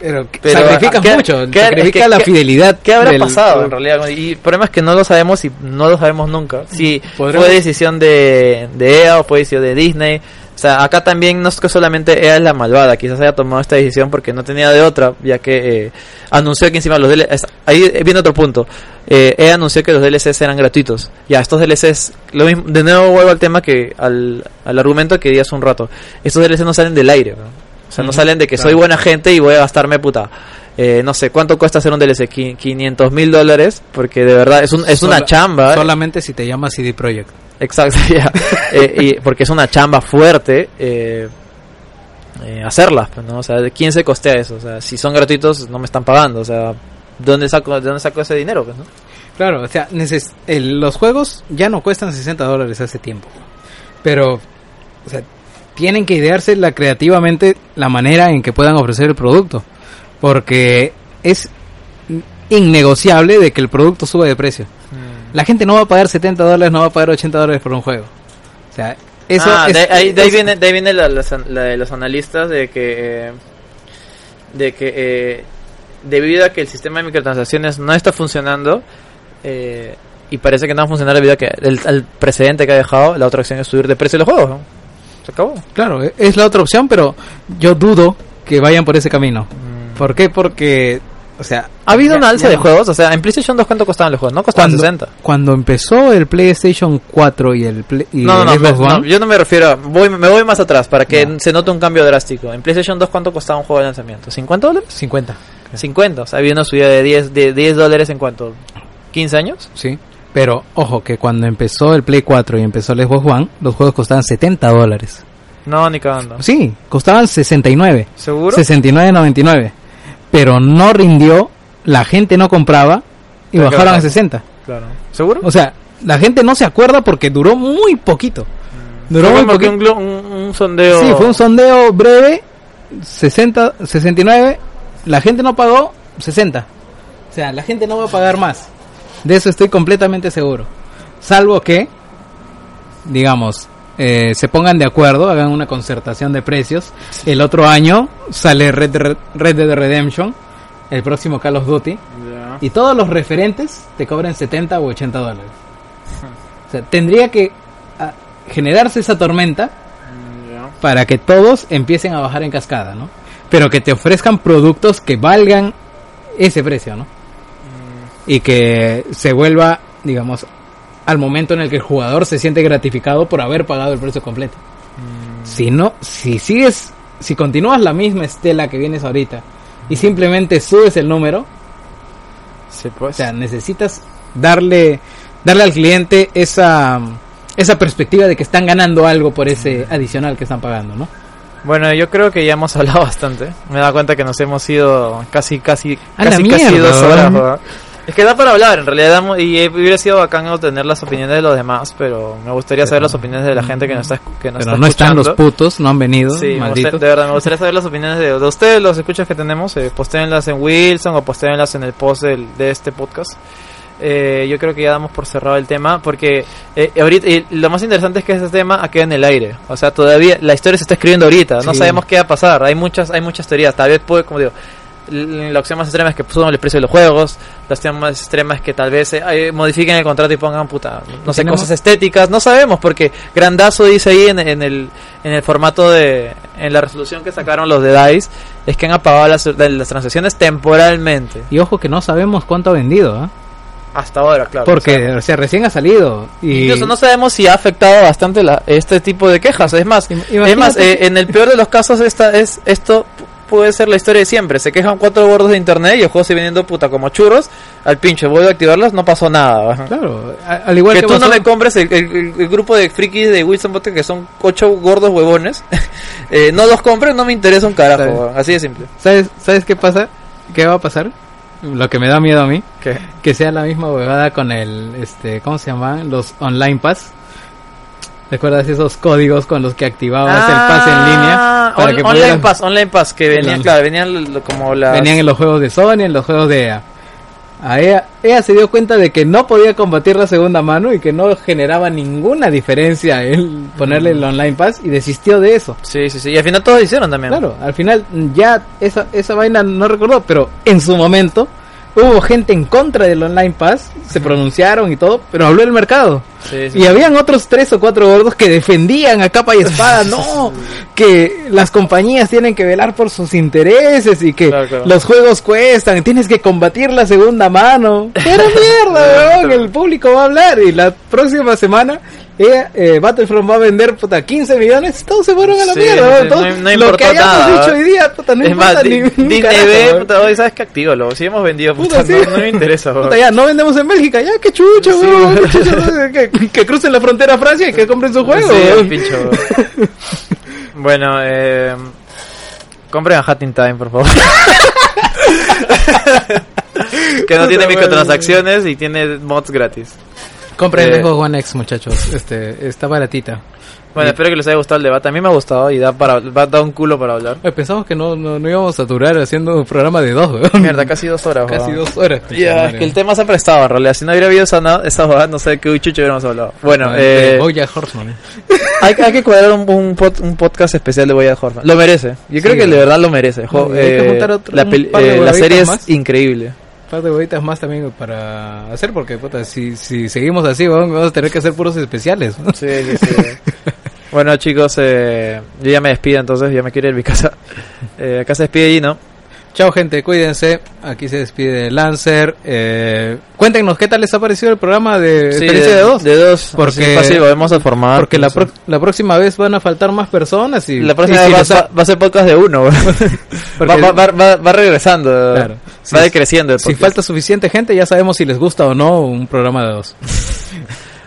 Pero, Pero, sacrifican ¿qué- mucho, qué- sacrifica es que- la qué- fidelidad. ¿Qué habrá del- pasado en realidad? Y el problema es que no lo sabemos y no lo sabemos nunca. Si Podremos- fue decisión de, de EA o fue decisión de Disney. Sea, acá también no es que solamente ella es la malvada, quizás haya tomado esta decisión porque no tenía de otra, ya que eh, anunció que encima los DLCs, ahí viene otro punto, eh, ella anunció que los DLCs eran gratuitos. Ya, estos DLCs, lo mismo, de nuevo vuelvo al tema que, al, al argumento que di hace un rato, estos DLCs no salen del aire, ¿no? o sea, no salen de que claro. soy buena gente y voy a gastarme puta. eh, no sé, ¿cuánto cuesta hacer un DLC? Qui- 500 mil dólares, porque de verdad es, un, es una chamba. Solamente si te llamas CD Projekt. Exacto, ya. Eh, y porque es una chamba fuerte eh, eh, hacerlas, pues, ¿no? O sea, ¿de quién se costea eso? O sea, si son gratuitos no me están pagando, o sea, ¿de dónde saco, de dónde saco ese dinero? Pues. Claro, o sea, los juegos ya no cuestan 60 dólares hace tiempo. Pero, tienen que idearse la, creativamente la manera en que puedan ofrecer el producto. Porque es innegociable de que el producto suba de precio. La gente no va a pagar 70 dólares, no va a pagar 80 dólares por un juego. O sea, eso Ah, es- de, ahí, de ahí es- viene, de ahí viene la, la- la de los analistas de que, eh, de que eh, debido a que el sistema de microtransacciones no está funcionando eh, y parece que no va a funcionar debido a que el, precedente que ha dejado, la otra opción es subir de precio los juegos. ¿no? Se acabó. Claro, e- es la otra opción, pero yo dudo que vayan por ese camino. ¿Por qué? Porque, o sea, Ha habido ya- una alza ya de no. juegos, o sea, en PlayStation 2 cuánto costaban los juegos, no costaban cuando, 60. cuando empezó el PlayStation 4 y el, Play- y No, no, el no, Xbox no, One, yo no me refiero, a- voy, me voy más atrás para que Ya. se note un cambio drástico. En PlayStation 2 cuánto costaba un juego de lanzamiento, ¿50 dólares? 50. 50, o sea, había una subida de 10, de 10 dólares en cuanto, 15 años. Sí. Pero, ojo, que cuando empezó el Play 4 y empezó el Xbox One, los juegos costaban 70 dólares. No, ni cagando. Sí, costaban 69. ¿Seguro? 69.99. Pero no rindió, la gente no compraba y bajaron claro. a 60. Claro. ¿Seguro? O sea, la gente no se acuerda porque duró muy poquito. Duró Fue muy poquito. un, un sondeo. Sí, fue un sondeo breve, 60, 69, la gente no pagó 60. O sea, la gente no va a pagar más. De eso estoy completamente seguro. Salvo que, digamos, eh, se pongan de acuerdo, hagan una concertación de precios. El otro año sale Red, Red, Red Dead Redemption, el próximo Call of Duty, y todos los referentes te cobran 70 o 80 dólares. O sea, tendría que ah, generarse esa tormenta para que todos empiecen a bajar en cascada, ¿no? Pero que te ofrezcan productos que valgan ese precio, ¿no? Y que se vuelva, digamos, al momento en el que el jugador se siente gratificado por haber pagado el precio completo. Si no, si sigues, si continúas la misma estela que vienes ahorita y simplemente subes el número, Sí, o sea, necesitas darle, darle al cliente esa, esa perspectiva de que están ganando algo por ese adicional que están pagando, ¿no? Bueno, yo creo que ya hemos hablado bastante. Me da cuenta que nos hemos ido casi, casi, A casi, casi dos horas. Es que da para hablar, en realidad, y hubiera sido bacán obtener las opiniones de los demás, pero me gustaría saber las opiniones de la gente que nos está, que nos Pero está no están los putos, no han venido, Sí, gustaría- de verdad, me gustaría saber las opiniones de, de ustedes, los escuchas que tenemos. Eh, postéenlas en Wilson o postéenlas en el post del- de este podcast. Eh, yo creo que ya damos por cerrado el tema porque eh, ahorita y lo más interesante es que ese tema queda en el aire. O sea, todavía la historia se está escribiendo ahorita. No sabemos qué va a pasar. Hay muchas, hay muchas teorías. Tal vez puede, como digo, la opción más extrema es que suban el precio de los juegos. La opción más extrema es que tal vez eh, eh, modifiquen el contrato y pongan puta, no sé, Tenemos- cosas estéticas. No sabemos porque Grandazo dice ahí en, en el en el formato de en la resolución que sacaron los de Dice es que han apagado las, transacciones temporalmente. Y ojo que no sabemos cuánto ha vendido, ¿ah? Hasta ahora, claro. Porque, o sea, recién ha salido. Y Incluso no sabemos si ha afectado bastante la- este tipo de quejas. Es más, es más eh, en el peor de los casos esta es esto puede ser la historia de siempre. Se quejan cuatro gordos de internet y el juego sigue vendiendo puta como churros. Al pinche, vuelvo a activarlas, no pasó nada. Claro, al igual que que, tú no me compres el, el- el- el grupo de frikis de Wilson Bote que son ocho gordos huevones. eh, no los compres, no me interesa un carajo. Así de simple. ¿Sabes, ¿Sabes qué pasa? ¿Qué va a pasar? Lo que me da miedo a mí, ¿Qué? que sea la misma huevada con el, este, ¿cómo se llaman? Los online pass. ¿Recuerdas esos códigos con los que activabas el pase en línea? Ah, Para on- que online pass, online pass, que venían, claro, venían como las... Venían en los juegos de Sony, en los juegos de EA. A se dio cuenta de que no podía combatir la segunda mano y que no generaba ninguna diferencia el ponerle el online pass y desistió de eso. Sí, sí, sí. Y al final todos hicieron también. Claro, al final ya esa, esa vaina no recordó, pero en su momento hubo gente en contra del Online Pass, se pronunciaron y todo, pero habló el mercado. Sí, sí. Y habían otros tres o cuatro gordos que defendían a capa y espada, no, que las compañías tienen que velar por sus intereses y que Claro, claro. los juegos cuestan, tienes que combatir la segunda mano. Pero mierda, weón, el público va a hablar y la próxima semana eh, Battlefront va a vender puta 15 millones, todos se fueron a la Sí, mierda, no no- no lo que hayamos nada, dicho hoy día, puta, no es importa más, ni, di- ni Disney carajo, weón. puta, hoy sabes que actívalo. Si hemos vendido, puta, Puta, sí. no, me interesa. Puta, ya, no vendemos en Bélgica, ya, qué chucha, Sí, qué que, que crucen la frontera a Francia y que compren su juego, pincho, bueno, eh, compren a Hatting Time, por favor. que no tiene microtransacciones y tiene mods gratis. Compren Eh, el Xbox One X, muchachos, este, está baratita. Bueno, espero que les haya gustado el debate. A mí me ha gustado y da para va a dar un culo para hablar. Oye, pensamos que no, no, no íbamos a durar haciendo un programa de dos, weón. Mierda, casi dos horas. Casi weón. dos horas. Ya, es que el tema se ha prestado en realidad. Si no hubiera habido esa, no, esa no sé qué chucho hubiéramos hablado. Bueno, eh, eh, Bojack Horseman. eh. hay, hay que cuadrar un, un, pod- un podcast especial de Boya Horseman. Lo merece. Yo creo Sí, que de verdad lo merece. Jo- No, y hay que eh, otro- la, eh, la serie es increíble. Par de bolitas más también para hacer, porque puta, si, si seguimos así, vamos a tener que hacer puros especiales. ¿no? Sí, sí, sí. bueno, chicos, eh, yo ya me despido entonces, ya me quiero ir a mi casa. Eh, acá se despide Gino. Chao gente, cuídense. Aquí se despide Lancer. Eh, cuéntenos qué tal les ha parecido el programa de Sí, experiencia de, dos. De dos. Porque- fácil, vamos a formar. Porque la, pro- la próxima vez van a faltar más personas y La próxima y vez va, ha- va- va a ser podcast de uno. va, va, regresando. Claro. Va Si- decreciendo. el si falta suficiente gente ya sabemos si les gusta o no un programa de dos.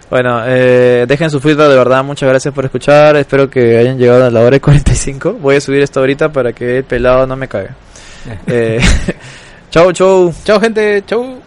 Bueno, eh, dejen su feedback, de verdad, muchas gracias por escuchar. Espero que hayan llegado a la hora y 45. Voy a subir esto ahorita para que el pelado no me cague. Eh, chau, chau. Chao gente, chau.